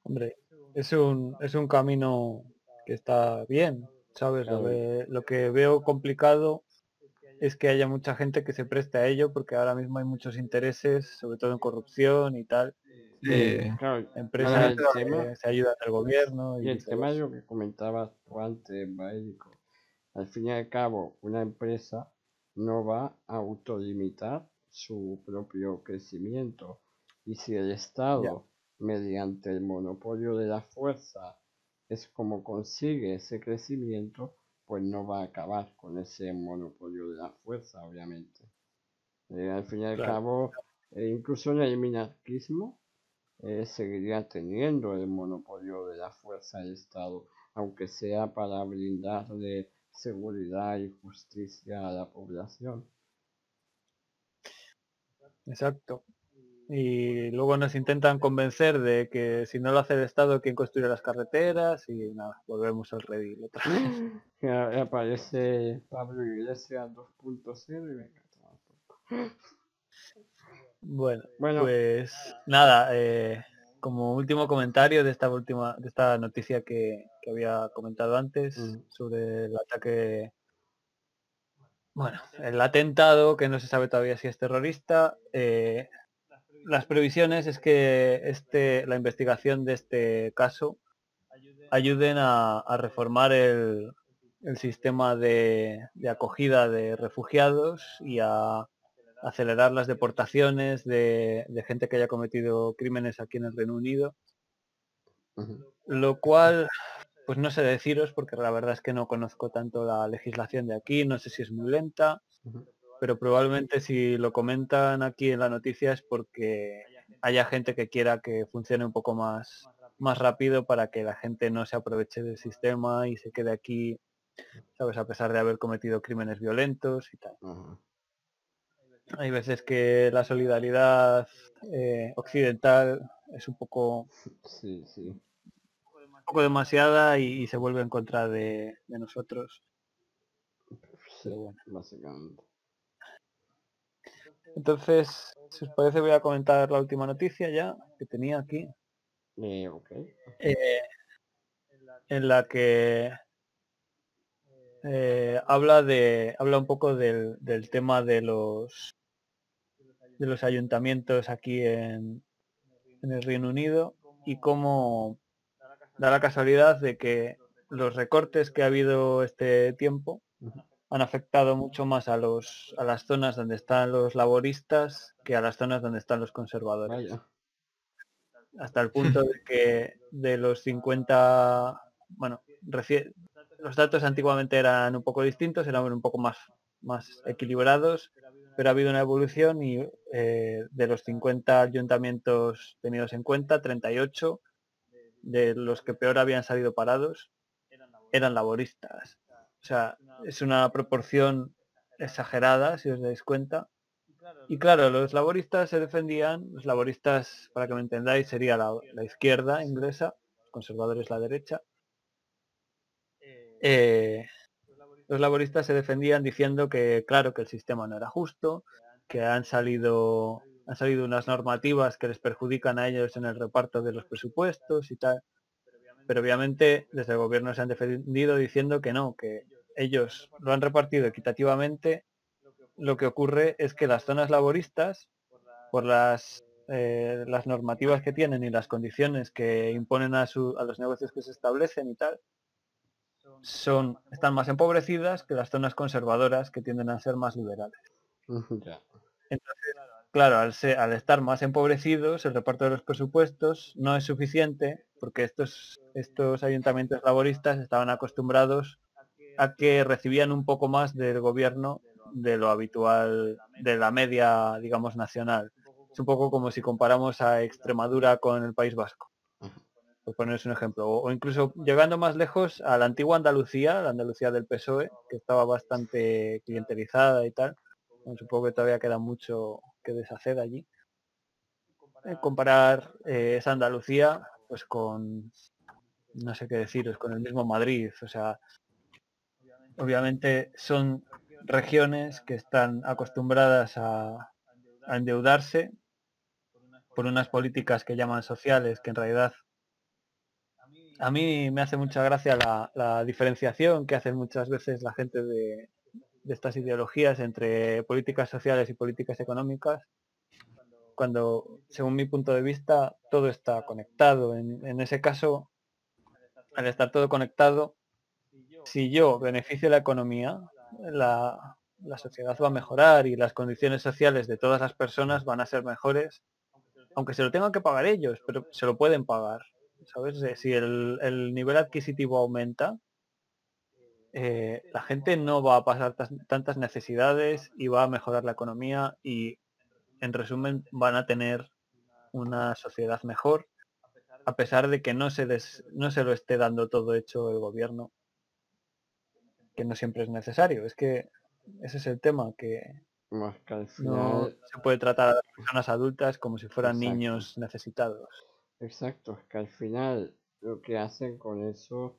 Hombre, es un, es un camino que está bien, ¿sabes? Lo que, lo que veo complicado es que haya mucha gente que se preste a ello porque ahora mismo hay muchos intereses, sobre todo en corrupción y tal. Sí. Claro, Empresas el que tema- se ayudan del gobierno y, Y el todo tema de eso. lo que comentabas tú antes, Bálico, al fin y al cabo, una empresa no va a autolimitar su propio crecimiento. Y si el Estado mediante el monopolio de la fuerza es como consigue ese crecimiento, pues no va a acabar con ese monopolio de la fuerza, obviamente. Eh, al fin y al Claro. cabo, eh, incluso en el minarquismo, eh, seguiría teniendo el monopolio de la fuerza del Estado, aunque sea para brindarle seguridad y justicia a la población. Exacto. Y luego nos intentan convencer de que si no lo hace el Estado, ¿quién construye las carreteras? Y nada, volvemos al redil otra vez. Aparece Pablo Iglesias 2.0 y venga, toma. Bueno, Bueno. pues nada, eh, como último comentario de esta última, de esta noticia que, que había comentado antes Ujú. sobre el ataque, bueno, el atentado que no se sabe todavía si es terrorista. eh, las previsiones es que este, la investigación de este caso ayuden a, a reformar el, el sistema de, de acogida de refugiados y a acelerar las deportaciones de, de gente que haya cometido crímenes aquí en el Reino Unido, lo cual, pues no sé deciros porque la verdad es que no conozco tanto la legislación de aquí, no sé si es muy lenta, pero probablemente si lo comentan aquí en la noticia es porque haya gente que quiera que funcione un poco más, más rápido para que la gente no se aproveche del sistema y se quede aquí, sabes, a pesar de haber cometido crímenes violentos y tal. Hay veces que la solidaridad eh, occidental es un poco, Sí, sí. Un poco demasiada y, y se vuelve en contra de, de nosotros. Sí, Pero bueno. básicamente. Entonces, si os parece voy a comentar la última noticia ya que tenía aquí. Eh, eh, en la que eh, habla de habla un poco del, del tema de los de los ayuntamientos aquí en, en el Reino Unido y cómo da la casualidad de que los recortes que ha habido este tiempo han afectado mucho más a los a las zonas donde están los laboristas que a las zonas donde están los conservadores Vaya. hasta el punto de que de los 50, bueno, los datos antiguamente eran un poco distintos, eran un poco más, más equilibrados, pero ha habido una evolución y eh, de los 50 ayuntamientos tenidos en cuenta, 38 de los que peor habían salido parados eran laboristas. O sea, es una proporción exagerada, si os dais cuenta. Y claro, los laboristas se defendían, los laboristas, para que me entendáis, sería la, la izquierda inglesa, conservadores la derecha. Eh, los laboristas se defendían diciendo que, claro, que el sistema no era justo, que han salido, han salido unas normativas que les perjudican a ellos en el reparto de los presupuestos y tal. Pero obviamente desde el gobierno se han defendido diciendo que no, que ellos lo han repartido equitativamente. Lo que ocurre es que las zonas laboristas, por las, eh, las normativas que tienen y las condiciones que imponen a, su- a los negocios que se establecen y tal, son, están más empobrecidas que las zonas conservadoras que tienden a ser más liberales. Claro, al, ser- al estar más empobrecidos, el reparto de los presupuestos no es suficiente porque estos, estos ayuntamientos laboristas estaban acostumbrados a que recibían un poco más del gobierno de lo habitual, de la media, digamos, nacional. Es un poco como si comparamos a Extremadura con el País Vasco, por poneros un ejemplo. O, o incluso llegando más lejos a la antigua Andalucía, la Andalucía del PSOE, que estaba bastante clientelizada y tal. Supongo que todavía queda mucho que deshacer allí. Eh, comparar eh, esa Andalucía pues con no sé qué deciros, con el mismo Madrid. O sea, obviamente son regiones que están acostumbradas a, a endeudarse por unas políticas que llaman sociales, que en realidad a mí me hace mucha gracia la, la diferenciación que hacen muchas veces la gente de, de estas ideologías entre políticas sociales y políticas económicas, cuando, según mi punto de vista, todo está conectado. En, en ese caso, al estar todo conectado, si yo beneficio la economía, la, la sociedad va a mejorar y las condiciones sociales de todas las personas van a ser mejores, aunque se lo tengan que pagar ellos, pero se lo pueden pagar. ¿Sabes? Si el, el nivel adquisitivo aumenta, eh, la gente no va a pasar tas- tantas necesidades y va a mejorar la economía y, en resumen, van a tener una sociedad mejor, a pesar de que no se, des- no se lo esté dando todo hecho el gobierno, que no siempre es necesario. Es que ese es el tema, que Más no se puede tratar a las personas adultas como si fueran Exacto. niños necesitados. exacto, es que al final lo que hacen con eso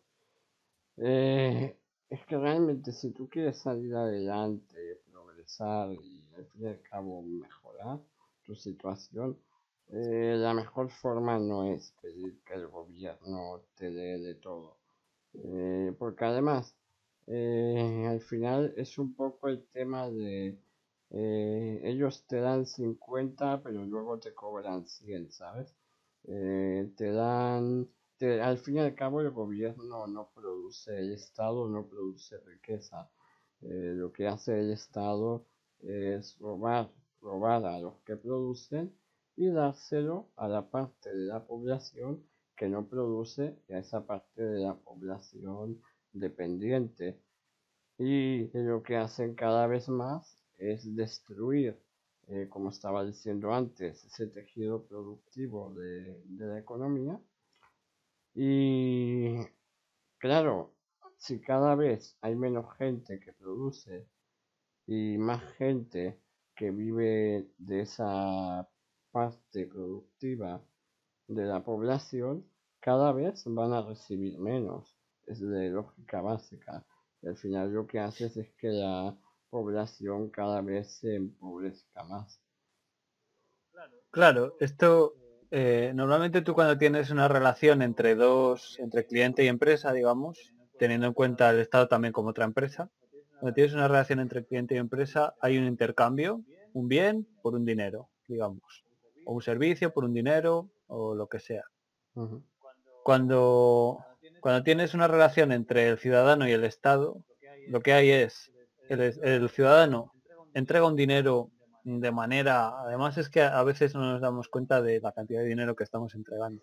eh, es que realmente si tú quieres salir adelante, progresar y al fin y al cabo mejorar tu situación, eh, la mejor forma no es pedir que el gobierno te dé de todo. Eh, porque además, eh, al final es un poco el tema de eh, ellos te dan 50 pero luego te cobran 100, ¿sabes? Te dan, te- al fin y al cabo el gobierno no produce, el Estado no produce riqueza. Eh, lo que hace el Estado es robar, robar a los que producen y dárselo a la parte de la población que no produce y a esa parte de la población dependiente. Y lo que hacen cada vez más es destruir, eh, como estaba diciendo antes, ese tejido productivo de, de la economía. Y claro, si cada vez hay menos gente que produce y más gente que vive de esa parte productiva de la población, cada vez van a recibir menos. Es de lógica básica. Al final lo que haces es que la población cada vez se empobrezca más. Claro, esto eh, normalmente tú cuando tienes una relación entre dos, entre cliente y empresa, digamos, teniendo en cuenta el Estado también como otra empresa, cuando tienes una relación entre cliente y empresa, hay un intercambio, un bien por un dinero, digamos, o un servicio por un dinero, o lo que sea. Cuando, cuando tienes una relación entre el ciudadano y el Estado, lo que hay es, el, el ciudadano entrega un dinero de manera, además es que a veces no nos damos cuenta de la cantidad de dinero que estamos entregando.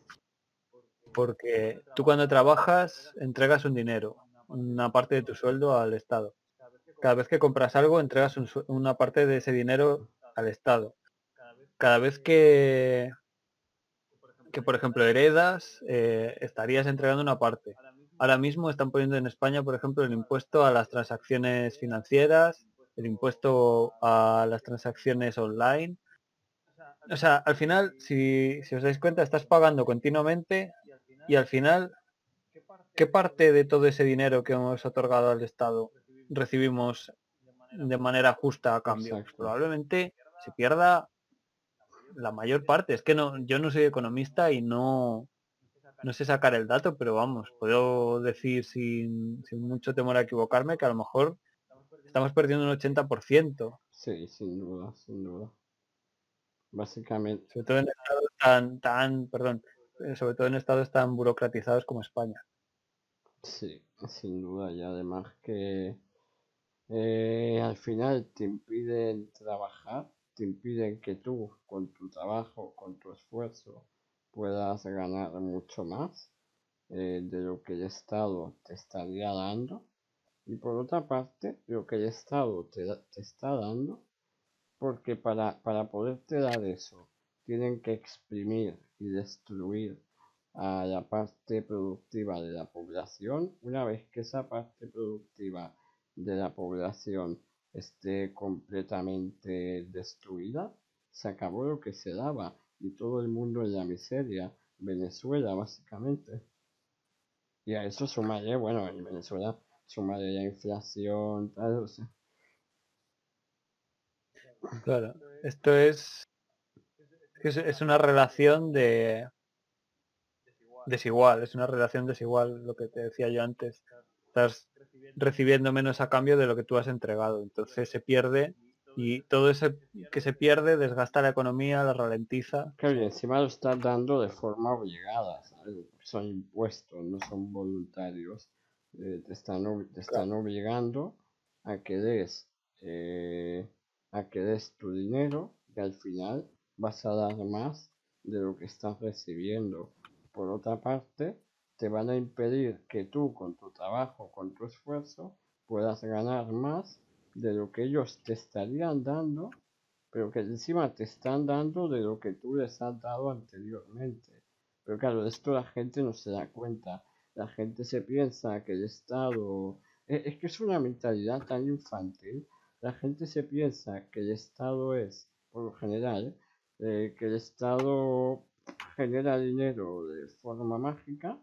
Porque tú cuando trabajas entregas un dinero, una parte de tu sueldo al Estado. Cada vez que compras algo entregas una parte de ese dinero al Estado. Cada vez que, que por ejemplo heredas, eh, estarías entregando una parte. Ahora mismo están poniendo en España, por ejemplo, el impuesto a las transacciones financieras, el impuesto a las transacciones online. O sea, al final, si, si os dais cuenta, estás pagando continuamente y al final, ¿qué parte de todo ese dinero que hemos otorgado al Estado recibimos de manera justa a cambio? Pues Exacto. probablemente se pierda la mayor parte. Es que no, yo no soy economista y no, no sé sacar el dato, pero vamos, puedo decir sin, sin mucho temor a equivocarme que a lo mejor estamos perdiendo un 80%, Sí, sin duda, sin duda. Básicamente, sobre todo en estados tan, tan, perdón, eh, sobre todo en estados tan burocratizados como España. sí, sin duda. Y además que eh, al final te impiden trabajar, te impiden que tú con tu trabajo, con tu esfuerzo, puedas ganar mucho más eh, de lo que el Estado te estaría dando. Y por otra parte, lo que el Estado te, da- te está dando, porque para, para poderte dar eso, tienen que exprimir y destruir a la parte productiva de la población. Una vez que esa parte productiva de la población esté completamente destruida, se acabó lo que se daba y todo el mundo en la miseria. Venezuela, básicamente. Y a eso sumaré, bueno, en Venezuela sumaré la inflación, tal, o sea, Claro, esto es, es, es una relación de desigual, es una relación desigual, lo que te decía yo antes. Estás recibiendo menos a cambio de lo que tú has entregado, entonces se pierde y todo eso que se pierde desgasta la economía, la ralentiza. Claro, y encima lo estás dando de forma obligada, ¿sabes? Son impuestos, no son voluntarios. Eh, te están, te están obligando a que des, eh, a que des tu dinero y al final vas a dar más de lo que estás recibiendo. Por otra parte, te van a impedir que tú con tu trabajo, con tu esfuerzo, puedas ganar más de lo que ellos te estarían dando, pero que encima te están dando de lo que tú les has dado anteriormente. Pero claro, de esto la gente no se da cuenta. La gente se piensa que el Estado... e- Es que es una mentalidad tan infantil. La gente se piensa que el Estado es, por lo general, eh, que el Estado genera dinero de forma mágica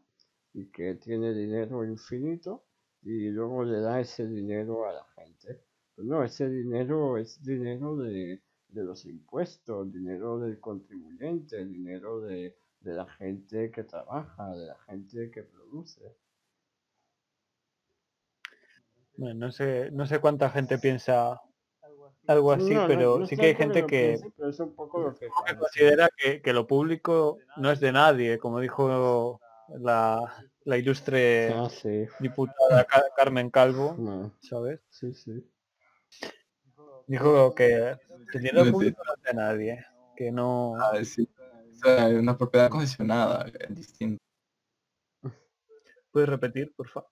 y que tiene dinero infinito y luego le da ese dinero a la gente. Pero no, ese dinero es dinero de, de los impuestos, dinero del contribuyente, dinero de, de la gente que trabaja, de la gente que produce. Bueno, no sé, no sé cuánta gente piensa algo así, No, pero no sí que hay gente que, piense, pero es un poco lo que que parece. considera que, que lo público no es de nadie, como dijo la, la ilustre Ah, sí. diputada Ca- Carmen Calvo, No, ¿sabes? sí, sí. Dijo que el dinero público no es de nadie, que no... Ah, sí. Sea, una propiedad concesionada, es distinto. ¿Puedes repetir, por favor?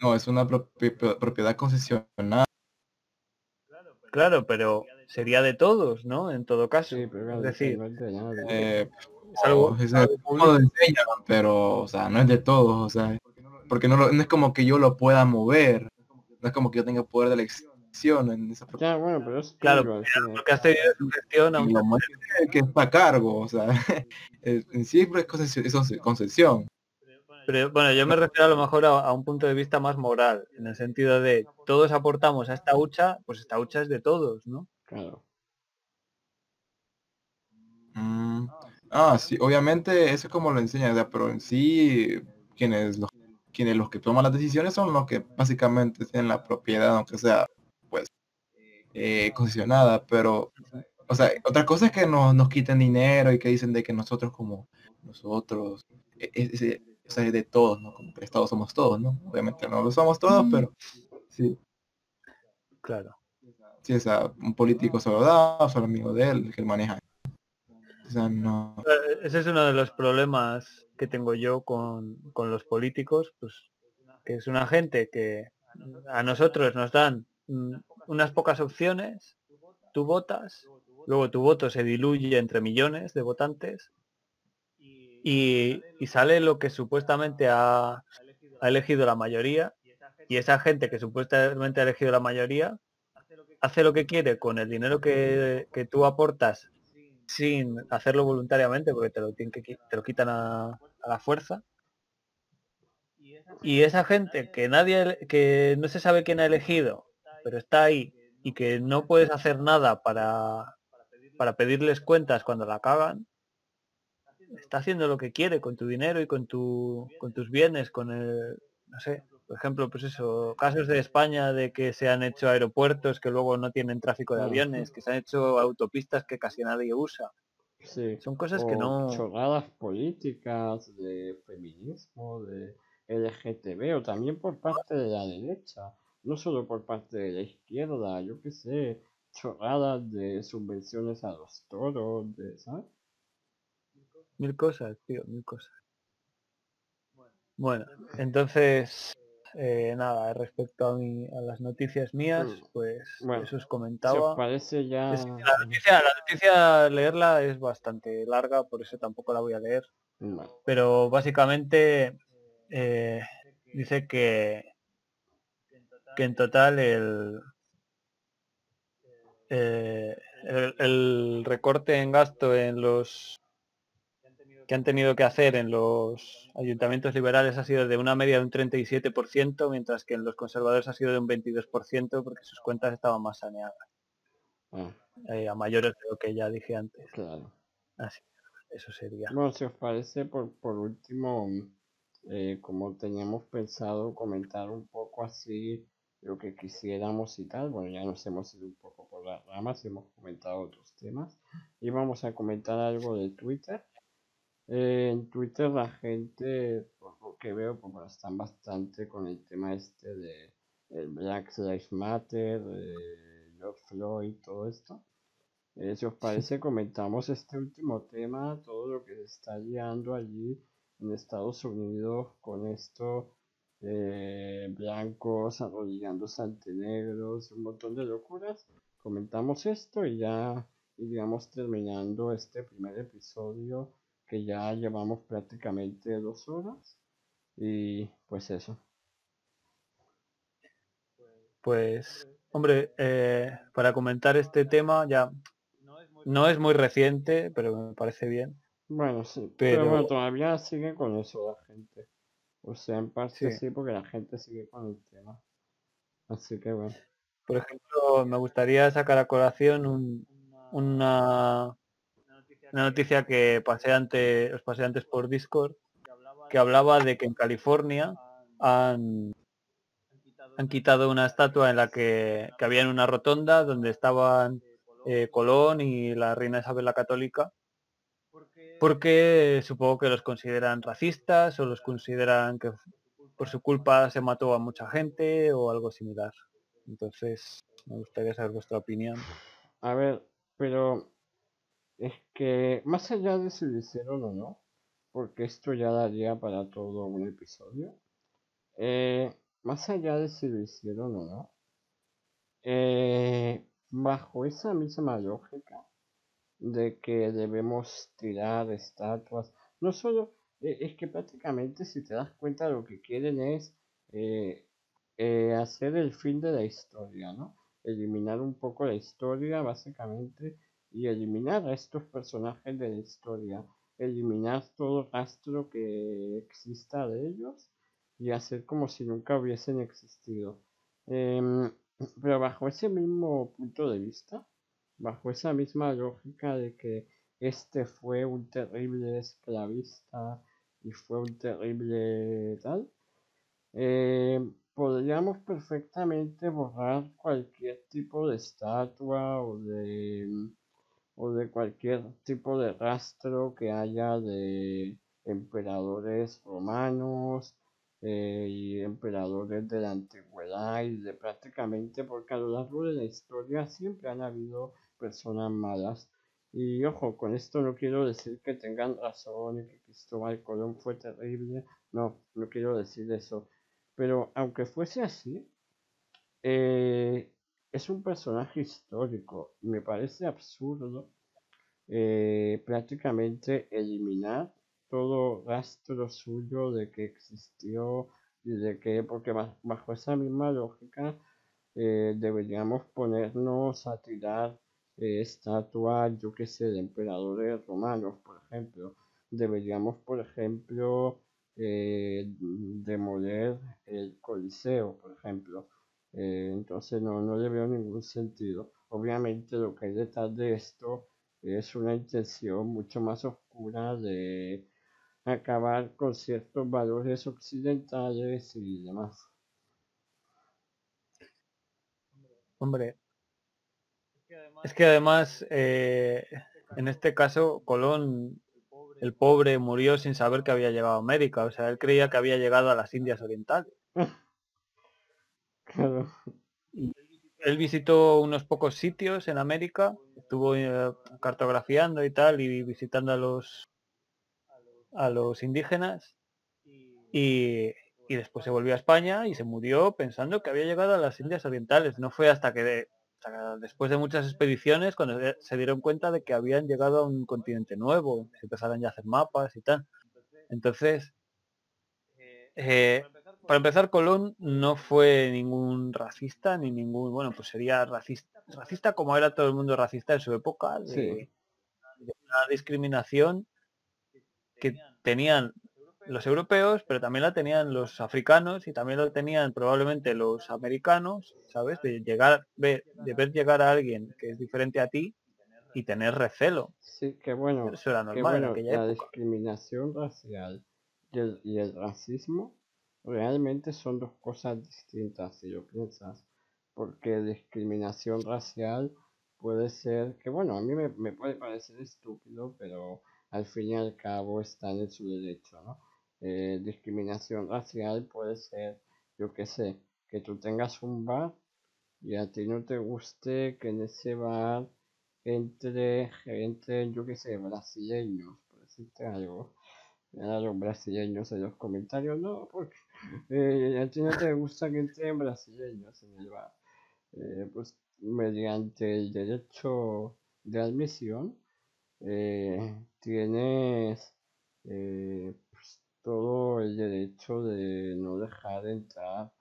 No, es una propi- pro- propiedad concesionada. Claro, pero sería de todos, ¿no? En todo caso. Sí, pero es decir, no es de nadie. Eh, es algo, es pero, o sea, no es de todos, o sea, porque no, lo- no es como que yo lo pueda mover, no es como que yo tenga poder de elección en esa. Ya, bueno, pero es Claro, gestión a un más es que está a cargo, o sea, en sí es concesión, es concesión. Pero bueno, yo me refiero a lo mejor a, a un punto de vista más moral, en el sentido de todos aportamos a esta hucha, pues esta hucha es de todos, ¿no? Claro. Mm, Ah, sí, obviamente eso es como lo sea, pero en sí quienes los, quienes los que toman las decisiones son los que básicamente tienen la propiedad, aunque sea eh, concesionada, pero o sea, otra cosa es que nos, nos quiten dinero y que dicen de que nosotros como nosotros, e- e- ese- o sea, es de todos, ¿no? Como que el Estado somos todos, ¿no? Obviamente no lo somos todos, pero sí, Claro. sí, o sea, un político solo da, solo amigo de él, que él maneja. O sea, no. Eh, Ese es uno de los problemas que tengo yo con, con los políticos, pues que es una gente que a nosotros nos dan mm, unas pocas opciones, tú votas, luego tu voto se diluye entre millones de votantes y, sale lo que supuestamente ha, ha elegido la mayoría y esa gente que supuestamente ha elegido la mayoría hace lo que quiere con el dinero que, que tú aportas sin hacerlo voluntariamente porque te lo, tienen que, te lo quitan a, a la fuerza. Y esa gente que nadie que no se sabe quién ha elegido pero está ahí y que no puedes hacer nada para para pedirles cuentas cuando la cagan está haciendo lo que quiere con tu dinero y con tu con tus bienes con el no sé por ejemplo pues eso casos de España de que se han hecho aeropuertos que luego no tienen tráfico de aviones que se han hecho autopistas que casi nadie usa. Sí. son cosas que no chorradas políticas de feminismo, de LGTB o también por parte de la derecha, no solo por parte de la izquierda, yo qué sé, chorradas de subvenciones a los toros, de, ¿sabes? Mil cosas, tío, mil cosas. Bueno, entonces, eh, nada, respecto a, mi, a las noticias mías, Mm, pues bueno, eso os Si os comentaba. parece ya... Es que la, noticia, la noticia, leerla es bastante larga, por eso tampoco la voy a leer. Pero básicamente eh, dice que, que en total el, eh, el, el recorte en gasto en los que han tenido que hacer en los ayuntamientos liberales ha sido de una media de un 37%, mientras que en los conservadores ha sido de un 22%, porque sus cuentas estaban más saneadas, Ah, eh, a mayores de lo que ya dije antes. claro. Así, eso sería. Bueno, si os parece, por, por último, eh, como teníamos pensado comentar un poco así lo que quisiéramos y tal, bueno, ya nos hemos ido un poco por las ramas, hemos comentado otros temas y vamos a comentar algo de Twitter. Eh, en Twitter la gente, por lo que veo, pues están bastante con el tema este de el Black Lives Matter, eh, George Floyd, todo esto. Eh, si os parece, comentamos este último tema, todo lo que se está liando allí en Estados Unidos con esto, eh, blancos arrodillándose ante negros, un montón de locuras. Comentamos esto y ya iríamos terminando este primer episodio que ya llevamos prácticamente dos horas. Y pues eso. Pues, hombre, eh, para comentar este tema ya no es muy reciente, pero me parece bien. Bueno, sí, pero, Pero- bueno, todavía sigue con eso la gente. O sea, en parte Sí. sí, porque la gente sigue con el tema. Así que bueno. Por ejemplo, me gustaría sacar a colación un- una, una noticia que pasé ante, os pasé antes por Discord, que hablaba de que en California han, han quitado una estatua en la que, que había en una rotonda donde estaban eh, Colón y la reina Isabel la Católica, porque supongo que los consideran racistas o los consideran que por su culpa se mató a mucha gente o algo similar. Entonces, me gustaría saber vuestra opinión. A ver, pero es que más allá de si lo hicieron o no, porque esto ya daría para todo un episodio, eh, más allá de si lo hicieron o no, eh, bajo esa misma lógica de que debemos tirar estatuas, no solo, eh, es que prácticamente si te das cuenta lo que quieren es eh, eh, hacer el fin de la historia, ¿no? Eliminar un poco la historia básicamente y eliminar a estos personajes de la historia, eliminar todo rastro que exista de ellos y hacer como si nunca hubiesen existido. Em, pero bajo ese mismo punto de vista, bajo esa misma lógica de que este fue un terrible esclavista y fue un terrible tal, eh, podríamos perfectamente borrar cualquier tipo de estatua o de o de cualquier tipo de rastro que haya de emperadores romanos eh, y emperadores de la antigüedad y de prácticamente porque a lo largo de la historia siempre han habido personas malas y ojo con esto no quiero decir que tengan razón y que Cristóbal Colón fue terrible no no quiero decir eso pero aunque fuese así eh, es un personaje histórico. Me parece absurdo eh, prácticamente eliminar todo rastro suyo de que existió y de que, porque ba- bajo esa misma lógica eh, deberíamos ponernos a tirar eh, estatuas, yo que sé, de emperadores romanos, por ejemplo. Deberíamos, por ejemplo, eh, demoler el Coliseo, por ejemplo. Eh, entonces no, no le veo ningún sentido. Obviamente lo que hay detrás de esto es una intención mucho más oscura de acabar con ciertos valores occidentales y demás. Hombre, es que además, eh, en este caso, Colón, el pobre, murió sin saber que había llegado a América. O sea, él creía que había llegado a las Indias Orientales. Claro, Él visitó unos pocos sitios en América, estuvo eh, cartografiando y tal, y visitando a los a los indígenas y, y después se volvió a España y se murió pensando que había llegado a las Indias Orientales. No fue hasta que, de- hasta que después de muchas expediciones cuando se- se dieron cuenta de que habían llegado a un continente nuevo, se empezaron ya a hacer mapas y tal. Entonces, eh, para empezar, Colón no fue ningún racista ni ningún, bueno, pues sería racista, racista como era todo el mundo racista en su época, de, Sí. de una discriminación que tenían los europeos, pero también la tenían los africanos y también lo tenían probablemente los americanos, ¿sabes? De llegar, ver, de ver llegar a alguien que es diferente a ti y tener recelo. sí, que bueno, Eso era normal en aquella la época. discriminación racial y el, y el racismo realmente son dos cosas distintas si lo piensas, porque discriminación racial puede ser que, bueno, a mí me, me puede parecer estúpido, pero al fin y al cabo están en su derecho, ¿no? Eh, discriminación racial puede ser, yo qué sé, que tú tengas un bar y a ti no te guste que en ese bar entre, entre yo qué sé, brasileños, por decirte algo. A los brasileños en los comentarios, no, porque eh, a ti no te gusta que entren brasileños en el bar. Eh, pues mediante el derecho de admisión eh, tienes eh, todo el derecho de no dejar entrar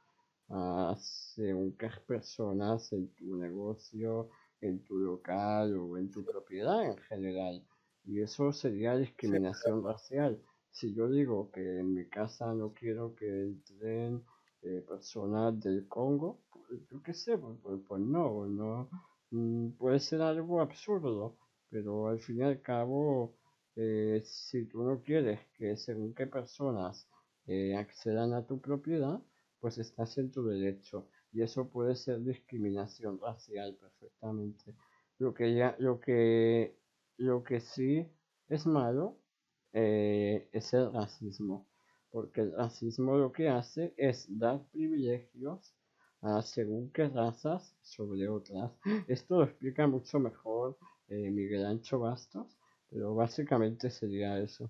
a según qué personas en tu negocio, en tu local o en tu propiedad en general. Y eso sería discriminación racial. Si yo digo que en mi casa no quiero que entren eh, personas del Congo, pues, yo qué sé, pues, pues, pues no, no mm, puede ser algo absurdo, pero al fin y al cabo, eh, si tú no quieres que según qué personas eh, accedan a tu propiedad, pues estás en tu derecho y eso puede ser discriminación racial perfectamente. Lo que ya, lo que, lo que sí es malo eh, es el racismo, porque el racismo lo que hace es dar privilegios a según qué razas sobre otras. Esto lo explica mucho mejor eh, Miguel Ancho Bastos, pero básicamente sería eso.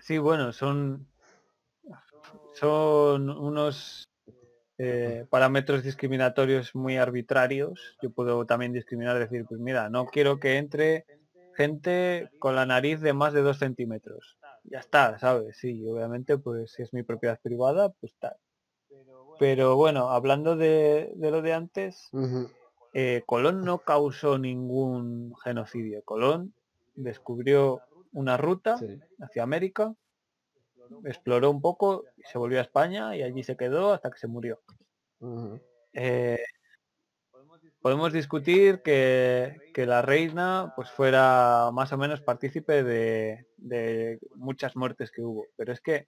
Sí, bueno, son, son unos eh, parámetros discriminatorios muy arbitrarios. Yo puedo también discriminar, decir, pues mira, no quiero que entre gente con la nariz de más de dos centímetros. Ya está, ¿sabes? Sí, obviamente, pues si es mi propiedad privada, pues tal. Pero bueno, hablando de, de lo de antes, eh, Colón no causó ningún genocidio. Colón descubrió una ruta sí. hacia América, exploró un poco, y se volvió a España y allí se quedó hasta que se murió. Eh, podemos discutir que, que la reina pues fuera más o menos partícipe de, de muchas muertes que hubo, pero es que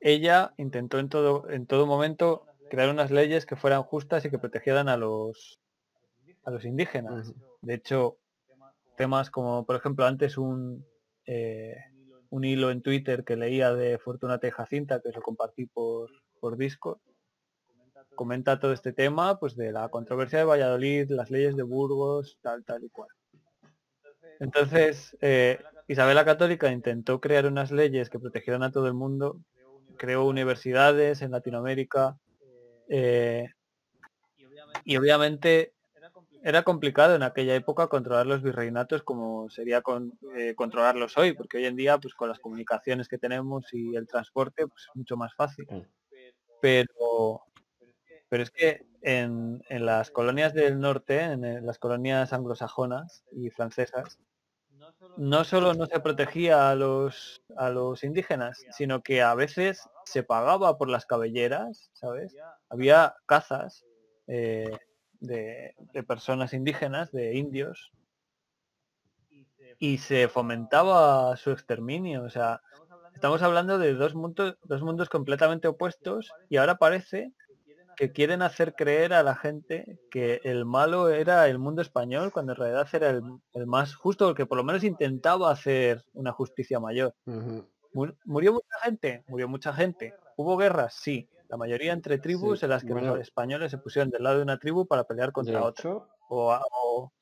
ella intentó en todo, en todo momento crear unas leyes que fueran justas y que protegieran a los a los indígenas. De hecho, temas como, por ejemplo, antes un, eh, un hilo en Twitter que leía de Fortunata y Jacinta, que os lo compartí por, por Discord, comenta todo este tema, pues de la controversia de Valladolid, las leyes de Burgos, tal, tal y cual. Entonces, eh, Isabel la Católica intentó crear unas leyes que protegieran a todo el mundo, creó universidades en Latinoamérica, eh, y obviamente era complicado en aquella época controlar los virreinatos como sería con, eh, controlarlos hoy, porque hoy en día, pues con las comunicaciones que tenemos y el transporte, pues es mucho más fácil. Claro. Pero, pero es que en, en las colonias del norte, en eh, las colonias anglosajonas y francesas, no solo no se protegía a los, a los indígenas, sino que a veces se pagaba por las cabelleras, ¿sabes? Había cazas eh, de, de personas indígenas, de indios, y se fomentaba su exterminio. O sea, estamos hablando de dos mundos, dos mundos completamente opuestos y ahora parece que quieren hacer creer a la gente que el malo era el mundo español cuando en realidad era el, el más justo, el que por lo menos intentaba hacer una justicia mayor. Mur- ¿Murió mucha gente? Murió mucha gente. ¿Hubo guerras? Sí. La mayoría entre tribus Sí, en las que bueno. los españoles se pusieron del lado de una tribu para pelear contra otra. O, a- o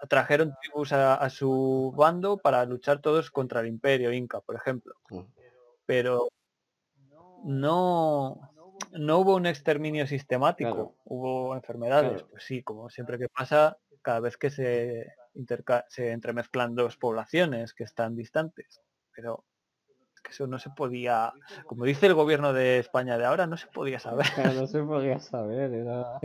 atrajeron tribus a, a su bando para luchar todos contra el imperio inca, por ejemplo. Pero no, no hubo un exterminio sistemático. Claro. Hubo enfermedades. Claro. Pues sí, como siempre que pasa, cada vez que se, interca- se entremezclan dos poblaciones que están distantes. Pero que eso no se podía, como dice el gobierno de España de ahora, no se podía saber. claro, no se podía saber, era...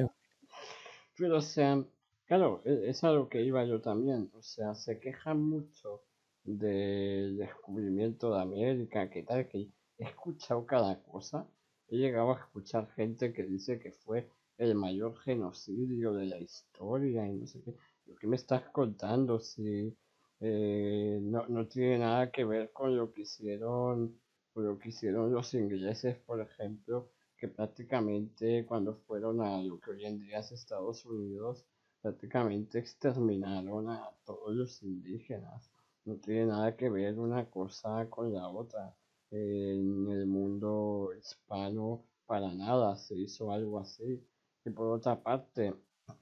Pero, o sea, claro, e- es a lo que iba yo también. O sea, se quejan mucho del descubrimiento de América, que tal, que he escuchado cada cosa. He llegado a escuchar gente que dice que fue el mayor genocidio de la historia y no sé qué. ¿Lo que me estás contando? Si eh, no, no tiene nada que ver con lo que hicieron, con lo que hicieron los ingleses, por ejemplo, que prácticamente cuando fueron a lo que hoy en día es Estados Unidos, prácticamente exterminaron a todos los indígenas. No tiene nada que ver una cosa con la otra. En el mundo hispano para nada se hizo algo así. Y por otra parte,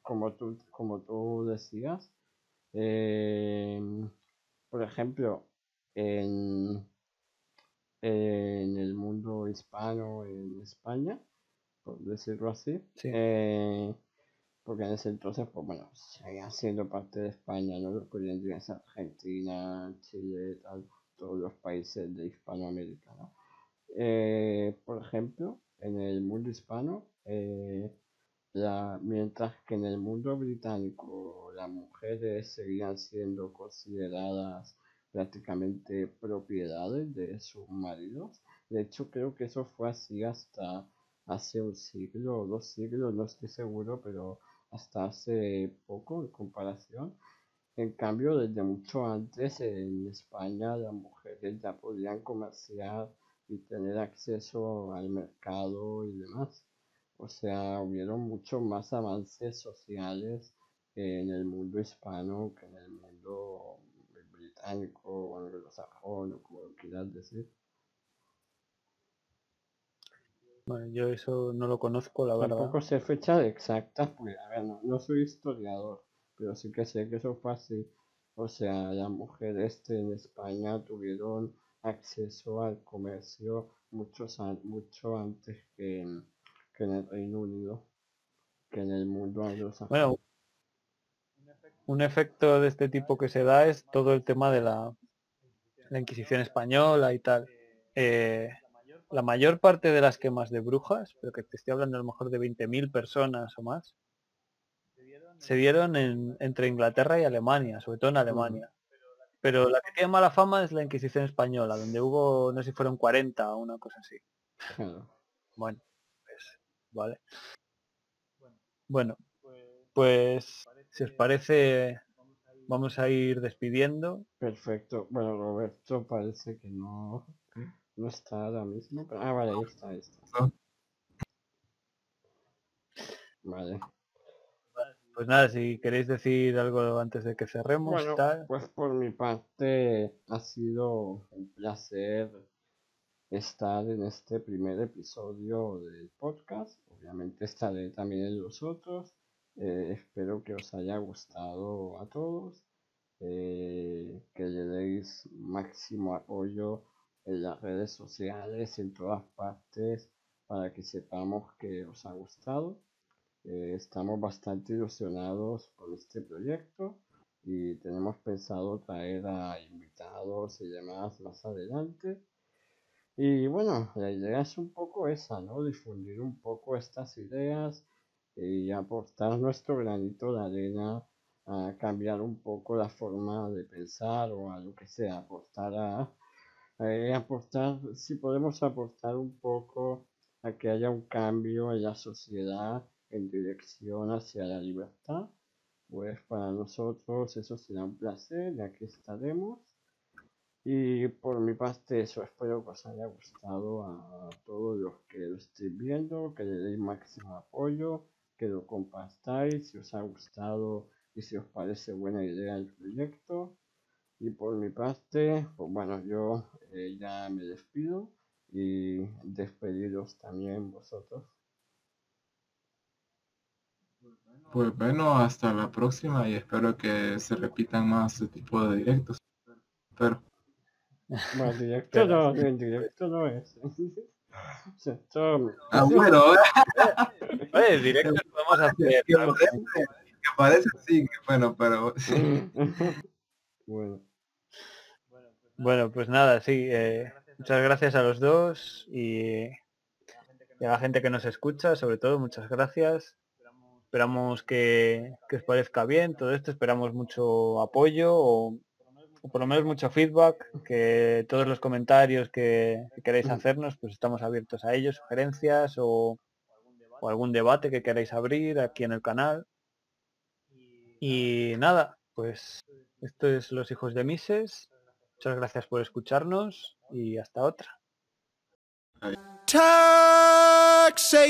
como tú, como tú decías, eh, por ejemplo, en, en el mundo hispano en España, por decirlo así, Sí. eh, porque en ese entonces, pues bueno, seguía siendo parte de España, ¿no? Lo que hoy en día es Argentina, Chile, tal, todos los países de Hispanoamérica, ¿no? Eh, por ejemplo, en el mundo hispano, eh, mientras que en el mundo británico las mujeres seguían siendo consideradas prácticamente propiedades de sus maridos. De hecho, creo que eso fue así hasta hace un siglo o dos siglos, no estoy seguro, pero hasta hace poco en comparación. En cambio, desde mucho antes en España las mujeres ya podían comerciar y tener acceso al mercado y demás. O sea, hubieron muchos más avances sociales en el mundo hispano que en el mundo británico o anglosajón o como lo quieras decir. Bueno, yo eso no lo conozco, la verdad. Tampoco sé fechas exactas, porque a ver, no, no soy historiador, pero sí que sé que eso fue así. O sea, las mujeres en España tuvieron acceso al comercio mucho antes que en, que en el Reino Unido, que en el mundo anglosajón. Bueno, un efecto de este tipo que se da es todo el tema de la, la Inquisición española y tal. Eh, la mayor parte de las quemas de brujas, pero que te estoy hablando a lo mejor de 20.000 personas o más, se dieron en- entre Inglaterra y Alemania, sobre todo en Alemania. Pero la que tiene mala fama es la Inquisición española, donde hubo, no sé si fueron 40 o una cosa así. Bueno, pues, vale. Bueno, pues si os parece, vamos a ir despidiendo. Perfecto. Bueno, Roberto parece que no, no está ahora mismo. pero- ah, vale, ahí está, ahí está. Ah. Vale. Pues nada, si queréis decir algo antes de que cerremos, Bueno, tal. pues por mi parte ha sido un placer estar en este primer episodio del podcast. Obviamente estaré también en los otros. Eh, espero que os haya gustado a todos. eh, que le deis máximo apoyo en las redes sociales, en todas partes, para que sepamos que os ha gustado. Eh, estamos bastante ilusionados con este proyecto y tenemos pensado traer a invitados y demás más adelante. Y bueno, la idea es un poco esa, ¿no? Difundir un poco estas ideas y aportar nuestro granito de arena a cambiar un poco la forma de pensar o a lo que sea, aportar a, eh, aportar, si podemos aportar un poco a que haya un cambio en la sociedad en dirección hacia la libertad, pues para nosotros eso será un placer y aquí estaremos. Y por mi parte eso, espero que os haya gustado a todos los que lo estéis viendo, que le deis máximo apoyo, que lo compartáis si os ha gustado y si os parece buena idea el proyecto. Y por mi parte, pues bueno, yo eh, ya me despido y despediros también vosotros. Pues bueno, hasta la próxima y espero que se repitan más este tipo de directos. Pero Bueno, directo no, en directo no es. Ah, bueno, Oye, directo podemos hacer. que parece, que parece sí, que bueno, pero bueno, Bueno, pues nada, sí. eh, muchas gracias a los dos y, y a la gente que nos escucha, sobre todo, muchas gracias. Esperamos que, que os parezca bien todo esto, esperamos mucho apoyo o, o por lo menos mucho feedback, que todos los comentarios que, que queréis hacernos, pues estamos abiertos a ellos, sugerencias o, o algún debate que queráis abrir aquí en el canal. Y nada, pues esto es Los Hijos de Mises. Muchas gracias por escucharnos y hasta otra. Taxation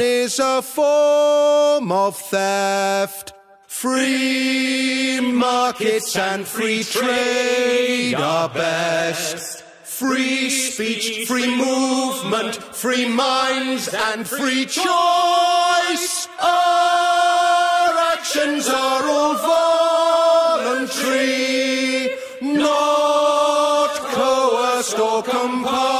is a form of theft. Free markets and free trade are best. Free speech, free movement. free minds and free choice. Our actions are all voluntary, not coerced or compulsory.